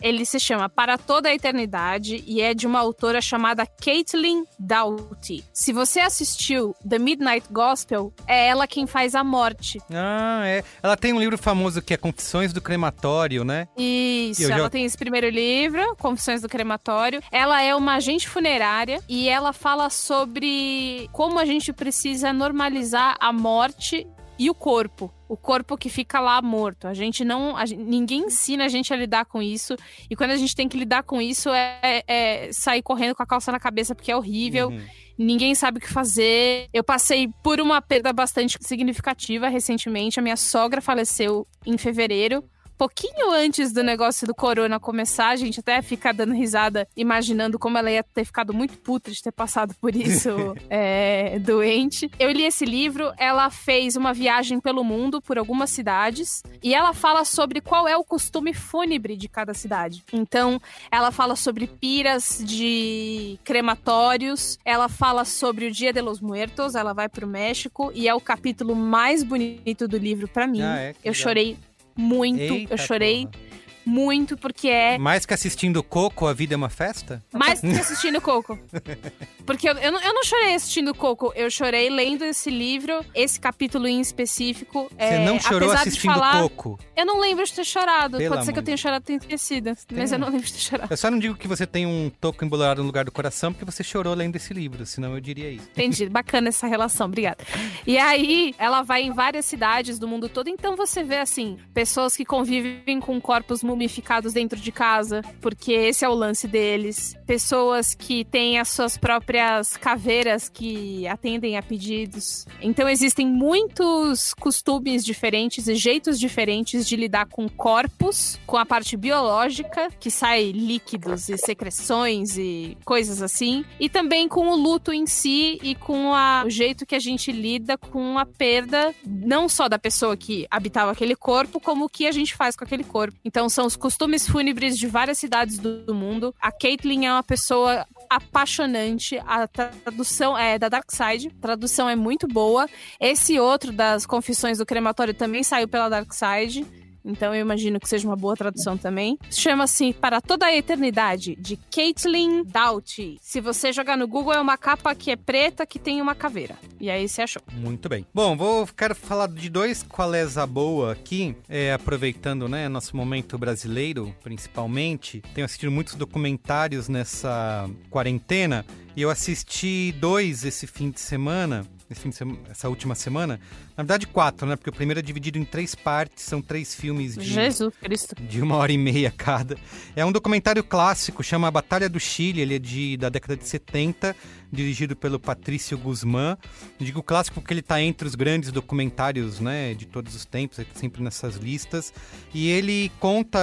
[SPEAKER 2] Ele se chama Para Toda a Eternidade e é de uma autora chamada Caitlin Doughty. Se você assistiu The Midnight Gospel, é ela quem faz a morte.
[SPEAKER 1] Ah, é. Ela tem um livro famoso que é Confissões do Crematório, né?
[SPEAKER 2] Isso,
[SPEAKER 1] já-
[SPEAKER 2] ela tem esse primeiro livro, Confissões do Crematório. Ela é uma agente funerária e ela fala sobre como a gente precisa normalizar a morte e o corpo. O corpo que fica lá morto. A gente não. a gen- ninguém ensina a gente a lidar com isso. E quando a gente tem que lidar com isso, é, é sair correndo com a calça na cabeça, porque é horrível.
[SPEAKER 1] Uhum.
[SPEAKER 2] Ninguém sabe o que fazer. Eu passei por uma perda bastante significativa recentemente. A minha sogra faleceu em fevereiro. Pouquinho antes do negócio do corona começar, a gente até fica dando risada, imaginando como ela ia ter ficado muito puta de ter passado por isso é, doente. Eu li esse livro, ela fez uma viagem pelo mundo, por algumas cidades, e ela fala sobre qual é o costume fúnebre de cada cidade. Então, ela fala sobre piras de crematórios, ela fala sobre o Dia de los Muertos, ela vai pro México e é o capítulo mais bonito do livro pra mim.
[SPEAKER 1] Ah, é?
[SPEAKER 2] Eu
[SPEAKER 1] legal.
[SPEAKER 2] chorei muito,
[SPEAKER 1] Eita
[SPEAKER 2] eu chorei
[SPEAKER 1] porra.
[SPEAKER 2] Muito porque é
[SPEAKER 1] Mais que assistindo Coco, a vida é uma festa?
[SPEAKER 2] mais que assistindo Coco. Porque eu, eu, não, eu não chorei assistindo Coco, eu chorei lendo esse livro, esse capítulo em específico.
[SPEAKER 1] Você
[SPEAKER 2] é,
[SPEAKER 1] não chorou assistindo
[SPEAKER 2] falar,
[SPEAKER 1] Coco?
[SPEAKER 2] Eu não lembro de ter chorado.
[SPEAKER 1] Pelo
[SPEAKER 2] Pode ser que eu tenha chorado e tenha esquecido. Mas
[SPEAKER 1] Tem.
[SPEAKER 2] eu não lembro de ter chorado.
[SPEAKER 1] Eu só não digo que você tem um toco embolado no lugar do coração porque você chorou lendo esse livro, senão eu diria isso.
[SPEAKER 2] Entendi. Bacana essa relação, obrigada. E aí, ela vai em várias cidades do mundo todo, então você vê, assim, pessoas que convivem com corpos mumificados dentro de casa, porque esse é o lance deles. Pessoas que têm as suas próprias caveiras que atendem a pedidos. Então, existem muitos costumes diferentes e jeitos diferentes de lidar com corpos, com a parte biológica, que sai líquidos e secreções e coisas assim, e também com o luto em si e com a- o jeito que a gente lida com a perda, não só da pessoa que habitava aquele corpo, como o que a gente faz com aquele corpo. Então, são os costumes fúnebres de várias cidades do, do mundo. A Caitlyn é uma pessoa apaixonante. A tradução é da Dark Side. A tradução é muito boa. Esse outro das Confissões do Crematório também saiu pela Dark Side. Então eu imagino que seja uma boa tradução também. Chama-se Para Toda a Eternidade, de Caitlin Doughty. Se você jogar no Google, é uma capa que é preta que tem uma caveira. E aí você achou.
[SPEAKER 1] Muito bem. Bom, vou quero falar de dois qualés a boa aqui, é, aproveitando, né, nosso momento brasileiro, principalmente. Tenho assistido muitos documentários nessa quarentena e eu assisti dois esse fim de semana. Esse fim de sema- essa última semana, na verdade quatro, né? Porque o primeiro é dividido em três partes, são três filmes de
[SPEAKER 2] Jesus Cristo.
[SPEAKER 1] de uma hora e meia cada. É um documentário clássico, chama A Batalha do Chile, ele é de, da década de 70, dirigido pelo Patrício Guzmán. Digo clássico porque ele está entre os grandes documentários né, de todos os tempos, é sempre nessas listas. E ele conta,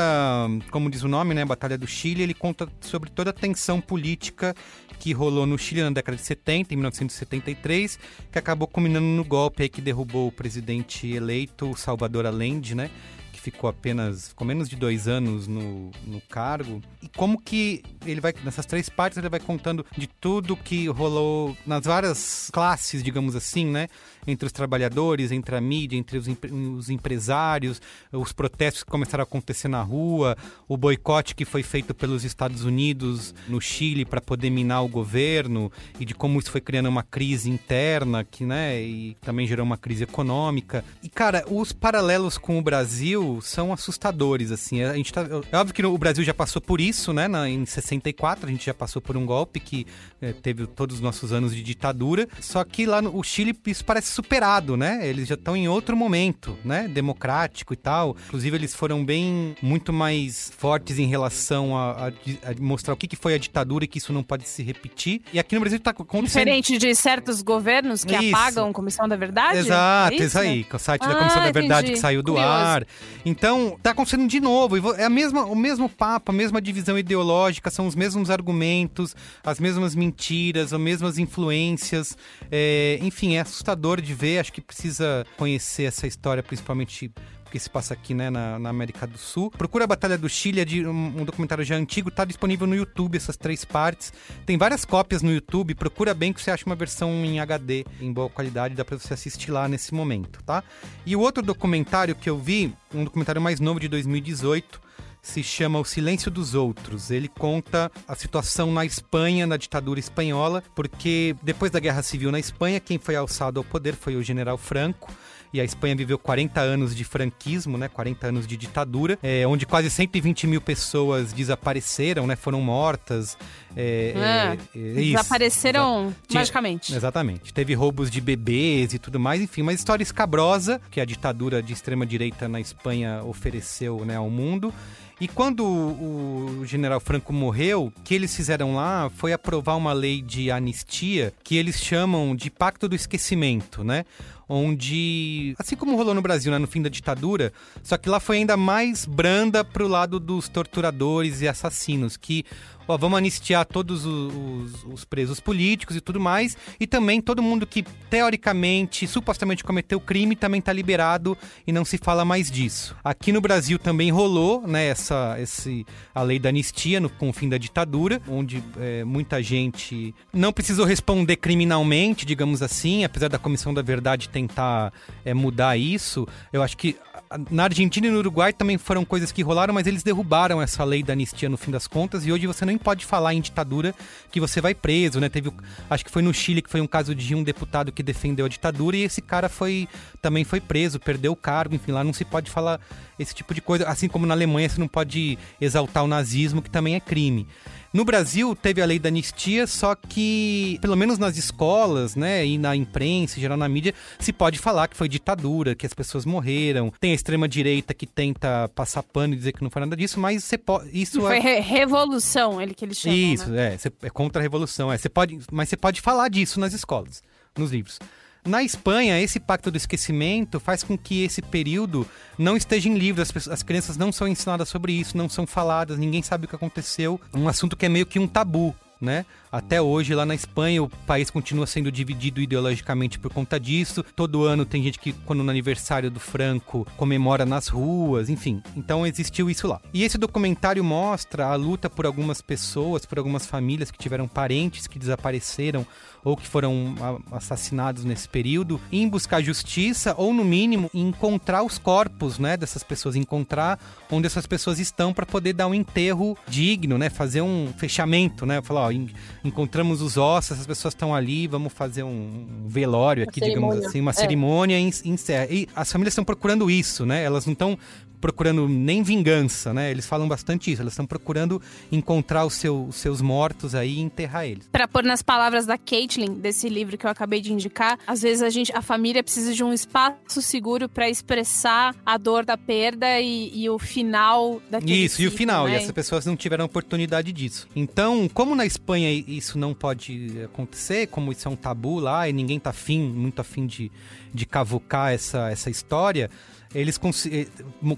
[SPEAKER 1] como diz o nome, né, Batalha do Chile, ele conta sobre toda a tensão política que rolou no Chile na década de 70, em 1973, que acabou culminando no golpe que derrubou o presidente eleito, Salvador Allende, né? Ficou apenas, ficou menos de dois anos no, no cargo. E como que ele vai, nessas três partes, ele vai contando de tudo que rolou nas várias classes, digamos assim, né? Entre os trabalhadores, entre a mídia, entre os, os empresários, os protestos que começaram a acontecer na rua, o boicote que foi feito pelos Estados Unidos no Chile para poder minar o governo e de como isso foi criando uma crise interna que, né, e também gerou uma crise econômica. E cara, os paralelos com o Brasil são assustadores assim. A gente tá, é óbvio que o Brasil já passou por isso, né, na, em 64 a gente já passou por um golpe que eh, teve todos os nossos anos de ditadura, só que lá no o Chile isso parece superado, né? Eles já estão em outro momento, né, democrático e tal. Inclusive eles foram bem muito mais fortes em relação a, a a mostrar o que, que foi a ditadura e que isso não pode se repetir. E aqui no Brasil tá acontecendo
[SPEAKER 2] Diferente de certos governos que
[SPEAKER 1] Isso.
[SPEAKER 2] apagam a Comissão da Verdade?
[SPEAKER 1] Exato,
[SPEAKER 2] É
[SPEAKER 1] isso aí, com o site da
[SPEAKER 2] Ah,
[SPEAKER 1] Comissão da Verdade
[SPEAKER 2] entendi.
[SPEAKER 1] que saiu do
[SPEAKER 2] Curioso.
[SPEAKER 1] ar. Então, tá acontecendo de novo. vo- É a mesma, o mesmo papo, a mesma divisão ideológica, são os mesmos argumentos, as mesmas mentiras, as mesmas influências. É, enfim, é assustador de ver. Acho que precisa conhecer essa história, principalmente porque se passa aqui né, na, na América do Sul. Procura a Batalha do Chile, é de um, um documentário já antigo, tá disponível no YouTube, essas três partes. Tem várias cópias no YouTube, procura bem que você acha uma versão em HD, em boa qualidade, dá pra você assistir lá nesse momento, tá? E o outro documentário que eu vi, um documentário mais novo de 2018, se chama O Silêncio dos Outros. Ele conta a situação na Espanha, na ditadura espanhola, porque depois da Guerra Civil na Espanha, quem foi alçado ao poder foi o general Franco e a Espanha viveu 40 anos de franquismo, né, 40 anos de ditadura, é, onde quase 120 mil pessoas desapareceram, né, foram mortas. É,
[SPEAKER 2] É,
[SPEAKER 1] é, é.
[SPEAKER 2] Desapareceram
[SPEAKER 1] Tinha-
[SPEAKER 2] magicamente.
[SPEAKER 1] Exatamente. Teve roubos de bebês e tudo mais, enfim, uma história escabrosa que a ditadura de extrema-direita na Espanha ofereceu né, ao mundo. E quando o, o general Franco morreu, o que eles fizeram lá foi aprovar uma lei de anistia que eles chamam de Pacto do Esquecimento, né? Onde, assim como rolou no Brasil, né, no fim da ditadura, só que lá foi ainda mais branda pro lado dos torturadores e assassinos, que ó, vamos anistiar todos os, os- os presos políticos e tudo mais, e também todo mundo que teoricamente, supostamente cometeu crime também tá liberado e não se fala mais disso. Aqui no Brasil também rolou, né, essa, esse, a lei da anistia no, com o fim da ditadura, onde é, muita gente não precisou responder criminalmente, digamos assim, apesar da Comissão da Verdade tentar é, mudar isso. Eu acho que na Argentina e no Uruguai também foram coisas que rolaram, mas eles derrubaram essa lei da anistia no fim das contas e hoje você nem pode falar em ditadura que você vai preso, né? Teve, acho que foi no Chile que foi um caso de um deputado que defendeu a ditadura e esse cara foi também foi preso, perdeu o cargo, enfim, lá não se pode falar esse tipo de coisa, assim como na Alemanha você não pode exaltar o nazismo, que também é crime. No Brasil teve a lei da anistia, só que, pelo menos nas escolas, né, e na imprensa, em geral na mídia, se pode falar que foi ditadura, que as pessoas morreram. Tem a extrema-direita que tenta passar pano e dizer que não foi nada disso, mas você pode. Isso
[SPEAKER 2] Foi
[SPEAKER 1] é.
[SPEAKER 2] re- revolução, ele que eles chamam.
[SPEAKER 1] Isso,
[SPEAKER 2] né?
[SPEAKER 1] é, é contra a revolução. É, Você pode, mas você pode falar disso nas escolas, nos livros. Na Espanha, esse pacto do esquecimento faz com que esse período não esteja em livros. As, pessoas- as crianças não são ensinadas sobre isso, não são faladas, ninguém sabe o que aconteceu. Um assunto que é meio que um tabu. Né? Até hoje, lá na Espanha, o país continua sendo dividido ideologicamente por conta disso. Todo ano tem gente que, quando no aniversário do Franco, comemora nas ruas, enfim. Então existiu isso lá. E esse documentário mostra a luta por algumas pessoas, por algumas famílias que tiveram parentes que desapareceram ou que foram assassinados nesse período, em buscar justiça ou, no mínimo, em encontrar os corpos né, dessas pessoas, encontrar onde essas pessoas estão para poder dar um enterro digno, né? Fazer um fechamento, né? Falar, ó, en- encontramos os ossos, essas pessoas estão ali, vamos fazer um velório aqui, digamos assim, uma
[SPEAKER 5] É.
[SPEAKER 1] cerimônia e en- encerra. E as famílias estão procurando isso, né? Elas não estão procurando nem vingança, né? Eles falam bastante isso. Elas estão procurando encontrar os, seu- os seus mortos aí e enterrar eles.
[SPEAKER 2] Pra pôr nas palavras da Caitlin, desse livro que eu acabei de indicar, às vezes a gente, a família precisa de um espaço seguro pra expressar a dor da perda e, e o final daquele
[SPEAKER 1] Isso, e o final,
[SPEAKER 2] né?
[SPEAKER 1] e essas pessoas não tiveram oportunidade disso. Então, como na Espanha isso não pode acontecer, como isso é um tabu lá e ninguém tá afim, muito afim de, de cavucar essa, essa história, eles eh,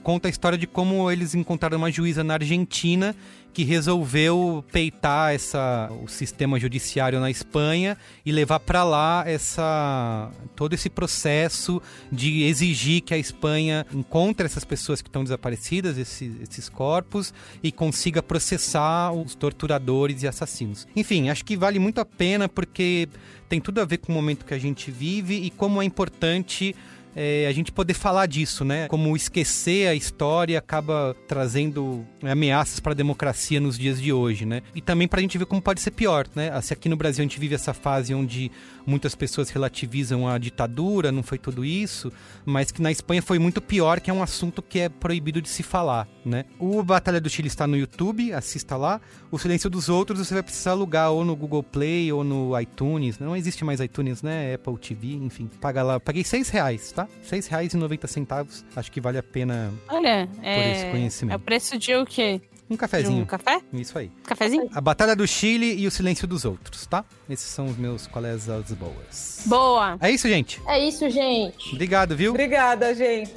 [SPEAKER 1] conta a história de como eles encontraram uma juíza na Argentina que resolveu peitar essa, o sistema judiciário na Espanha e levar para lá essa todo esse processo de exigir que a Espanha encontre essas pessoas que estão desaparecidas, esses, esses corpos, e consiga processar os torturadores e assassinos. Enfim, acho que vale muito a pena porque tem tudo a ver com o momento que a gente vive e como é importante é, a gente poder falar disso, né? Como esquecer a história acaba trazendo né, ameaças para a democracia nos dias de hoje, né? E também para a gente ver como pode ser pior, né? Se aqui no Brasil a gente vive essa fase onde muitas pessoas relativizam a ditadura, não foi tudo isso, mas que na Espanha foi muito pior, que é um assunto que é proibido de se falar, né? O Batalha do Chile está no YouTube, assista lá. O Silêncio dos Outros você vai precisar alugar ou no Google Play ou no iTunes. Não existe mais iTunes, né? Apple TV, enfim. Paga lá. Paguei seis reais, tá? Seis reais e noventa centavos. Acho que vale a pena
[SPEAKER 2] Olha, é,
[SPEAKER 1] esse conhecimento.
[SPEAKER 2] é o preço de o quê?
[SPEAKER 1] Um
[SPEAKER 2] De
[SPEAKER 1] cafezinho.
[SPEAKER 2] um café?
[SPEAKER 1] Isso aí.
[SPEAKER 2] Cafezinho?
[SPEAKER 1] A Batalha do Chile e o Silêncio dos Outros, tá? Esses são os meus colegas boas.
[SPEAKER 2] Boa!
[SPEAKER 1] É isso, gente.
[SPEAKER 5] É isso, gente.
[SPEAKER 1] Obrigado, viu?
[SPEAKER 3] Obrigada, gente.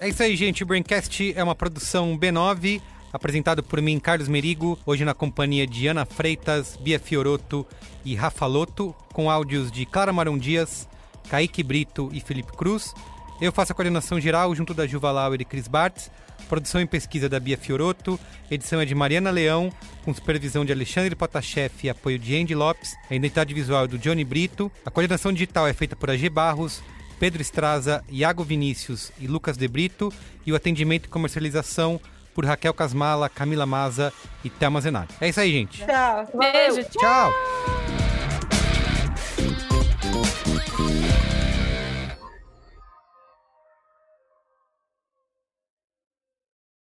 [SPEAKER 1] É isso aí, gente. O Braincast é uma produção B9, apresentado por mim, Carlos Merigo, hoje na companhia de Ana Freitas, Bia Fioroto e Rafa Loto, com áudios de Clara Marão Dias, Kaique Brito e Felipe Cruz. Eu faço a coordenação geral junto da Juva Lauer e Cris Bartz, produção e pesquisa da Bia Fioroto, edição é de Mariana Leão, com supervisão de Alexandre Potashev e apoio de Andy Lopes, a identidade visual é do Johnny Brito, a coordenação digital é feita por AG Barros, Pedro Estraza, Iago Vinícius e Lucas De Brito. E o atendimento e comercialização por Raquel Casmala, Camila Maza e Thelma Zenari. É isso aí, gente.
[SPEAKER 3] Tchau.
[SPEAKER 2] Beijo, tchau.
[SPEAKER 1] Tchau!